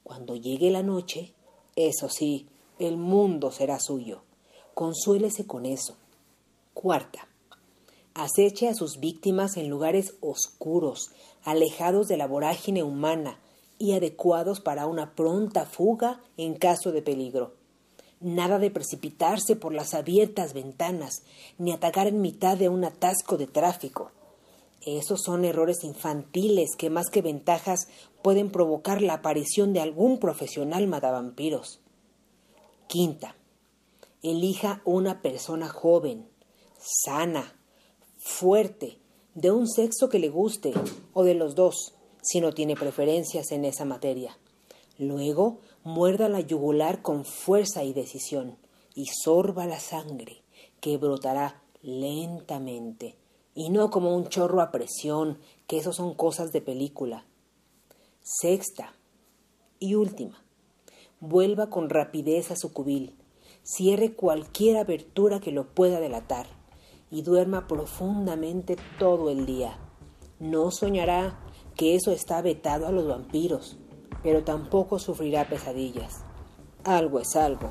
S31: Cuando llegue la noche, eso sí, el mundo será suyo. Consuélese con eso. Cuarta, aceche a sus víctimas en lugares oscuros, alejados de la vorágine humana, y adecuados para una pronta fuga en caso de peligro. Nada de precipitarse por las abiertas ventanas, ni atacar en mitad de un atasco de tráfico. Esos son errores infantiles que más que ventajas pueden provocar la aparición de algún profesional matavampiros. Quinta, elija una persona joven, sana, fuerte, de un sexo que le guste, o de los dos, si no tiene preferencias en esa materia. Luego, muerda la yugular con fuerza y decisión y sorba la sangre, que brotará lentamente, y no como un chorro a presión, que eso son cosas de película. Sexta y última, vuelva con rapidez a su cubil, cierre cualquier abertura que lo pueda delatar y duerma profundamente todo el día. No soñará que eso está vetado a los vampiros, pero tampoco sufrirá pesadillas. Algo es algo.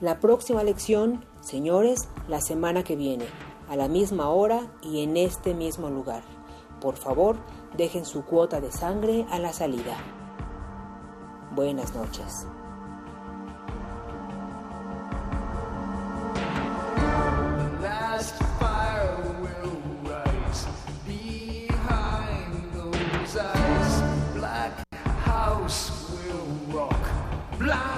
S31: La próxima lección, señores, la semana que viene, a la misma hora y en este mismo lugar. Por favor, dejen su cuota de sangre a la salida. Buenas noches.
S32: Blind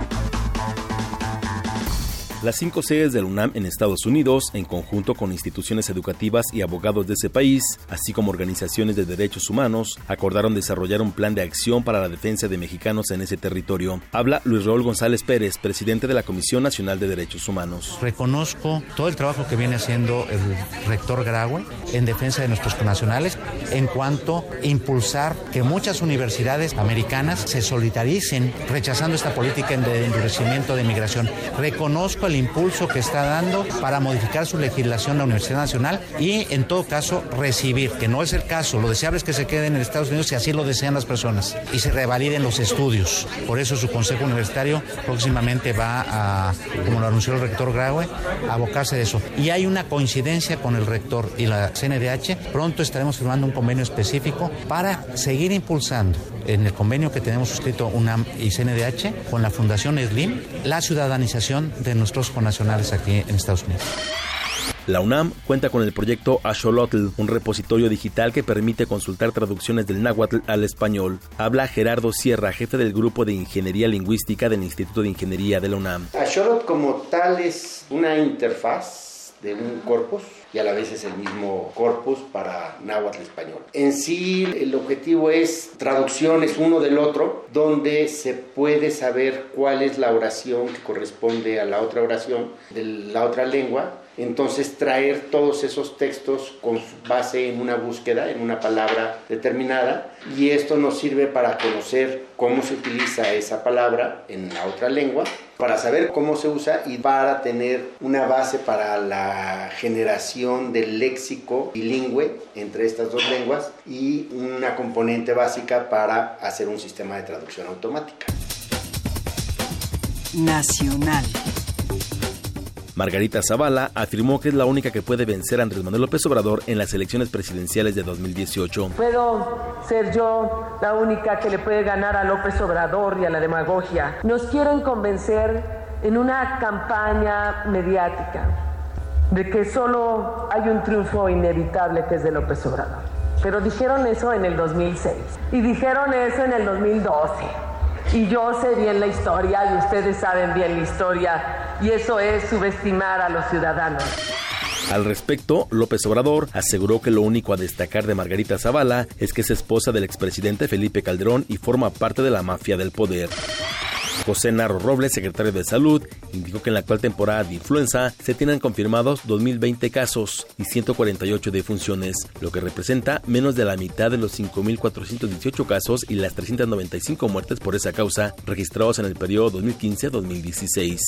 S12: Las cinco sedes del UNAM en Estados Unidos, en conjunto con instituciones educativas y abogados de ese país, así como organizaciones de derechos humanos, acordaron desarrollar un plan de acción para la defensa de mexicanos en ese territorio. Habla Luis Raúl González Pérez, presidente de la Comisión Nacional de Derechos Humanos.
S33: Reconozco todo el trabajo que viene haciendo el rector Graue en defensa de nuestros connacionales en cuanto a impulsar que muchas universidades americanas se solidaricen rechazando esta política de endurecimiento de migración. Reconozco el impulso que está dando para modificar su legislación la Universidad Nacional y en todo caso recibir, que no es el caso, lo deseable es que se queden en Estados Unidos si así lo desean las personas y se revaliden los estudios. Por eso su consejo universitario próximamente va a, como lo anunció el rector Graue, a abocarse de eso. Y hay una coincidencia con el rector y la CNDH, pronto estaremos firmando un convenio específico para seguir impulsando en el convenio que tenemos suscrito UNAM y CNDH con la Fundación SLIM la ciudadanización de nuestros connacionales aquí en Estados Unidos.
S12: La UNAM cuenta con el proyecto Axolotl, un repositorio digital que permite consultar traducciones del náhuatl al español. Habla Gerardo Sierra, jefe del grupo de Ingeniería Lingüística del Instituto de Ingeniería de la UNAM.
S34: Axolotl como tal es una interfaz de un corpus y a la vez es el mismo corpus para náhuatl español. En sí, el objetivo es traducciones uno del otro, donde se puede saber cuál es la oración que corresponde a la otra oración de la otra lengua. Entonces traer todos esos textos con base en una búsqueda, en una palabra determinada, y esto nos sirve para conocer cómo se utiliza esa palabra en la otra lengua, para saber cómo se usa y para tener una base para la generación del léxico bilingüe entre estas dos lenguas y una componente básica para hacer un sistema de traducción automática.
S15: Nacional.
S12: Margarita Zavala afirmó que es la única que puede vencer a Andrés Manuel López Obrador en las elecciones presidenciales de 2018.
S35: Puedo ser yo la única que le puede ganar a López Obrador y a la demagogia. Nos quieren convencer en una campaña mediática de que solo hay un triunfo inevitable que es de López Obrador. Pero dijeron eso en el 2006 y dijeron eso en el 2012. Y yo sé bien la historia y ustedes saben bien la historia y eso es subestimar a los ciudadanos.
S12: Al respecto, López Obrador aseguró que lo único a destacar de Margarita Zavala es que es esposa del expresidente Felipe Calderón y forma parte de la mafia del poder. José Narro Robles, secretario de Salud, indicó que en la actual temporada de influenza se tienen confirmados 2.020 casos y 148 defunciones, lo que representa menos de la mitad de los 5.418 casos y las 395 muertes por esa causa registrados en el periodo 2015-2016.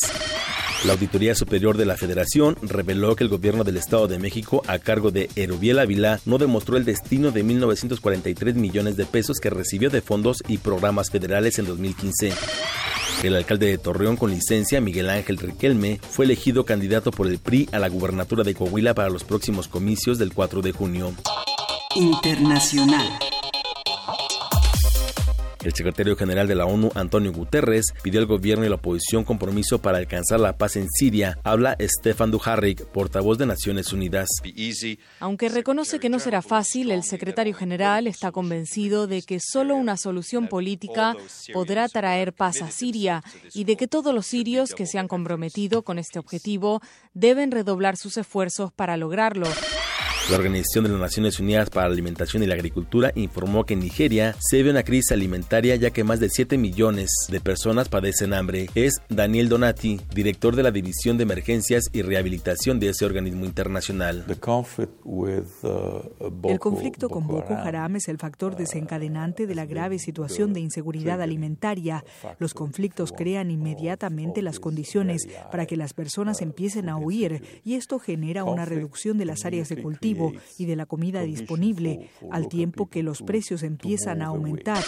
S12: La Auditoría Superior de la Federación reveló que el gobierno del Estado de México, a cargo de Erubiel Ávila, no demostró el destino de 1.943 millones de pesos que recibió de fondos y programas federales en 2015. El alcalde de Torreón con licencia, Miguel Ángel Riquelme, fue elegido candidato por el PRI a la gubernatura de Coahuila para los próximos comicios del 4 de junio.
S15: Internacional.
S12: El secretario general de la ONU, Antonio Guterres, pidió al gobierno y la oposición compromiso para alcanzar la paz en Siria. Habla Stefan Dujarric, portavoz de Naciones Unidas.
S36: Aunque reconoce que no será fácil, el secretario general está convencido de que solo una solución política podrá traer paz a Siria y de que todos los sirios que se han comprometido con este objetivo deben redoblar sus esfuerzos para lograrlo.
S12: La Organización de las Naciones Unidas para la Alimentación y la Agricultura informó que en Nigeria se ve una crisis alimentaria ya que más de 7 millones de personas padecen hambre. Es Daniel Donati, director de la División de Emergencias y Rehabilitación de ese organismo internacional.
S37: El conflicto con Boko Haram es el factor desencadenante de la grave situación de inseguridad alimentaria. Los conflictos crean inmediatamente las condiciones para que las personas empiecen a huir y esto genera una reducción de las áreas de cultivo y de la comida disponible, al tiempo que los precios empiezan a aumentar.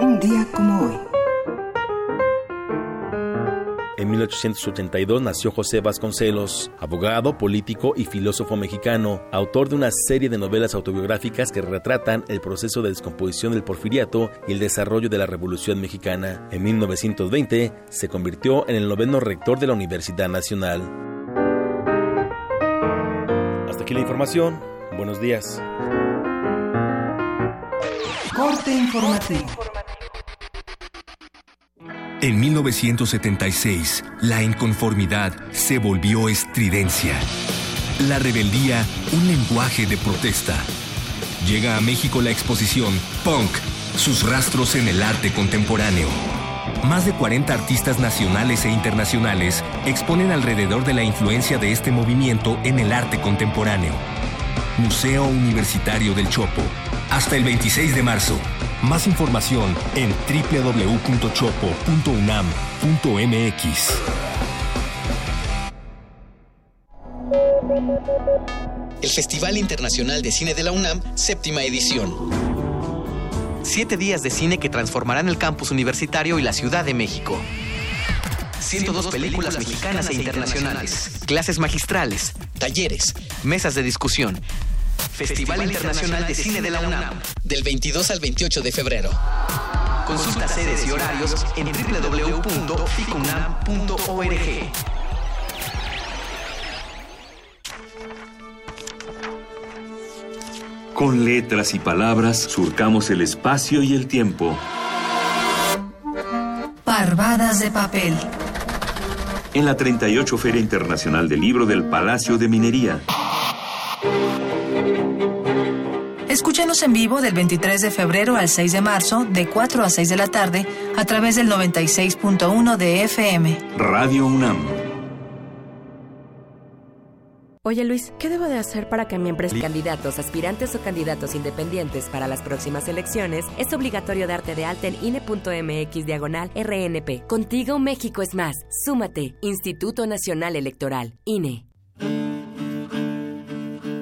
S15: Un día como hoy.
S12: En 1882 nació José Vasconcelos, abogado, político y filósofo mexicano, autor de una serie de novelas autobiográficas que retratan el proceso de descomposición del porfiriato y el desarrollo de la Revolución Mexicana. En 1920 se convirtió en el noveno rector de la Universidad Nacional. Hasta aquí la información. Buenos días.
S15: Corte informativo.
S38: En 1976, la inconformidad se volvió estridencia. La rebeldía, un lenguaje de protesta. Llega a México la exposición Punk, sus rastros en el arte contemporáneo. Más de 40 artistas nacionales e internacionales exponen alrededor de la influencia de este movimiento en el arte contemporáneo. Museo Universitario del Chopo. Hasta el 26 de marzo. Más información en www.chopo.unam.mx.
S17: El Festival Internacional de Cine de la UNAM, séptima edición. Siete días de cine que transformarán el campus universitario y la Ciudad de México. 102 películas mexicanas e internacionales, clases magistrales, talleres, mesas de discusión. Festival Internacional de Cine de la UNAM, del 22 al 28 de febrero. Consulta sedes y horarios en www.ficunam.org.
S25: Con letras y palabras surcamos el espacio y el tiempo.
S23: Parvadas de papel.
S25: En la 38 Feria Internacional del Libro del Palacio de Minería.
S23: Escúchanos en vivo del 23 de febrero al 6 de marzo, de 4 a 6 de la tarde, a través del 96.1 de FM.
S25: Radio UNAM.
S39: Oye Luis, ¿qué debo de hacer para que mi empresa... Candidatos, aspirantes o candidatos independientes para las próximas elecciones, es obligatorio darte de alta en INE.mx diagonal RNP. Contigo México es más. Súmate. Instituto Nacional Electoral. INE.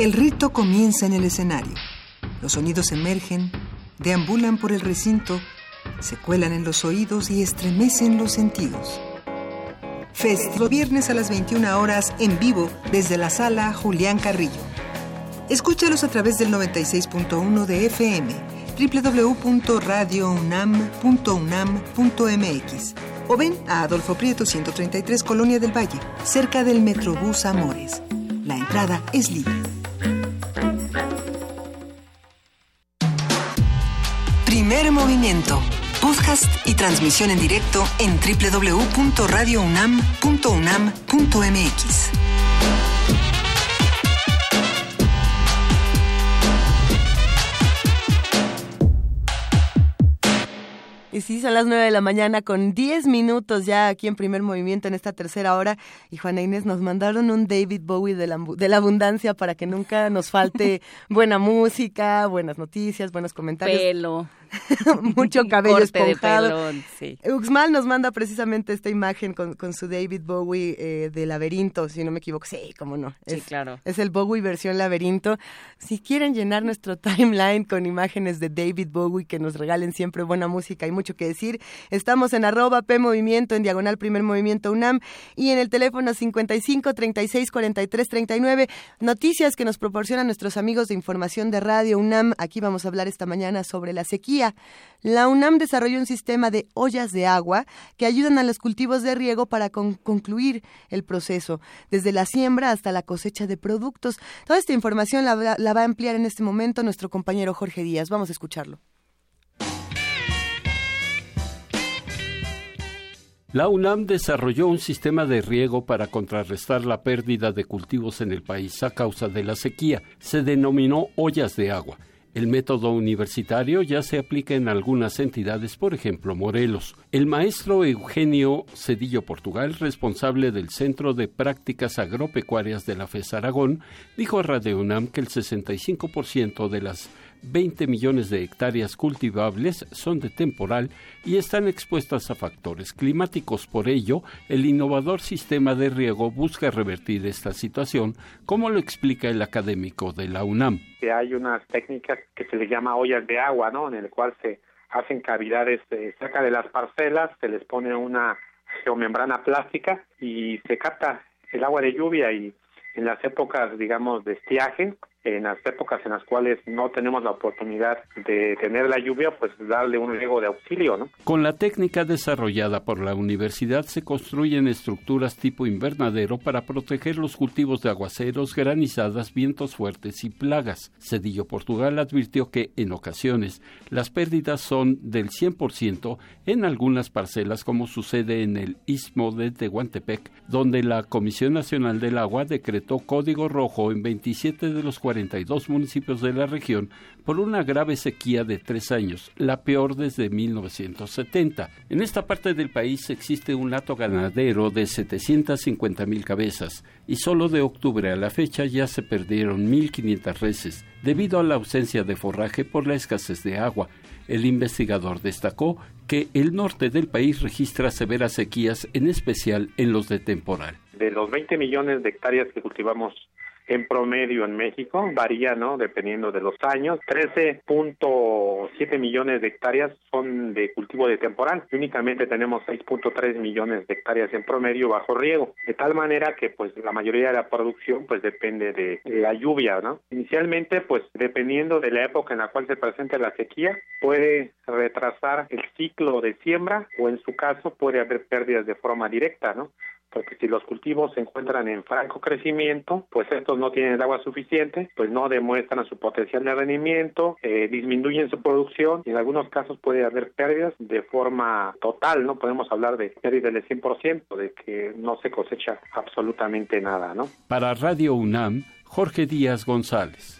S15: El rito comienza en el escenario. Los sonidos emergen, deambulan por el recinto, se cuelan en los oídos y estremecen los sentidos. Festivo viernes a las 21 horas en vivo desde la sala Julián Carrillo. Escúchalos a través del 96.1 de FM, www.radiounam.unam.mx o ven a Adolfo Prieto 133 Colonia del Valle, cerca del Metrobús Amores. La entrada es libre. Primer movimiento. Podcast y transmisión en directo en www.radiounam.unam.mx.
S2: Y sí, son las 9 de la mañana con 10 minutos ya aquí en primer movimiento en esta tercera hora. Y Juana Inés nos mandaron un David Bowie de la, de la abundancia para que nunca nos falte [laughs] buena música, buenas noticias, buenos comentarios.
S1: Pelo. [laughs]
S2: mucho cabello esponjado.
S1: pelón, sí.
S2: Uxmal nos manda precisamente esta imagen con, con su David Bowie eh, de laberinto, si no me equivoco. Sí, cómo no.
S1: Sí, claro.
S2: Es el Bowie versión laberinto. Si quieren llenar nuestro timeline con imágenes de David Bowie que nos regalen siempre buena música y mucho que decir, estamos en arroba P Movimiento, en diagonal Primer Movimiento UNAM y en el teléfono 55 36 43 39. Noticias que nos proporcionan nuestros amigos de información de Radio UNAM. Aquí vamos a hablar esta mañana sobre la sequía. La UNAM desarrolló un sistema de ollas de agua que ayudan a los cultivos de riego para con- concluir el proceso, desde la siembra hasta la cosecha de productos. Toda esta información la, la va a ampliar en este momento nuestro compañero Jorge Díaz. Vamos a escucharlo.
S40: La UNAM desarrolló un sistema de riego para contrarrestar la pérdida de cultivos en el país a causa de la sequía. Se denominó ollas de agua. El método universitario ya se aplica en algunas entidades, por ejemplo, Morelos. El maestro Eugenio Cedillo Portugal, responsable del Centro de Prácticas Agropecuarias de la FES Aragón, dijo a Radio UNAM que el 65% de las 20 millones de hectáreas cultivables son de temporal y están expuestas a factores climáticos. Por ello, el innovador sistema de riego busca revertir esta situación, como lo explica el académico de la UNAM.
S41: que hay unas técnicas que se le llama ollas de agua, ¿no? En el cual se hacen cavidades eh, cerca de las parcelas, se les pone una geomembrana plástica y se capta el agua de lluvia y en las épocas, digamos, de estiaje, en las épocas en las cuales no tenemos la oportunidad de tener la lluvia, pues darle un riego de auxilio, ¿no?
S40: Con la técnica desarrollada por la universidad se construyen estructuras tipo invernadero para proteger los cultivos de aguaceros, granizadas, vientos fuertes y plagas. Cedillo Portugal advirtió que en ocasiones las pérdidas son del 100% en algunas parcelas como sucede en el istmo de Tehuantepec, donde la Comisión Nacional del Agua decretó código rojo en 27 de los 42 municipios de la región por una grave sequía de tres años, la peor desde 1970. En esta parte del país existe un hato ganadero de 750 mil cabezas y solo de octubre a la fecha ya se perdieron 1.500 reses debido a la ausencia de forraje por la escasez de agua. El investigador destacó que el norte del país registra severas sequías, en especial en los de temporal.
S41: de los 20 millones de hectáreas que cultivamos en promedio en México, varía, ¿no? Dependiendo de los años. 13.7 millones de hectáreas son de cultivo de temporal y únicamente tenemos 6.3 millones de hectáreas en promedio bajo riego. De tal manera que, pues, la mayoría de la producción, pues, depende de, la lluvia, ¿no? Inicialmente, pues, dependiendo de la época en la cual se presente la sequía, puede retrasar el ciclo de siembra o, en su caso, puede haber pérdidas de forma directa, ¿no? Porque si los cultivos se encuentran en franco crecimiento, pues estos no tienen el agua suficiente, pues no demuestran su potencial de rendimiento, eh, disminuyen su producción y en algunos casos puede haber pérdidas de forma total, no podemos hablar de pérdidas del 100%, de que no se cosecha absolutamente nada, ¿no?
S40: Para Radio UNAM, Jorge Díaz González.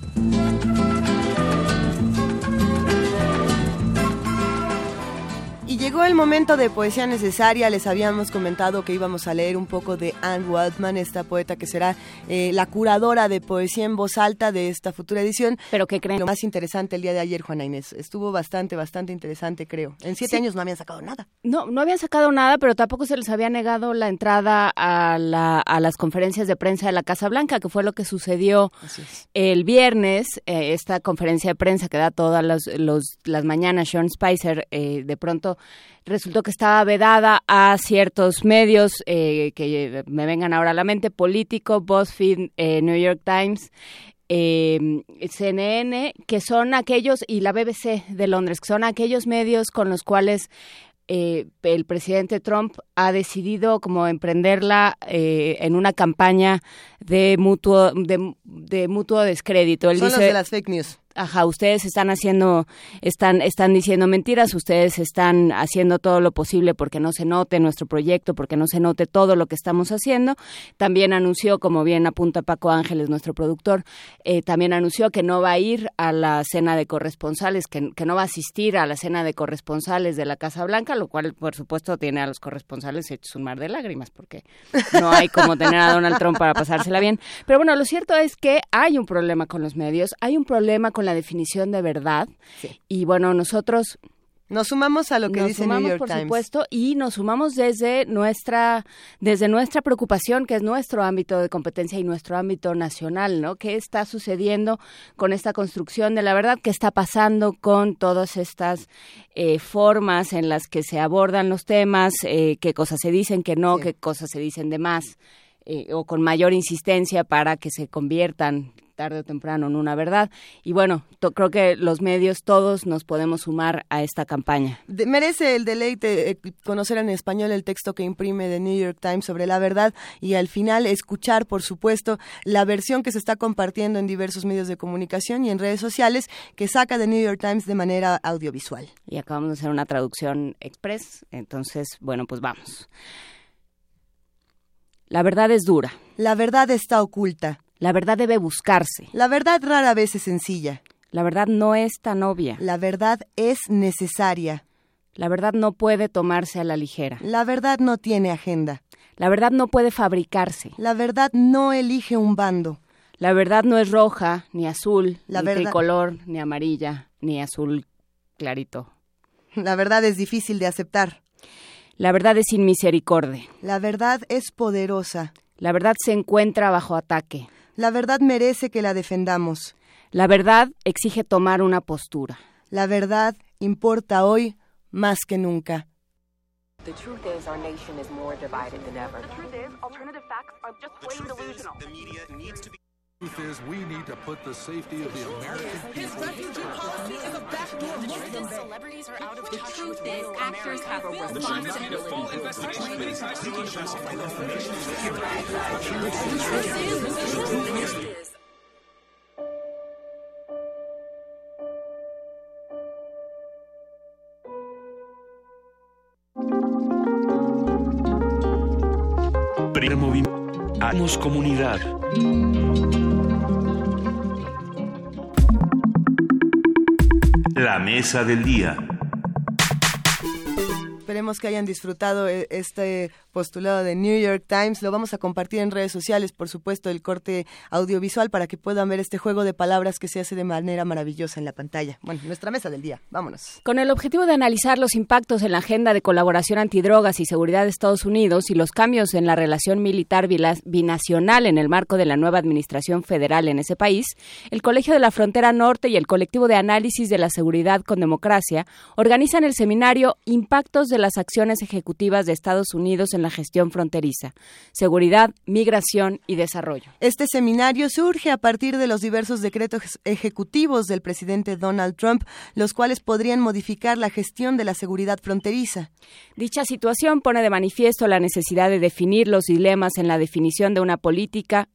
S2: Llegó el momento de poesía necesaria. Les habíamos comentado que íbamos a leer un poco de Anne Waldman, esta poeta que será eh, la curadora de poesía en voz alta de esta futura edición.
S1: Pero ¿qué creen?
S2: Lo más interesante el día de ayer, Juana Inés. Estuvo bastante, bastante interesante, creo. En siete
S1: Sí.
S2: años no habían sacado nada.
S1: No, no habían sacado nada, pero tampoco se les había negado la entrada a, la, a las conferencias de prensa de la Casa Blanca, que fue lo que sucedió el viernes. eh, esta conferencia de prensa que da todas los, los- las mañanas, Sean Spicer, eh, de pronto resultó que estaba vedada a ciertos medios eh, que me vengan ahora a la mente, Político, BuzzFeed, eh, New York Times, eh, CNN, que son aquellos, y la BBC de Londres, que son aquellos medios con los cuales eh, el presidente Trump ha decidido como emprenderla eh, en una campaña de mutuo de, de mutuo descrédito. Él
S2: Son
S1: dice,
S2: los de las fake news.
S1: Ajá, ustedes están haciendo, están, están diciendo mentiras, ustedes están haciendo todo lo posible porque no se note nuestro proyecto, porque no se note todo lo que estamos haciendo. También anunció, como bien apunta Paco Ángeles, nuestro productor, eh, también anunció que no va a ir a la cena de corresponsales, que, que no va a asistir a la cena de corresponsales de la Casa Blanca, lo cual, por supuesto, tiene a los corresponsales hechos un mar de lágrimas, porque no hay como tener a Donald Trump para pasársela bien. Pero bueno, lo cierto es que hay un problema con los medios, hay un problema con la definición de verdad. Y bueno, nosotros
S2: nos sumamos a lo que
S1: nos
S2: dice
S1: sumamos,
S2: New York
S1: por
S2: Times.
S1: supuesto, y nos sumamos desde nuestra, desde nuestra preocupación, que es nuestro ámbito de competencia y nuestro ámbito nacional, ¿no? ¿Qué está sucediendo con esta construcción de la verdad? ¿Qué está pasando con todas estas eh, formas en las que se abordan los temas? Eh, ¿Qué cosas se dicen, que no? ¿Qué cosas se dicen de más? Eh, o con mayor insistencia para que se conviertan tarde o temprano en una verdad. Y bueno, creo que los medios todos nos podemos sumar a esta campaña.
S2: De- merece el deleite eh, conocer en español el texto que imprime The New York Times sobre la verdad y al final escuchar, por supuesto, la versión que se está compartiendo en diversos medios de comunicación y en redes sociales que saca The New York Times de manera audiovisual.
S1: Y acabamos de hacer una traducción express, entonces, bueno, pues vamos. La verdad es dura.
S2: La verdad está oculta.
S1: La verdad debe buscarse.
S2: La verdad rara vez es sencilla.
S1: La verdad no es tan obvia.
S2: La verdad es necesaria.
S1: La verdad no puede tomarse a la ligera.
S2: La verdad no tiene agenda.
S1: La verdad no puede fabricarse.
S2: La verdad no elige un bando.
S1: La verdad no es roja, ni azul,
S2: La
S1: ni
S2: verdad-
S1: tricolor, ni amarilla, ni azul clarito.
S2: La verdad es difícil de aceptar.
S1: La verdad es sin misericordia.
S2: La verdad es poderosa.
S1: La verdad se encuentra bajo ataque.
S2: La verdad merece que la defendamos.
S1: La verdad exige tomar una postura.
S2: La verdad importa hoy más que nunca.
S42: The truth is, our nation is more divided than ever. The truth is, alternative facts are just plain delusional.
S43: The media needs to be. Truth is, we need to put the safety of the American people.
S42: Celebrities are out of touch with real actors have a responsibility.
S4: Primer movimiento. Hagamos comunidad. La mesa del día.
S2: Que hayan disfrutado eh, este postulado de New York Times. Lo vamos a compartir en redes sociales, por supuesto, el corte audiovisual para que puedan ver este juego de palabras que se hace de manera maravillosa en la pantalla. Bueno, nuestra mesa del día. Vámonos.
S1: Con el objetivo de analizar los impactos en la agenda de colaboración antidrogas y seguridad de Estados Unidos y los cambios en la relación militar binacional en el marco de la nueva administración federal en ese país, el Colegio de la Frontera Norte y el Colectivo de Análisis de la Seguridad con Democracia organizan el seminario Impactos de las acciones ejecutivas de Estados Unidos en la gestión fronteriza, seguridad, migración y desarrollo.
S2: Este seminario surge a partir de los diversos decretos ejecutivos del presidente Donald Trump, los cuales podrían modificar la gestión de la seguridad fronteriza.
S1: Dicha situación pone de manifiesto la necesidad de definir los dilemas en la definición de una política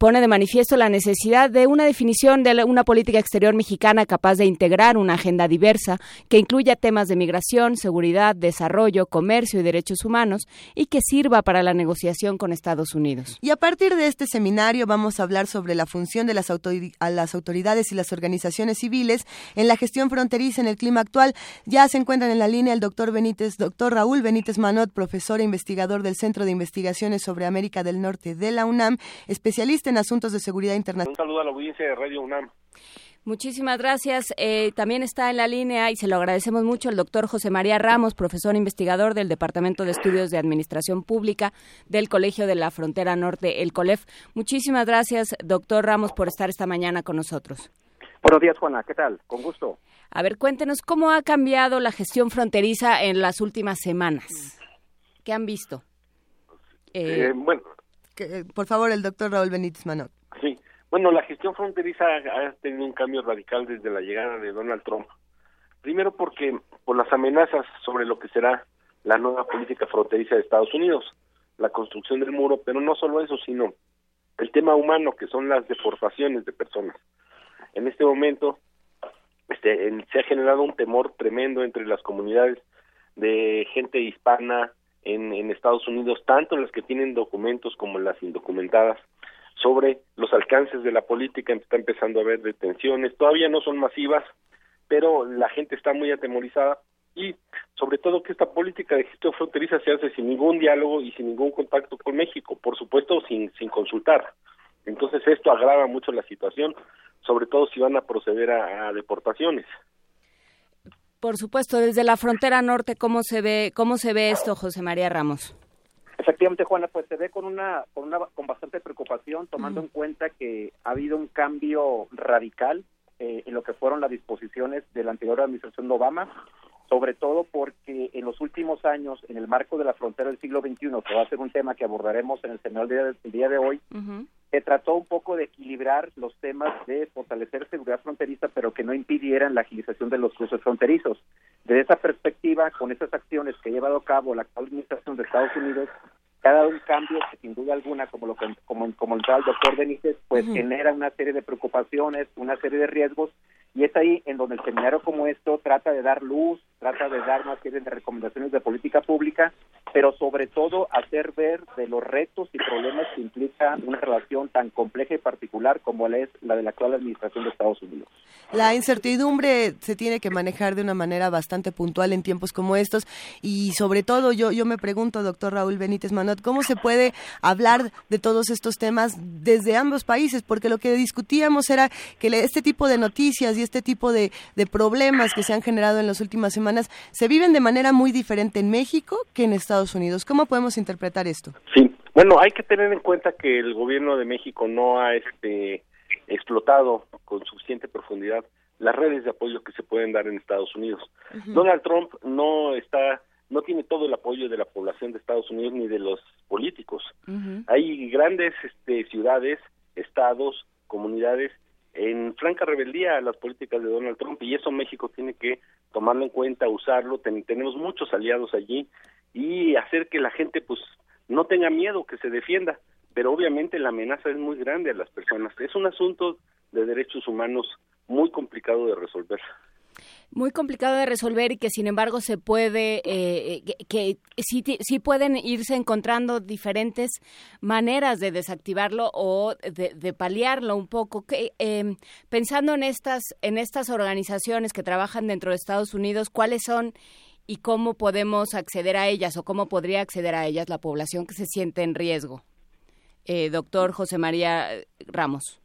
S1: pone de manifiesto la necesidad de una definición de una política exterior mexicana capaz de integrar una agenda diversa que incluya temas de migración, seguridad, desarrollo, comercio y derechos humanos y que sirva para la negociación con Estados Unidos.
S2: Y a partir de este seminario vamos a hablar sobre la función de las, autori- a las autoridades y las organizaciones civiles en la gestión fronteriza en el clima actual. Ya se encuentran en la línea el doctor Benítez, doctor Raúl Benítez Manot, profesor e investigador del Centro de Investigaciones sobre América del Norte de la UNAM, especialista en asuntos de seguridad internacional.
S44: Un saludo a la audiencia de Radio UNAM.
S1: Muchísimas gracias. Eh, también está en la línea y se lo agradecemos mucho el doctor José María Ramos, profesor investigador del Departamento de Estudios de Administración Pública del Colegio de la Frontera Norte, el COLEF. Muchísimas gracias, doctor Ramos, por estar esta mañana con nosotros.
S44: Buenos días, Juana. ¿Qué tal? Con gusto.
S1: A ver, cuéntenos cómo ha cambiado la gestión fronteriza en las últimas semanas. ¿Qué han visto? Eh,
S44: Eh, bueno,
S2: Que, eh, por favor, el doctor Raúl Benítez Manot.
S44: Bueno, la gestión fronteriza ha tenido un cambio radical desde la llegada de Donald Trump. Primero porque por las amenazas sobre lo que será la nueva política fronteriza de Estados Unidos, la construcción del muro, pero no solo eso, sino el tema humano, que son las deportaciones de personas. En este momento, se, se ha generado un temor tremendo entre las comunidades de gente hispana en, en Estados Unidos, tanto las que tienen documentos como las indocumentadas, sobre los alcances de la política, está empezando a haber detenciones, todavía no son masivas, pero la gente está muy atemorizada y sobre todo que esta política de gestión fronteriza se hace sin ningún diálogo y sin ningún contacto con México, por supuesto sin, sin consultar. Entonces esto agrava mucho la situación, sobre todo si van a proceder a, deportaciones.
S1: Por supuesto, desde la frontera norte, ¿cómo se ve, cómo se ve esto, José María Ramos?
S27: Efectivamente, Juana, pues se ve con una, con una, con bastante preocupación, tomando en cuenta que ha habido un cambio radical eh, en lo que fueron las disposiciones de la anterior administración de Obama, sobre todo porque en los últimos años, en el marco de la frontera del siglo XXI, que va a ser un tema que abordaremos en el seminario del día, de hoy, se trató un poco de equilibrar los temas de fortalecer seguridad fronteriza, pero que no impidieran la agilización de los cruces fronterizos. Desde esa perspectiva, con esas acciones que ha llevado a cabo la actual administración de Estados Unidos, que ha dado un cambio que sin duda alguna, como lo como, como el doctor Benítez, pues genera una serie de preocupaciones, una serie de riesgos, y es ahí en donde el seminario como esto trata de dar luz, trata de dar una serie de recomendaciones de política pública, pero sobre todo hacer ver de los retos y problemas que implica una relación tan compleja y particular como la es la de la actual administración de Estados Unidos.
S2: La incertidumbre se tiene que manejar de una manera bastante puntual en tiempos como estos y sobre todo yo, yo me pregunto, doctor Raúl Benítez Manot, ¿cómo se puede hablar de todos estos temas desde ambos países? Porque lo que discutíamos era que este tipo de noticias y este tipo de, de problemas que se han generado en las últimas semanas se viven de manera muy diferente en México que en Estados Unidos. ¿Cómo podemos interpretar esto?
S44: Sí, bueno, hay que tener en cuenta que el gobierno de México no ha este, explotado con suficiente profundidad las redes de apoyo que se pueden dar en Estados Unidos. Donald Trump no está, no tiene todo el apoyo de la población de Estados Unidos ni de los políticos. Hay grandes este, ciudades, estados, comunidades en franca rebeldía a las políticas de Donald Trump y eso México tiene que tomarlo en cuenta, usarlo. Ten- tenemos muchos aliados allí y hacer que la gente pues no tenga miedo, que se defienda. Pero obviamente la amenaza es muy grande a las personas. Es un asunto de derechos humanos muy complicado de resolver.
S1: Muy complicado de resolver y que sin embargo se puede, eh, que, sí, sí pueden irse encontrando diferentes maneras de desactivarlo o de, paliarlo un poco. Eh, pensando en estas, en estas organizaciones que trabajan dentro de Estados Unidos, ¿cuáles son y cómo podemos acceder a ellas o cómo podría acceder a ellas la población que se siente en riesgo? Eh, doctor José María Ramos.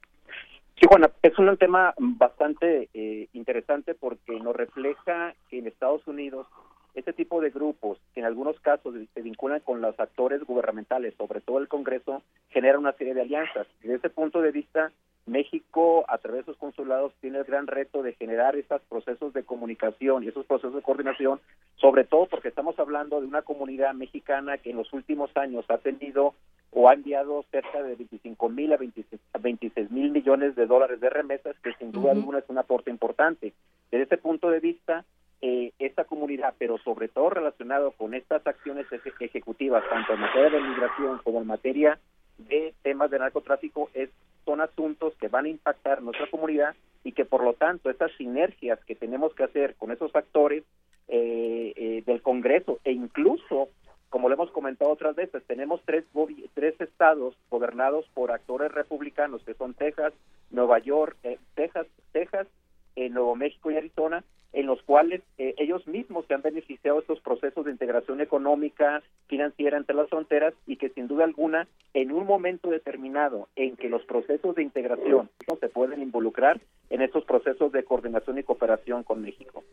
S27: Sí, Juana, es un tema bastante eh, interesante porque nos refleja que en Estados Unidos este tipo de grupos, que en algunos casos se vinculan con los actores gubernamentales, sobre todo el Congreso, genera una serie de alianzas. Desde ese punto de vista, México, a través de sus consulados, tiene el gran reto de generar estos procesos de comunicación y esos procesos de coordinación, sobre todo porque estamos hablando de una comunidad mexicana que en los últimos años ha tenido o ha enviado cerca de 25 mil a 26 a 26 mil millones de dólares de remesas, que sin duda alguna es un aporte importante. Desde ese punto de vista, eh, esta comunidad, pero sobre todo relacionado con estas acciones eje- ejecutivas, tanto en materia de migración como en materia de temas de narcotráfico, es, son asuntos que van a impactar nuestra comunidad y que por lo tanto estas sinergias que tenemos que hacer con esos actores eh, eh, del Congreso e incluso como lo hemos comentado otras veces, tenemos tres, tres estados gobernados por actores republicanos, que son Texas, Nueva York, eh, Texas, Texas, eh, Nuevo México y Arizona, en los cuales eh, ellos mismos se han beneficiado de estos procesos de integración económica, financiera entre las fronteras y que sin duda alguna, en un momento determinado en que los procesos de integración se pueden involucrar en estos procesos de coordinación y cooperación con México.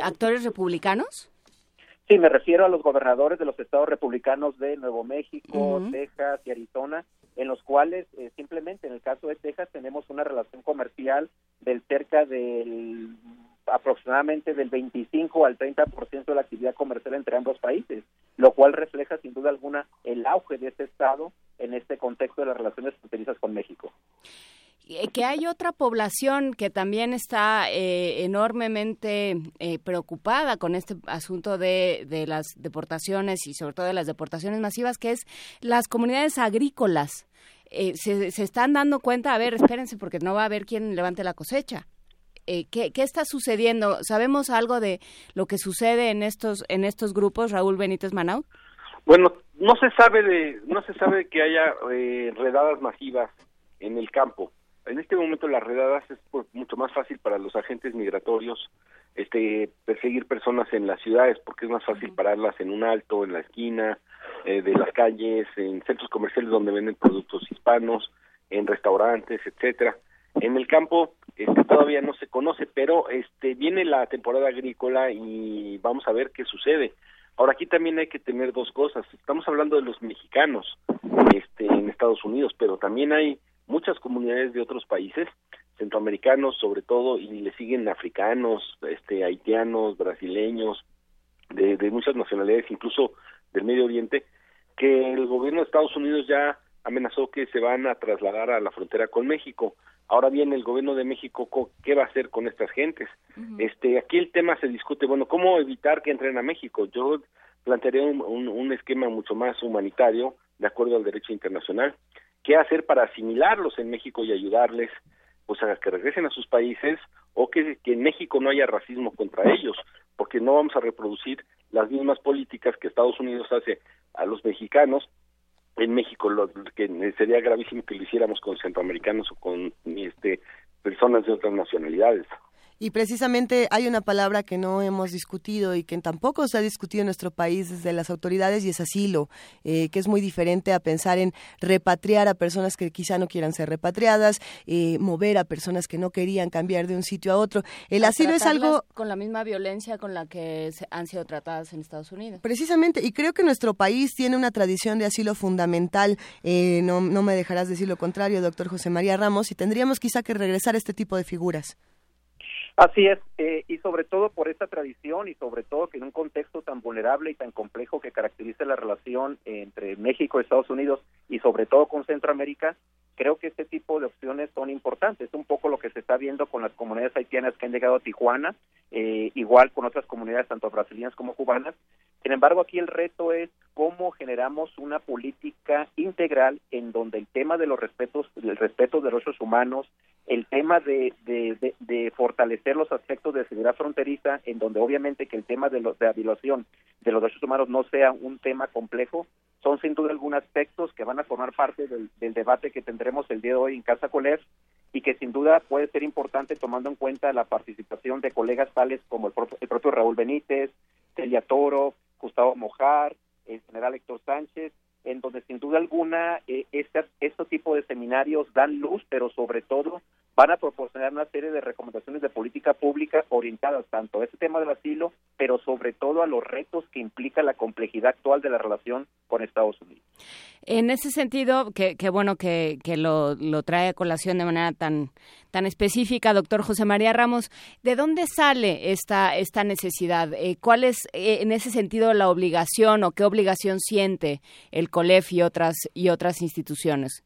S1: ¿Actores republicanos?
S27: Sí, me refiero a los gobernadores de los estados republicanos de Nuevo México. Texas y Arizona, en los cuales eh, simplemente en el caso de Texas tenemos una relación comercial del cerca del aproximadamente del 25 al 30% de la actividad comercial entre ambos países, lo cual refleja sin duda alguna el auge de este estado en este contexto de las relaciones fronterizas con México.
S1: Eh, que hay otra población que también está eh, enormemente eh, preocupada con este asunto de, de las deportaciones y sobre todo de las deportaciones masivas, que es las comunidades agrícolas. Eh, se, se están dando cuenta, a ver, espérense porque no va a haber quien levante la cosecha. Eh, ¿qué, ¿Qué está sucediendo? ¿Sabemos algo de lo que sucede en estos en estos grupos, Raúl Benítez Manau?
S44: Bueno, no se sabe de no se sabe que haya eh, redadas masivas en el campo. En este momento las redadas es pues, mucho más fácil para los agentes migratorios este perseguir personas en las ciudades porque es más fácil pararlas en un alto, en la esquina eh, de las calles, en centros comerciales donde venden productos hispanos, en restaurantes, etcétera. En el campo este, todavía no se conoce, pero este viene la temporada agrícola y vamos a ver qué sucede. Ahora aquí también hay que tener dos cosas. Estamos hablando de los mexicanos este, en Estados Unidos, pero también hay muchas comunidades de otros países centroamericanos sobre todo y le siguen africanos, este haitianos, brasileños, de, de muchas nacionalidades, incluso del Medio Oriente, que el gobierno de Estados Unidos ya amenazó que se van a trasladar a la frontera con México. Ahora bien, el gobierno de México, ¿qué va a hacer con estas gentes? Este, aquí el tema se discute, bueno, ¿cómo evitar que entren a México? Yo plantearía un, un, un esquema mucho más humanitario, de acuerdo al derecho internacional. ¿Qué hacer para asimilarlos en México y ayudarles? pues a que regresen a sus países o que, que en México no haya racismo contra ellos, porque no vamos a reproducir las mismas políticas que Estados Unidos hace a los mexicanos en México lo que sería gravísimo que lo hiciéramos con centroamericanos o con este personas de otras nacionalidades.
S2: Y precisamente hay una palabra que no hemos discutido y que tampoco se ha discutido en nuestro país desde las autoridades y es asilo, eh, que es muy diferente a pensar en repatriar a personas que quizá no quieran ser repatriadas, eh, mover a personas que no querían cambiar de un sitio a otro. El asilo es algo...
S1: Con la misma violencia con la que han sido tratadas en Estados Unidos.
S2: Precisamente, y creo que nuestro país tiene una tradición de asilo fundamental, eh, no, no me dejarás decir lo contrario, doctor José María Ramos, y tendríamos quizá que regresar a este tipo de figuras.
S27: Así es, eh, y sobre todo por esta tradición y sobre todo que en un contexto tan vulnerable y tan complejo que caracteriza la relación entre México Estados Unidos y sobre todo con Centroamérica, creo que este tipo de opciones son importantes. Un poco lo que se está viendo con las comunidades haitianas que han llegado a Tijuana, eh, igual con otras comunidades tanto brasileñas como cubanas. Sin embargo, aquí el reto es cómo generamos una política integral en donde el tema de los respetos, el respeto de derechos humanos, el tema de, fortalecer los aspectos de seguridad fronteriza, en donde obviamente que el tema de, de la violación de los derechos humanos no sea un tema complejo, son sin duda algunos aspectos que van a formar parte del, debate que tendremos el día de hoy en Casa Coler y que sin duda puede ser importante tomando en cuenta la participación de colegas tales como el el propio Raúl Benítez, Celia Toro, Gustavo Mojar, el general Héctor Sánchez, en donde sin duda alguna eh, este, este tipo de seminarios dan luz, pero sobre todo van a proporcionar una serie de recomendaciones de política pública orientadas tanto a este tema del asilo, pero sobre todo a los retos que implica la complejidad actual de la relación con Estados Unidos.
S1: En ese sentido, que, bueno que, lo, trae a colación de manera tan, tan específica, doctor José María Ramos, ¿de dónde sale esta, esta necesidad? Eh, ¿Cuál es eh, en ese sentido la obligación o qué obligación siente el COLEF y otras, y otras instituciones?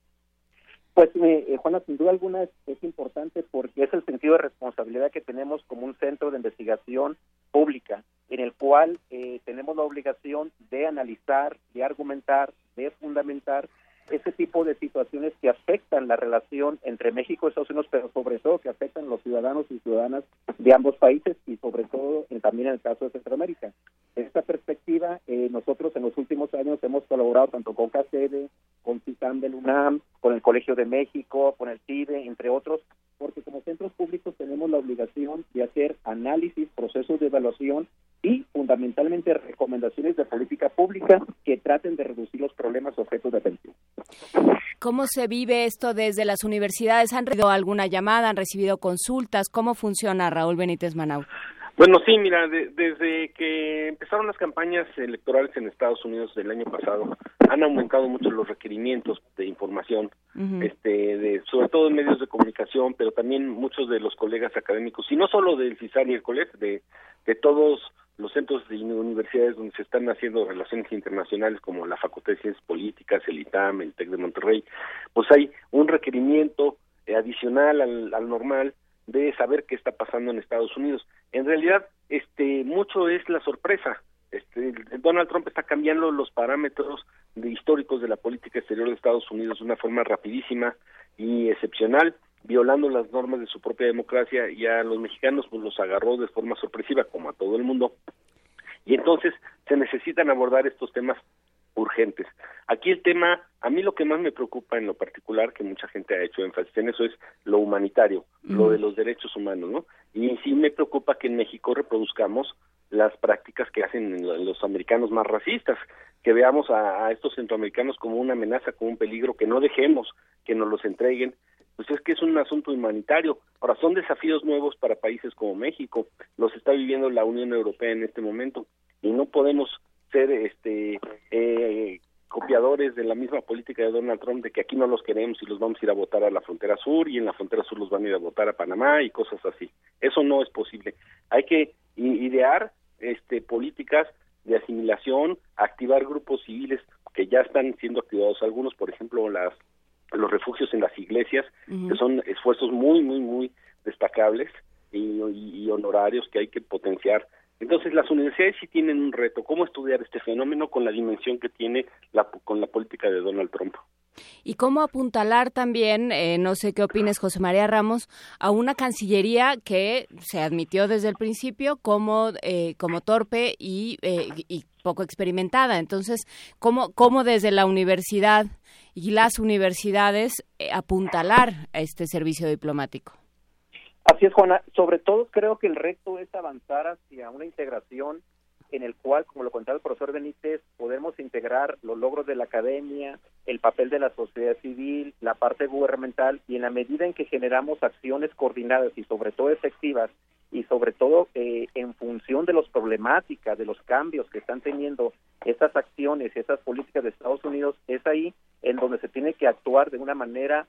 S27: Pues, eh, Juana, sin duda alguna es, importante porque es el sentido de responsabilidad que tenemos como un centro de investigación pública, en el cual eh, tenemos la obligación de analizar, de argumentar, de fundamentar ese tipo de situaciones que afectan la relación entre México y Estados Unidos, pero sobre todo que afectan a los ciudadanos y ciudadanas de ambos países y sobre todo también en el caso de Centroamérica. En esta perspectiva, eh, nosotros en los últimos años hemos colaborado tanto con CACEDE, con CITAM del UNAM, con el Colegio de México, con el CIDE, entre otros, porque como centros públicos tenemos la obligación de hacer análisis, procesos de evaluación y fundamentalmente recomendaciones de política pública que traten de reducir los problemas objetos de atención.
S1: ¿Cómo se vive esto desde las universidades? ¿Han recibido alguna llamada? ¿Han recibido consultas? ¿Cómo funciona, Raúl Benítez Manau?
S44: Bueno, sí, mira, desde que empezaron las campañas electorales en Estados Unidos del año pasado, han aumentado mucho los requerimientos de información, este, de, sobre todo en medios de comunicación, pero también muchos de los colegas académicos, y no solo del CISAR y el COLEF, de, de todos los centros de universidades donde se están haciendo relaciones internacionales como la Facultad de Ciencias Políticas, el ITAM, el TEC de Monterrey, pues hay un requerimiento eh, adicional al, al normal de saber qué está pasando en Estados Unidos. En realidad, este mucho es la sorpresa. Este, Donald Trump está cambiando los parámetros de históricos de la política exterior de Estados Unidos de una forma rapidísima y excepcional violando las normas de su propia democracia y a los mexicanos pues los agarró de forma sorpresiva como a todo el mundo y entonces se necesitan abordar estos temas urgentes. Aquí el tema, a mí lo que más me preocupa en lo particular, que mucha gente ha hecho énfasis en eso, es lo humanitario, lo de los derechos humanos, ¿no? Y sí me preocupa que en México reproduzcamos las prácticas que hacen los americanos más racistas, que veamos a, a estos centroamericanos como una amenaza, como un peligro, que no dejemos que nos los entreguen, pues es que es un asunto humanitario. Ahora, son desafíos nuevos para países como México, los está viviendo la Unión Europea en este momento, y no podemos ser este eh, copiadores de la misma política de Donald Trump de que aquí no los queremos y los vamos a ir a votar a la frontera sur y en la frontera sur los van a ir a votar a Panamá y cosas así. Eso no es posible. Hay que idear este políticas de asimilación, activar grupos civiles que ya están siendo activados algunos, por ejemplo, las los refugios en las iglesias, que son esfuerzos muy muy muy destacables y, y honorarios que hay que potenciar entonces las universidades sí tienen un reto, cómo estudiar este fenómeno con la dimensión que tiene la, con la política de Donald Trump.
S1: Y cómo apuntalar también, eh, no sé qué opines José María Ramos, a una Cancillería que se admitió desde el principio como, eh, como torpe y, eh, y poco experimentada. Entonces, ¿cómo, ¿cómo desde la universidad y las universidades apuntalar a este servicio diplomático?
S27: Así es, Juana. Sobre todo creo que el reto es avanzar hacia una integración en el cual, como lo contaba el profesor Benítez, podemos integrar los logros de la academia, el papel de la sociedad civil, la parte gubernamental, y en la medida en que generamos acciones coordinadas y sobre todo efectivas, y sobre todo eh, en función de las problemáticas, de los cambios que están teniendo esas acciones y esas políticas de Estados Unidos, es ahí en donde se tiene que actuar de una manera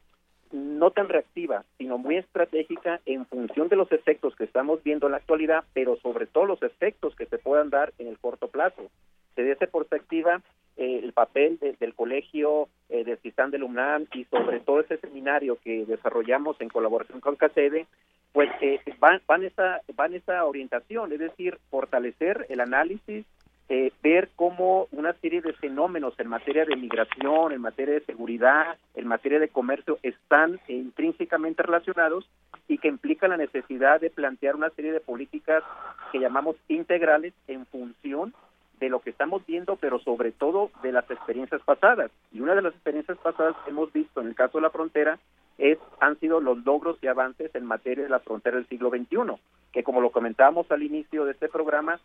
S27: no tan reactiva, sino muy estratégica en función de los efectos que estamos viendo en la actualidad, pero sobre todo los efectos que se puedan dar en el corto plazo. Desde esa perspectiva, eh, el papel del colegio eh, de CISAN del UNAM y sobre todo ese seminario que desarrollamos en colaboración con CACEDE, pues eh, van, van, esa, van esa orientación, es decir, fortalecer el análisis eh, ver cómo una serie de fenómenos en materia de migración, en materia de seguridad, en materia de comercio están intrínsecamente relacionados y que implican la necesidad de plantear una serie de políticas que llamamos integrales en función de lo que estamos viendo, pero sobre todo de las experiencias pasadas. Y una de las experiencias pasadas que hemos visto en el caso de la frontera es han sido los logros y avances en materia de la frontera del siglo XXI, que como lo comentábamos al inicio de este programa,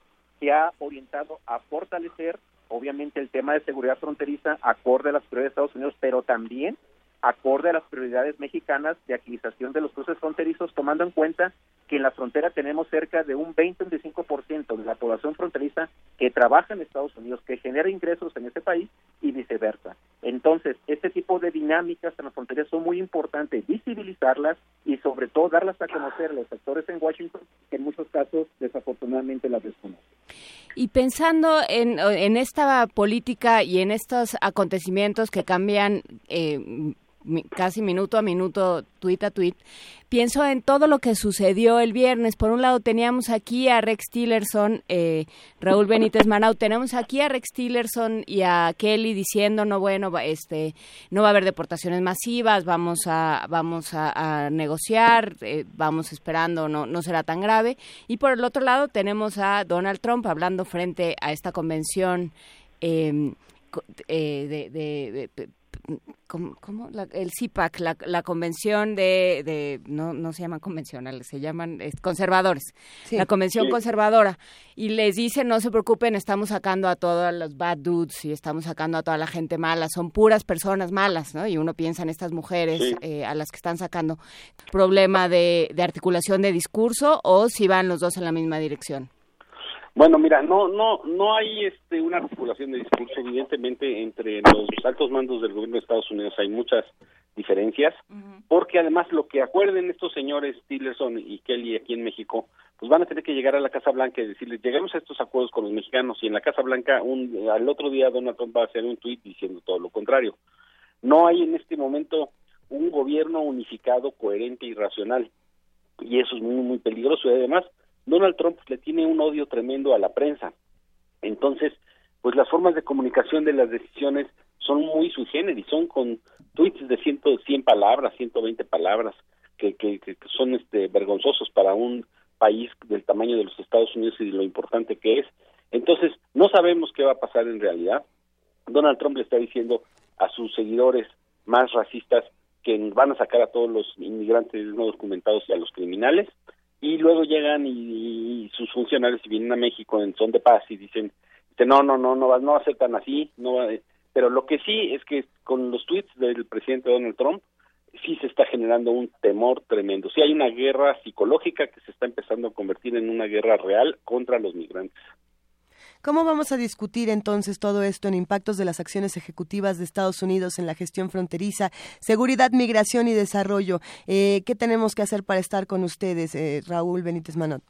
S27: se ha orientado a fortalecer, obviamente, el tema de seguridad fronteriza acorde a las prioridades de Estados Unidos, pero también acorde a las prioridades mexicanas de agilización de los cruces fronterizos, tomando en cuenta que en la frontera tenemos cerca de un 20-25% de la población fronteriza que trabaja en Estados Unidos, que genera ingresos en ese país y viceversa. Entonces, este tipo de dinámicas frontera son muy importantes, visibilizarlas y sobre todo darlas a conocer a los actores en Washington, que en muchos casos desafortunadamente las desconocen.
S1: Y pensando en, en esta política y en estos acontecimientos que cambian eh, casi minuto a minuto, tuit a tuit, pienso en todo lo que sucedió el viernes. Por un lado teníamos aquí a Rex Tillerson, eh, Raúl Benítez Manau, tenemos aquí a Rex Tillerson y a Kelly diciendo no bueno, este, no va a haber deportaciones masivas, vamos a, vamos a, negociar, eh, vamos esperando, no, no será tan grave. Y por el otro lado tenemos a Donald Trump hablando frente a esta convención. Em, eh, de, de ¿cómo, el CIPAC, la, convención de, no, no se llaman convencionales, se llaman conservadores, la convención conservadora, y les dice, no se preocupen, estamos sacando a todos los bad dudes y estamos sacando a toda la gente mala, son puras personas malas, ¿no? Y uno piensa en estas mujeres eh, a las que están sacando problema de, de articulación de discurso o si van los dos en la misma dirección.
S44: Bueno, mira, no, no, no hay este una articulación de discurso. Evidentemente, entre los altos mandos del gobierno de Estados Unidos hay muchas diferencias, porque además lo que acuerden estos señores Tillerson y Kelly aquí en México, pues van a tener que llegar a la Casa Blanca y decirles, llegamos a estos acuerdos con los mexicanos y en la Casa Blanca un, al otro día Donald Trump va a hacer un tuit diciendo todo lo contrario. No hay en este momento un gobierno unificado, coherente y racional, y eso es muy, muy peligroso y además Donald Trump le tiene un odio tremendo a la prensa. Entonces, pues las formas de comunicación de las decisiones son muy sui generis, son con tweets de ciento, 100 palabras, 120 palabras, que son este, vergonzosos para un país del tamaño de los Estados Unidos y de lo importante que es. Entonces, no sabemos qué va a pasar en realidad. Donald Trump le está diciendo a sus seguidores más racistas que van a sacar a todos los inmigrantes no documentados y a los criminales y luego llegan y, sus funcionarios y vienen a México en son de paz y dicen no no no no no va a ser tan así no pero lo que sí es que con los tweets del presidente Donald Trump sí se está generando un temor tremendo. Sí hay una guerra psicológica que se está empezando a convertir en una guerra real contra los migrantes
S2: ¿Cómo vamos a discutir entonces todo esto en impactos de las acciones ejecutivas de Estados Unidos en la gestión fronteriza, seguridad, migración y desarrollo? Eh, ¿Qué tenemos que hacer para estar con ustedes, eh, Raúl Benítez Manot?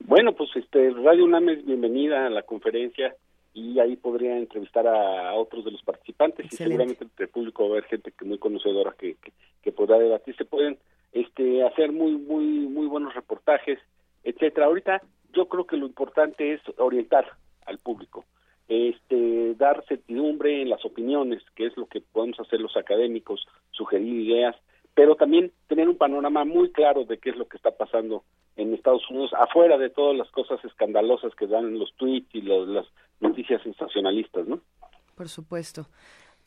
S44: Bueno, pues este Radio UNAM es bienvenida a la conferencia y ahí podría entrevistar a, otros de los participantes y seguramente entre el público va a haber gente que muy conocedora que, que, que podrá debatir. Se pueden este, hacer muy muy muy buenos reportajes, etcétera. Ahorita yo creo que lo importante es orientar al público. Este, dar certidumbre en las opiniones, que es lo que podemos hacer los académicos, sugerir ideas, pero también tener un panorama muy claro de qué es lo que está pasando en Estados Unidos, afuera de todas las cosas escandalosas que dan los tweets y las noticias sensacionalistas, ¿no?
S2: Por supuesto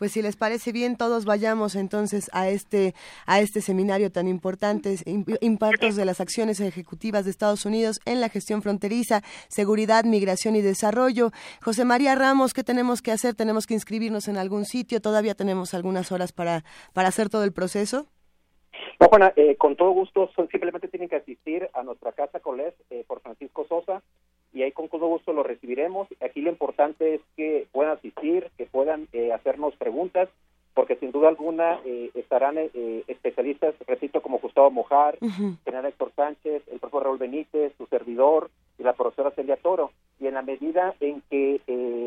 S2: pues si les parece bien, todos vayamos entonces a este, a este seminario tan importante, impactos de las acciones ejecutivas de Estados Unidos en la gestión fronteriza, seguridad, migración y desarrollo. José María Ramos, ¿qué tenemos que hacer? ¿Tenemos que inscribirnos en algún sitio? ¿Todavía tenemos algunas horas para, para hacer todo el proceso?
S27: No, Juana, eh, con todo gusto, simplemente tienen que asistir a nuestra casa Colés eh, por Francisco Sosa y ahí con todo gusto lo recibiremos. Aquí lo importante es que puedan asistir, que puedan eh, hacernos preguntas, porque sin duda alguna eh, estarán eh, especialistas, repito, como Gustavo Mojar, uh general Héctor Sánchez, el profesor Raúl Benítez, su servidor y la profesora Celia Toro. Y en la medida en que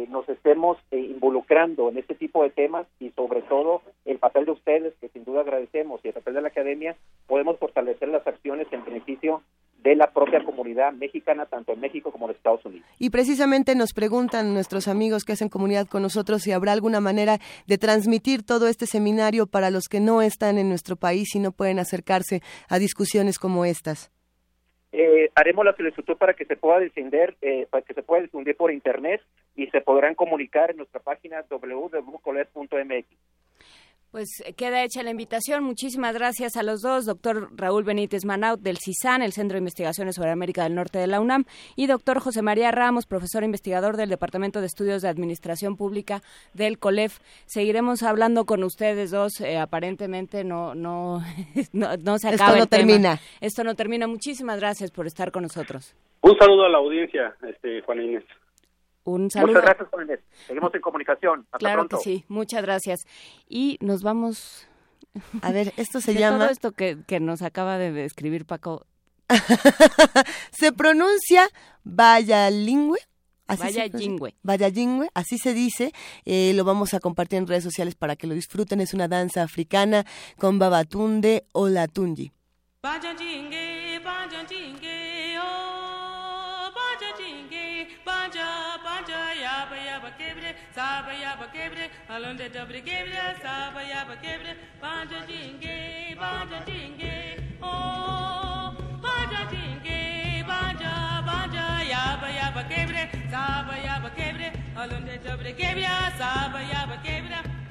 S27: nos estemos involucrando en este tipo de temas y sobre todo el papel de ustedes, que sin duda agradecemos, y el papel de la academia, podemos fortalecer las acciones en beneficio de la propia comunidad mexicana, tanto en México como en Estados Unidos.
S2: Y precisamente nos preguntan nuestros amigos que hacen comunidad con nosotros si habrá alguna manera de transmitir todo este seminario para los que no están en nuestro país y no pueden acercarse a discusiones como estas.
S27: Eh, haremos la solicitud para que se pueda difundir, eh, para que se pueda difundir por internet y se podrán comunicar en nuestra página www.colet.mx.
S1: Pues queda hecha la invitación. Muchísimas gracias a los dos, doctor Raúl Benítez Manaut del CISAN, el Centro de Investigaciones sobre América del Norte de la UNAM, y doctor José María Ramos, profesor investigador del Departamento de Estudios de Administración Pública del COLEF. Seguiremos hablando con ustedes dos. Eh, aparentemente no, no, [laughs] no, se acaba.
S2: Esto no termina.
S1: Esto no termina. Muchísimas gracias por estar con nosotros.
S44: Un saludo a la audiencia, este, Juan Inés.
S1: Un saludo.
S27: Muchas gracias, jóvenes. Seguimos en comunicación. Hasta
S1: claro que sí. Muchas gracias. Y nos vamos.
S2: A ver, esto se
S1: de
S2: llama.
S1: Todo esto que, que nos acaba de escribir Paco. [laughs]
S2: se pronuncia Vallalingüe.
S1: Vaya jingüe.
S2: Vaya jingüe, así se dice. Eh, lo vamos a compartir en redes sociales para que lo disfruten. Es una danza africana con Babatunde o Latunji. Vaya jingue, vaya jingue, sabaya bakebre alonde dobre kebre sabaya bakebre oh, banja jinge banja jinge oh banja jinge banja banja yabaya bakebre sabaya bakebre alonde dobre kebre sabaya bakebre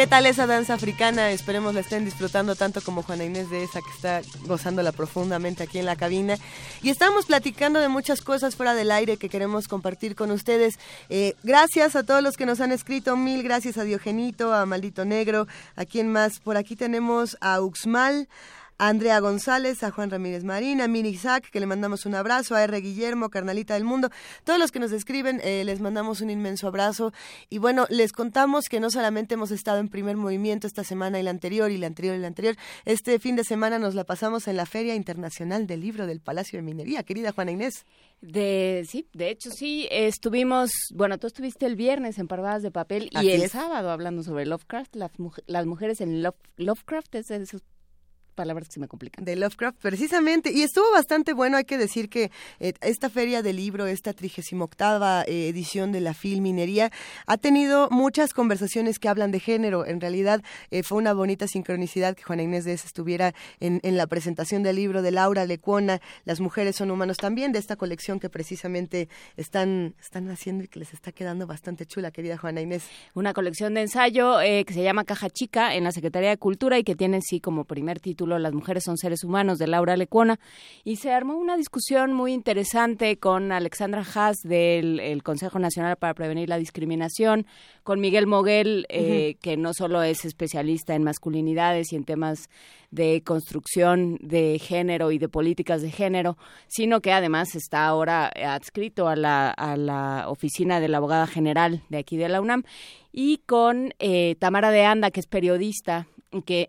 S2: ¿Qué tal esa danza africana? Esperemos la estén disfrutando tanto como Juana Inés de esa que está gozándola profundamente aquí en la cabina. Y estamos platicando de muchas cosas fuera del aire que queremos compartir con ustedes. Eh, gracias a todos los que nos han escrito, mil gracias a Diogenito, a Maldito Negro, a quien más. Por aquí tenemos a Uxmal, Andrea González, a Juan Ramírez Marín, a Mini Isaac, que le mandamos un abrazo, a R. Guillermo, Carnalita del Mundo, todos los que nos escriben, eh, les mandamos un inmenso abrazo. Y bueno, les contamos que no solamente hemos estado en primer movimiento esta semana y la anterior, y la anterior y la anterior, este fin de semana nos la pasamos en la Feria Internacional del Libro del Palacio de Minería, querida Juana Inés.
S1: De, sí, de hecho sí, estuvimos, bueno, tú estuviste el viernes en Parvadas de Papel y el
S2: es.
S1: sábado hablando sobre Lovecraft, las, las mujeres en Love- Lovecraft, es esas palabras que se me complican.
S2: De Lovecraft, precisamente. Y estuvo bastante bueno, hay que decir que eh, esta feria del libro, esta 38 eh, edición de la Filminería, ha tenido muchas conversaciones que hablan de género. En realidad eh, fue una bonita sincronicidad que Juana Inés de estuviera en, en la presentación del libro de Laura Lecuona, Las mujeres son humanos también, de esta colección que precisamente están, están haciendo y que les está quedando bastante chula, querida Juana Inés.
S1: Una colección de ensayo que se llama Caja Chica en la Secretaría de Cultura y que tiene sí como primer título Las mujeres son seres humanos de Laura Lecuona. Y se armó una discusión muy interesante con Alexandra Haas del el Consejo Nacional para Prevenir la Discriminación, con Miguel Moguel, eh, que no solo es especialista en masculinidades y en temas de construcción de género y de políticas de género, sino que además está ahora adscrito a la, a la oficina de la abogada general de aquí de la UNAM, y con eh, Tamara de Anda, que es periodista, que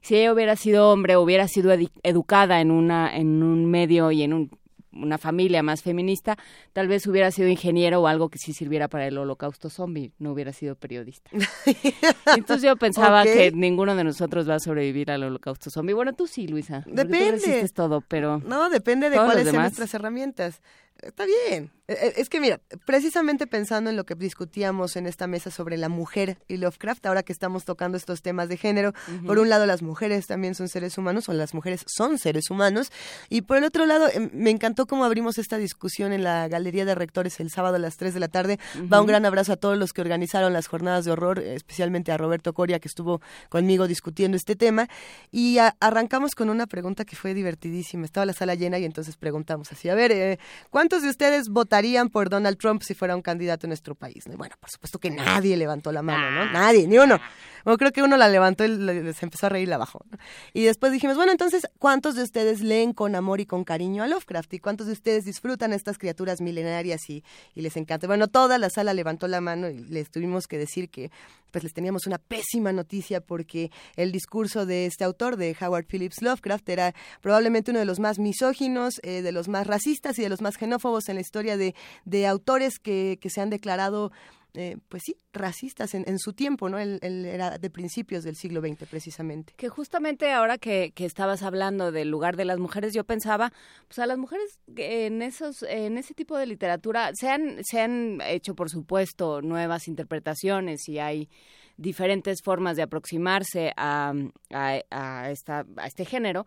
S1: si ella hubiera sido hombre, hubiera sido educada en, una, en un medio y en un una familia más feminista, tal vez hubiera sido ingeniero o algo que sí sirviera para el holocausto zombie, no hubiera sido periodista. [laughs] Entonces yo pensaba que ninguno de nosotros va a sobrevivir al holocausto zombie. Bueno, tú sí, Luisa. tú
S2: Depende.
S1: resistes todo, pero...
S2: No, depende de cuáles sean nuestras herramientas. Está bien. Eh, eh, Es que mira, precisamente pensando en lo que discutíamos en esta mesa sobre la mujer y Lovecraft, ahora que estamos tocando estos temas de género, por un lado las mujeres también son seres humanos, o las mujeres son seres humanos, y por el otro lado em, me encantó cómo abrimos esta discusión en la Galería de Rectores el sábado a las 3 de la tarde. Va un gran abrazo a todos los que organizaron las jornadas de horror, especialmente a Roberto Coria que estuvo conmigo discutiendo este tema, y a- arrancamos con una pregunta que fue divertidísima. Estaba la sala llena y entonces preguntamos así, a ver, eh, ¿cuántos de ustedes votarían por Donald Trump si fuera un candidato en nuestro país? Bueno, por supuesto que nadie levantó la mano, ¿no? Nadie, ni uno. Bueno, creo que uno la levantó y se empezó a reír la bajó. ¿no? Y después dijimos, bueno, entonces, ¿cuántos de ustedes leen con amor y con cariño a Lovecraft? ¿Y cuántos de ustedes disfrutan estas criaturas milenarias y, y les encanta? Bueno, toda la sala levantó la mano y les tuvimos que decir que pues les teníamos una pésima noticia porque el discurso de este autor, de Howard Phillips Lovecraft, era probablemente uno de los más misóginos, eh, de los más racistas y de los más xenófobos en la historia de, de autores que, que se han declarado eh, pues sí, racistas en, su tiempo, ¿no? Él, era de principios del siglo XX, precisamente.
S1: Que justamente ahora que, que estabas hablando del lugar de las mujeres, yo pensaba, pues a las mujeres en esos, en ese tipo de literatura se han, se han hecho, por supuesto, nuevas interpretaciones y hay diferentes formas de aproximarse a, a esta, a este género.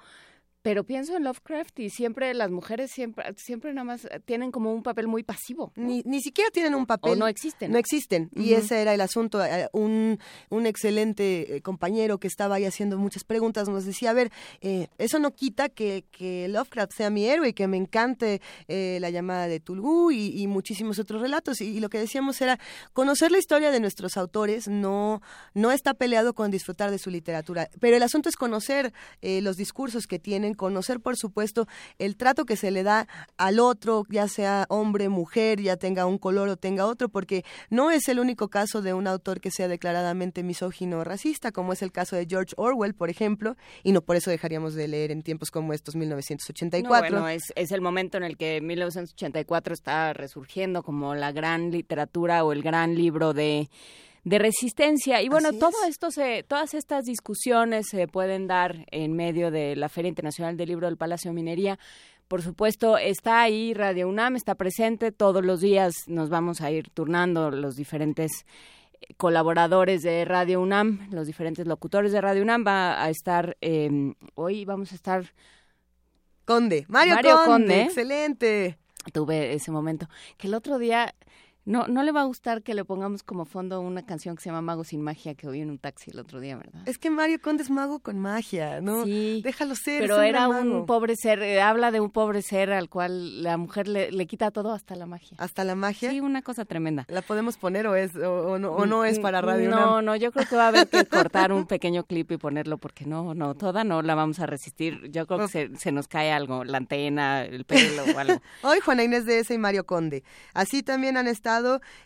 S1: Pero pienso en Lovecraft y siempre las mujeres siempre, siempre nada más tienen como un papel muy pasivo. ¿no?
S2: Ni, ni siquiera tienen un papel.
S1: O no existen.
S2: No existen. Y ese era el asunto. Eh, Un, un excelente eh, compañero que estaba ahí haciendo muchas preguntas nos decía, a ver, eh, eso no quita que, que Lovecraft sea mi héroe y que me encante eh, la llamada de Tulgu y, y muchísimos otros relatos. Y, y lo que decíamos era, conocer la historia de nuestros autores no, no está peleado con disfrutar de su literatura. Pero el asunto es conocer eh, los discursos que tienen, conocer, por supuesto, el trato que se le da al otro, ya sea hombre, mujer, ya tenga un color o tenga otro, porque no es el único caso de un autor que sea declaradamente misógino o racista, como es el caso de George Orwell, por ejemplo, y no por eso dejaríamos de leer en tiempos como estos, 1984.
S1: No, bueno, es, es el momento en el que 1984 está resurgiendo como la gran literatura o el gran libro de, de resistencia. Y bueno,
S2: Así
S1: todo esto se, todas estas discusiones se pueden dar en medio de la Feria Internacional del Libro del Palacio de Minería. Por supuesto, está ahí Radio UNAM, está presente. Todos los días nos vamos a ir turnando los diferentes eh, colaboradores de Radio UNAM, los diferentes locutores de Radio UNAM. Va a estar, eh, hoy vamos a estar
S2: Conde, Mario,
S1: Mario
S2: Conde,
S1: Conde.
S2: excelente.
S1: tuve ese momento. Que el otro día No, no le va a gustar que le pongamos como fondo una canción que se llama Mago sin magia que oí en un taxi el otro día, ¿verdad?
S2: Es que Mario Conde es mago con magia, ¿no?
S1: Sí.
S2: Déjalo ser.
S1: Pero era un pobre ser, eh, habla de un pobre ser al cual la mujer le, le quita todo hasta la magia.
S2: ¿Hasta la magia?
S1: Sí, una cosa tremenda.
S2: ¿La podemos poner o, es, o, o no, o no es para Radio
S1: No, no, yo creo que va a haber que [laughs] cortar un pequeño clip y ponerlo porque no, no, toda no la vamos a resistir. Yo creo que se, se nos cae algo, la antena, el pelo o algo. [laughs]
S2: Hoy Juana Inés de ese y Mario Conde. Así también han estado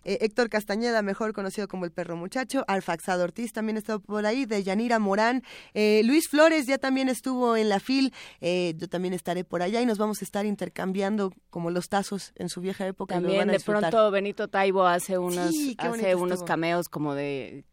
S2: eh, Héctor Castañeda, mejor conocido como el perro muchacho, Alfaxado Ortiz también ha estado por ahí, de Yanira Morán, eh, Luis Flores ya también estuvo en la FIL, eh, yo también estaré por allá y nos vamos a estar intercambiando como los tazos en su vieja época.
S1: También
S2: van a
S1: de pronto Benito Taibo hace unos,
S2: Sí,
S1: hace unos
S2: estuvo.
S1: cameos como de...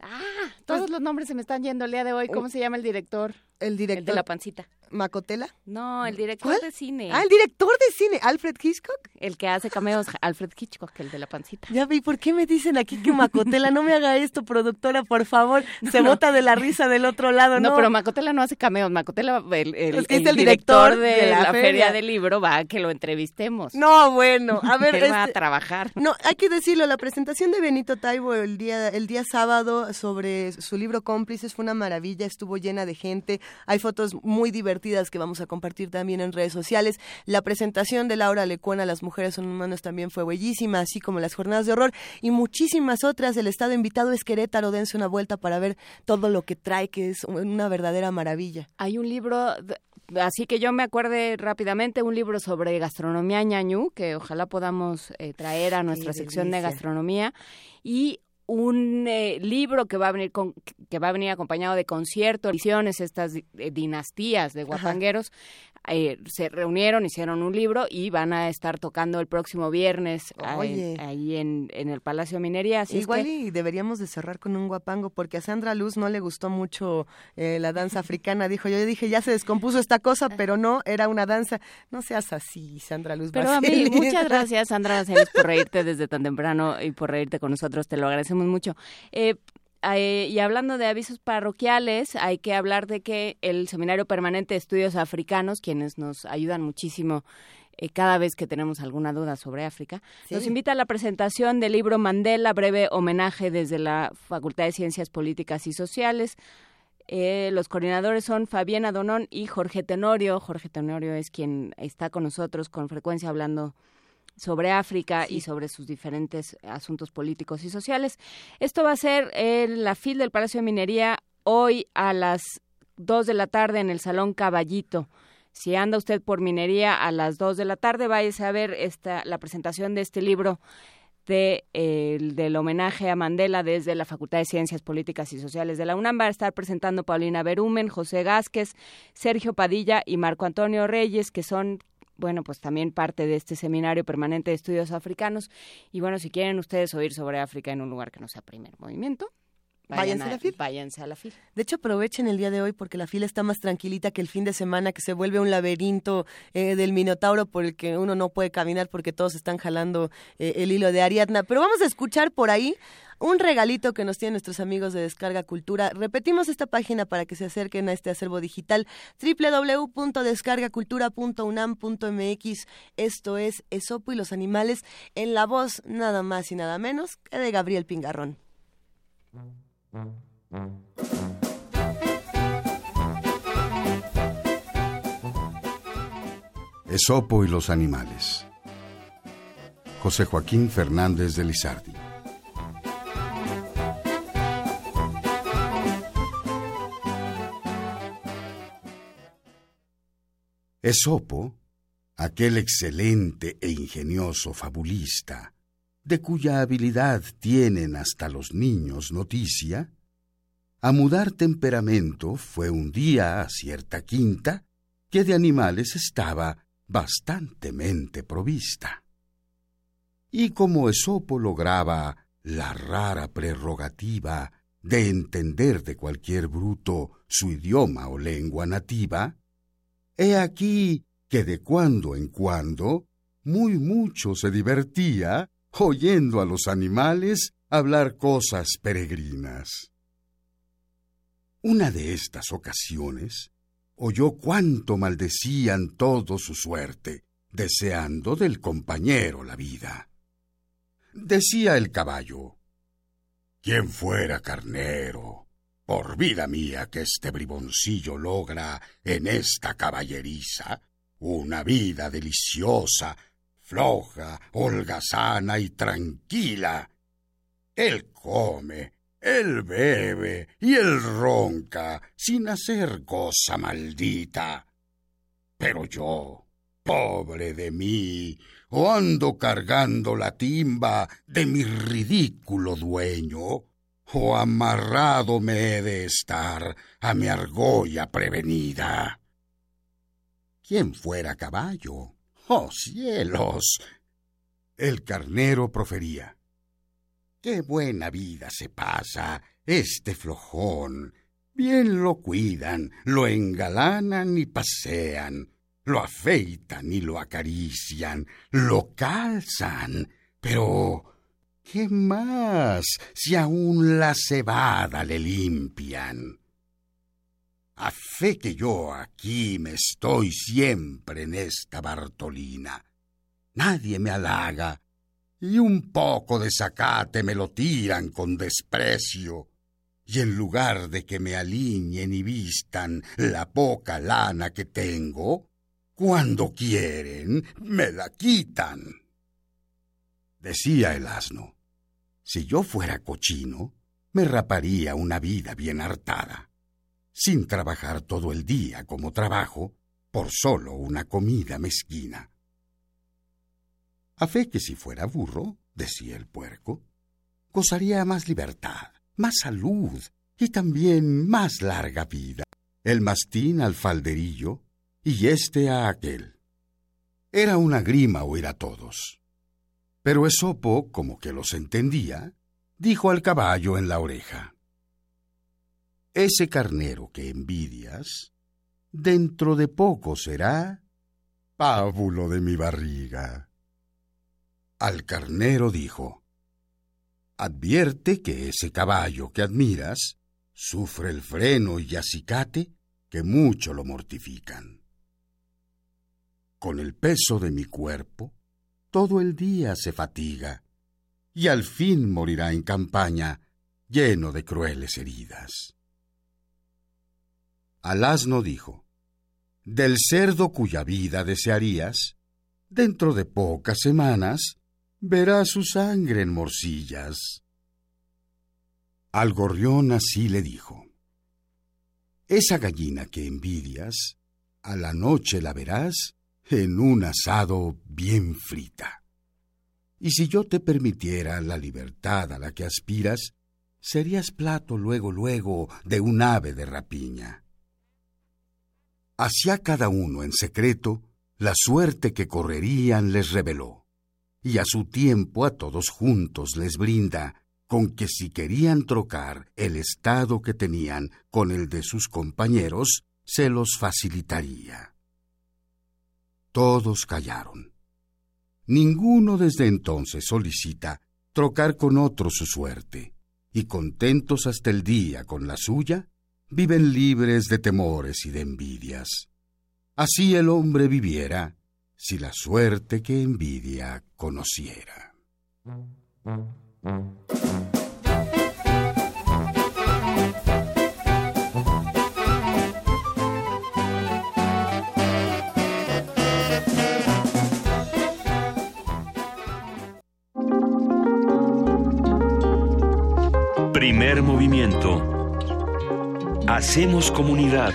S1: ah, todos los nombres se me están yendo el día de hoy. ¿Cómo se llama el director?
S2: El director.
S1: El de la pancita.
S2: ¿Macotela?
S1: No, el director
S2: ¿Cuál?
S1: de cine.
S2: Ah, el director de cine, Alfred Hitchcock.
S1: El que hace cameos, Alfred Hitchcock, el de la pancita.
S2: Ya vi, ¿por qué me dicen aquí que Macotela? No me haga esto, productora, por favor. Se
S1: no.
S2: bota de la risa del otro lado, ¿no?
S1: No, pero Macotela no hace cameos. Macotela, el, el,
S2: Es que
S1: el
S2: es el
S1: director,
S2: director
S1: de,
S2: de la
S1: la, feria.
S2: feria.
S1: del libro va a que lo entrevistemos.
S2: No, bueno, a ver, [laughs]
S1: Él va a
S2: este-
S1: trabajar.
S2: No, hay que decirlo, la presentación de Benito Taibo el día, el día sábado sobre su libro Cómplices fue una maravilla, estuvo llena de gente, hay fotos muy divertidas que vamos a compartir también en redes sociales. La presentación de Laura Lecuona, Las Mujeres son Humanas, también fue bellísima, así como las jornadas de horror y muchísimas otras. El estado invitado es Querétaro, dense una vuelta para ver todo lo que trae, que es una verdadera maravilla.
S1: Hay un libro, de- así que yo me acuerde rápidamente, un libro sobre gastronomía ñañú, que ojalá podamos eh, traer a nuestra sección de gastronomía, y un eh, libro que va a venir con, que va a venir acompañado de conciertos, ediciones, estas eh, dinastías de guapangueros, eh, se reunieron, hicieron un libro y van a estar tocando el próximo viernes ah,
S2: Oye.
S1: ahí en, en el Palacio Minería. Así es
S2: Igual
S1: que-
S2: y deberíamos de cerrar con un guapango, porque a Sandra Luz no le gustó mucho eh, la danza africana. Dijo, yo dije, ya se descompuso esta cosa, pero no, era una danza. No seas así, Sandra Luz.
S1: Pero a mí, muchas gracias, Sandra por reírte desde tan temprano y por reírte con nosotros. Te lo agradecemos mucho. Eh, eh, y hablando de avisos parroquiales, hay que hablar de que el Seminario Permanente de Estudios Africanos, quienes nos ayudan muchísimo eh, cada vez que tenemos alguna duda sobre África,
S2: Sí.
S1: nos invita a la presentación del libro Mandela, breve homenaje desde la Facultad de Ciencias Políticas y Sociales. Eh, los coordinadores son Fabiana Donón y Jorge Tenorio. Jorge Tenorio es quien está con nosotros con frecuencia hablando sobre África y sobre sus diferentes asuntos políticos y sociales. Esto va a ser en la FIL del Palacio de Minería hoy a las 2 de la tarde en el Salón Caballito. Si anda usted por minería a las 2 de la tarde, váyase a ver esta, la presentación de este libro de, eh, el- del homenaje a Mandela desde la Facultad de Ciencias Políticas y Sociales de la UNAM. Va a estar presentando Paulina Berumen, José Gásquez, Sergio Padilla y Marco Antonio Reyes, que son bueno, pues también parte de este seminario permanente de estudios africanos. Y bueno, si quieren ustedes oír sobre África en un lugar que no sea primer movimiento, vayan
S2: Váyanse a la FIL.
S1: Váyanse a la FIL.
S2: De hecho, aprovechen el día de hoy porque la fila está más tranquilita que el fin de semana, que se vuelve un laberinto eh, del Minotauro por el que uno no puede caminar porque todos están jalando eh, el hilo de Ariadna. Pero vamos a escuchar por ahí un regalito que nos tienen nuestros amigos de Descarga Cultura. Repetimos esta página para que se acerquen a este acervo digital www.descargacultura.unam.mx. Esto es Esopo y los animales en la voz nada más y nada menos que de Gabriel Pingarrón.
S45: Esopo y los animales. José Joaquín Fernández de Lizardi. Esopo, aquel excelente e ingenioso fabulista, de cuya habilidad tienen hasta los niños noticia, a mudar temperamento fue un día a cierta quinta que de animales estaba bastantemente provista. Y como Esopo lograba la rara prerrogativa de entender de cualquier bruto su idioma o lengua nativa, he aquí que de cuando en cuando muy mucho se divertía oyendo a los animales hablar cosas peregrinas. Una de estas ocasiones oyó cuánto maldecían todo su suerte, deseando del compañero la vida. Decía el caballo, ¿Quién fuera carnero? Por vida mía que este briboncillo logra en esta caballeriza una vida deliciosa, floja, holgazana y tranquila. Él come, él bebe y él ronca sin hacer cosa maldita. Pero yo, pobre de mí, o ando cargando la timba de mi ridículo dueño, o amarrado me he de estar a mi argolla prevenida. ¿Quién fuera caballo? ¡Oh cielos! El carnero profería. Qué buena vida se pasa este flojón. Bien lo cuidan, lo engalanan y pasean, lo afeitan y lo acarician, lo calzan. Pero, ¿qué más si aún la cebada le limpian? A fe que yo aquí me estoy siempre en esta Bartolina. Nadie me halaga, y un poco de zacate me lo tiran con desprecio. Y en lugar de que me aliñen y vistan la poca lana que tengo, cuando quieren me la quitan. Decía el asno, si yo fuera cochino, me raparía una vida bien hartada, sin trabajar todo el día como trabajo, por solo una comida mezquina. A fe que si fuera burro, decía el puerco, gozaría más libertad, más salud y también más larga vida. El mastín al falderillo y éste a aquel. Era una grima oír a todos. Pero Esopo, como que los entendía, dijo al caballo en la oreja, Ese carnero que envidias, dentro de poco será pábulo de mi barriga. Al carnero dijo, Advierte que ese caballo que admiras sufre el freno y acicate que mucho lo mortifican. Con el peso de mi cuerpo, todo el día se fatiga, y al fin morirá en campaña lleno de crueles heridas. Al asno dijo, Del cerdo cuya vida desearías, dentro de pocas semanas verá su sangre en morcillas. Al gorrión así le dijo, Esa gallina que envidias, a la noche la verás en un asado bien frita. Y si yo te permitiera la libertad a la que aspiras, serías plato luego, luego de un ave de rapiña. Hacia cada uno en secreto la suerte que correrían les reveló y a su tiempo a todos juntos les brinda, con que si querían trocar el estado que tenían con el de sus compañeros, se los facilitaría. Todos callaron. Ninguno desde entonces solicita trocar con otro su suerte, y contentos hasta el día con la suya, viven libres de temores y de envidias. Así el hombre viviera si la suerte que envidia conociera.
S4: Primer movimiento. Hacemos comunidad.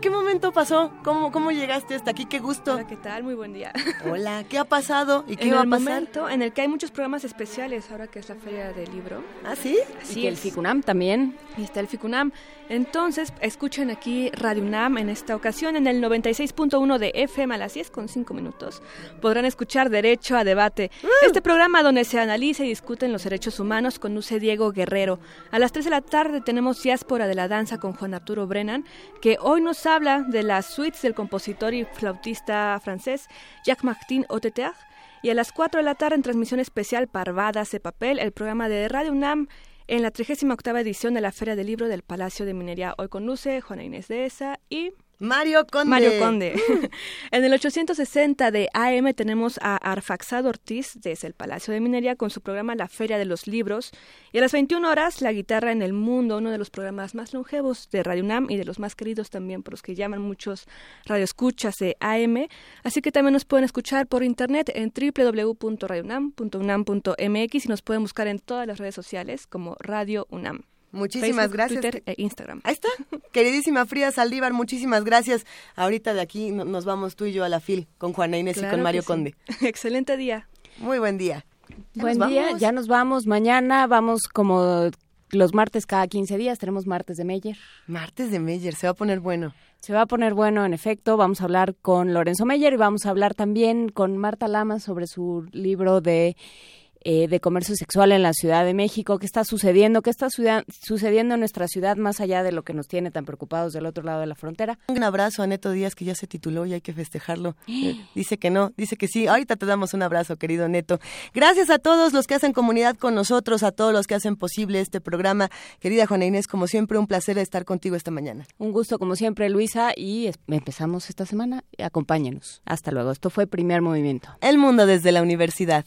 S2: ¿En qué momento pasó? ¿Cómo, ¿Cómo llegaste hasta aquí? Qué gusto.
S46: Hola, ¿qué tal? Muy buen día.
S2: Hola, ¿qué ha pasado y qué
S46: en
S2: va a
S46: el
S2: pasar?
S46: momento en el que hay muchos programas especiales, ahora que es la Feria del Libro.
S2: ¿Ah, sí?
S46: Así
S1: y que el. FICUNAM también.
S46: Y está el FICUNAM. Entonces, escuchen aquí Radio UNAM en esta ocasión en el 96.1 de FM a las 10 con 5 minutos. Podrán escuchar Derecho a Debate. Este programa donde se analiza y discuten los derechos humanos conduce Diego Guerrero. A las 3 de la tarde tenemos Diáspora de la Danza con Juan Arturo Brennan, que hoy nos habla de las suites del compositor y flautista francés Jacques-Martin Oteter Y a las 4 de la tarde en transmisión especial Parvadas de Papel, el programa de Radio UNAM en la 38 edición de la Feria del Libro del Palacio de Minería. Hoy conduce Juana Inés de Esa y
S2: Mario Conde.
S46: Mario Conde. [laughs] en el 860 de AM tenemos a Arfaxado Ortiz desde el Palacio de Minería con su programa La Feria de los Libros. Y a las 21 horas, La Guitarra en el Mundo, uno de los programas más longevos de Radio UNAM y de los más queridos también por los que llaman muchos radioescuchas de AM. Así que también nos pueden escuchar por internet en www.radiounam.unam.mx y nos pueden buscar en todas las redes sociales como Radio UNAM.
S2: Muchísimas gracias.
S46: Twitter e Instagram.
S2: Ahí está. [laughs] Queridísima Frida Saldívar, muchísimas gracias. Ahorita de aquí nos vamos tú y yo a la FIL con Juana Inés y con Mario Conde. [laughs]
S46: Excelente día.
S2: Muy buen día.
S1: Buen día, ya nos vamos. Mañana vamos como los martes cada 15 días, tenemos martes de Meyer.
S2: Martes de Meyer, se va a poner bueno.
S1: Se va a poner bueno, en efecto. Vamos a hablar con Lorenzo Meyer y vamos a hablar también con Marta Lama sobre su libro de eh, de comercio sexual en la Ciudad de México, qué está sucediendo, qué está sucediendo en nuestra ciudad más allá de lo que nos tiene tan preocupados del otro lado de la frontera.
S2: Un abrazo a Neto Díaz que ya se tituló y hay que festejarlo. [gasps] Eh, dice que no, dice que sí. Ahorita te damos un abrazo, querido Neto. Gracias a todos los que hacen comunidad con nosotros, a todos los que hacen posible este programa. Querida Juana Inés, como siempre, un placer estar contigo esta mañana.
S1: Un gusto, como siempre, Luisa, y empezamos esta semana. Acompáñenos. Hasta luego. Esto fue Primer Movimiento.
S2: El mundo desde la universidad.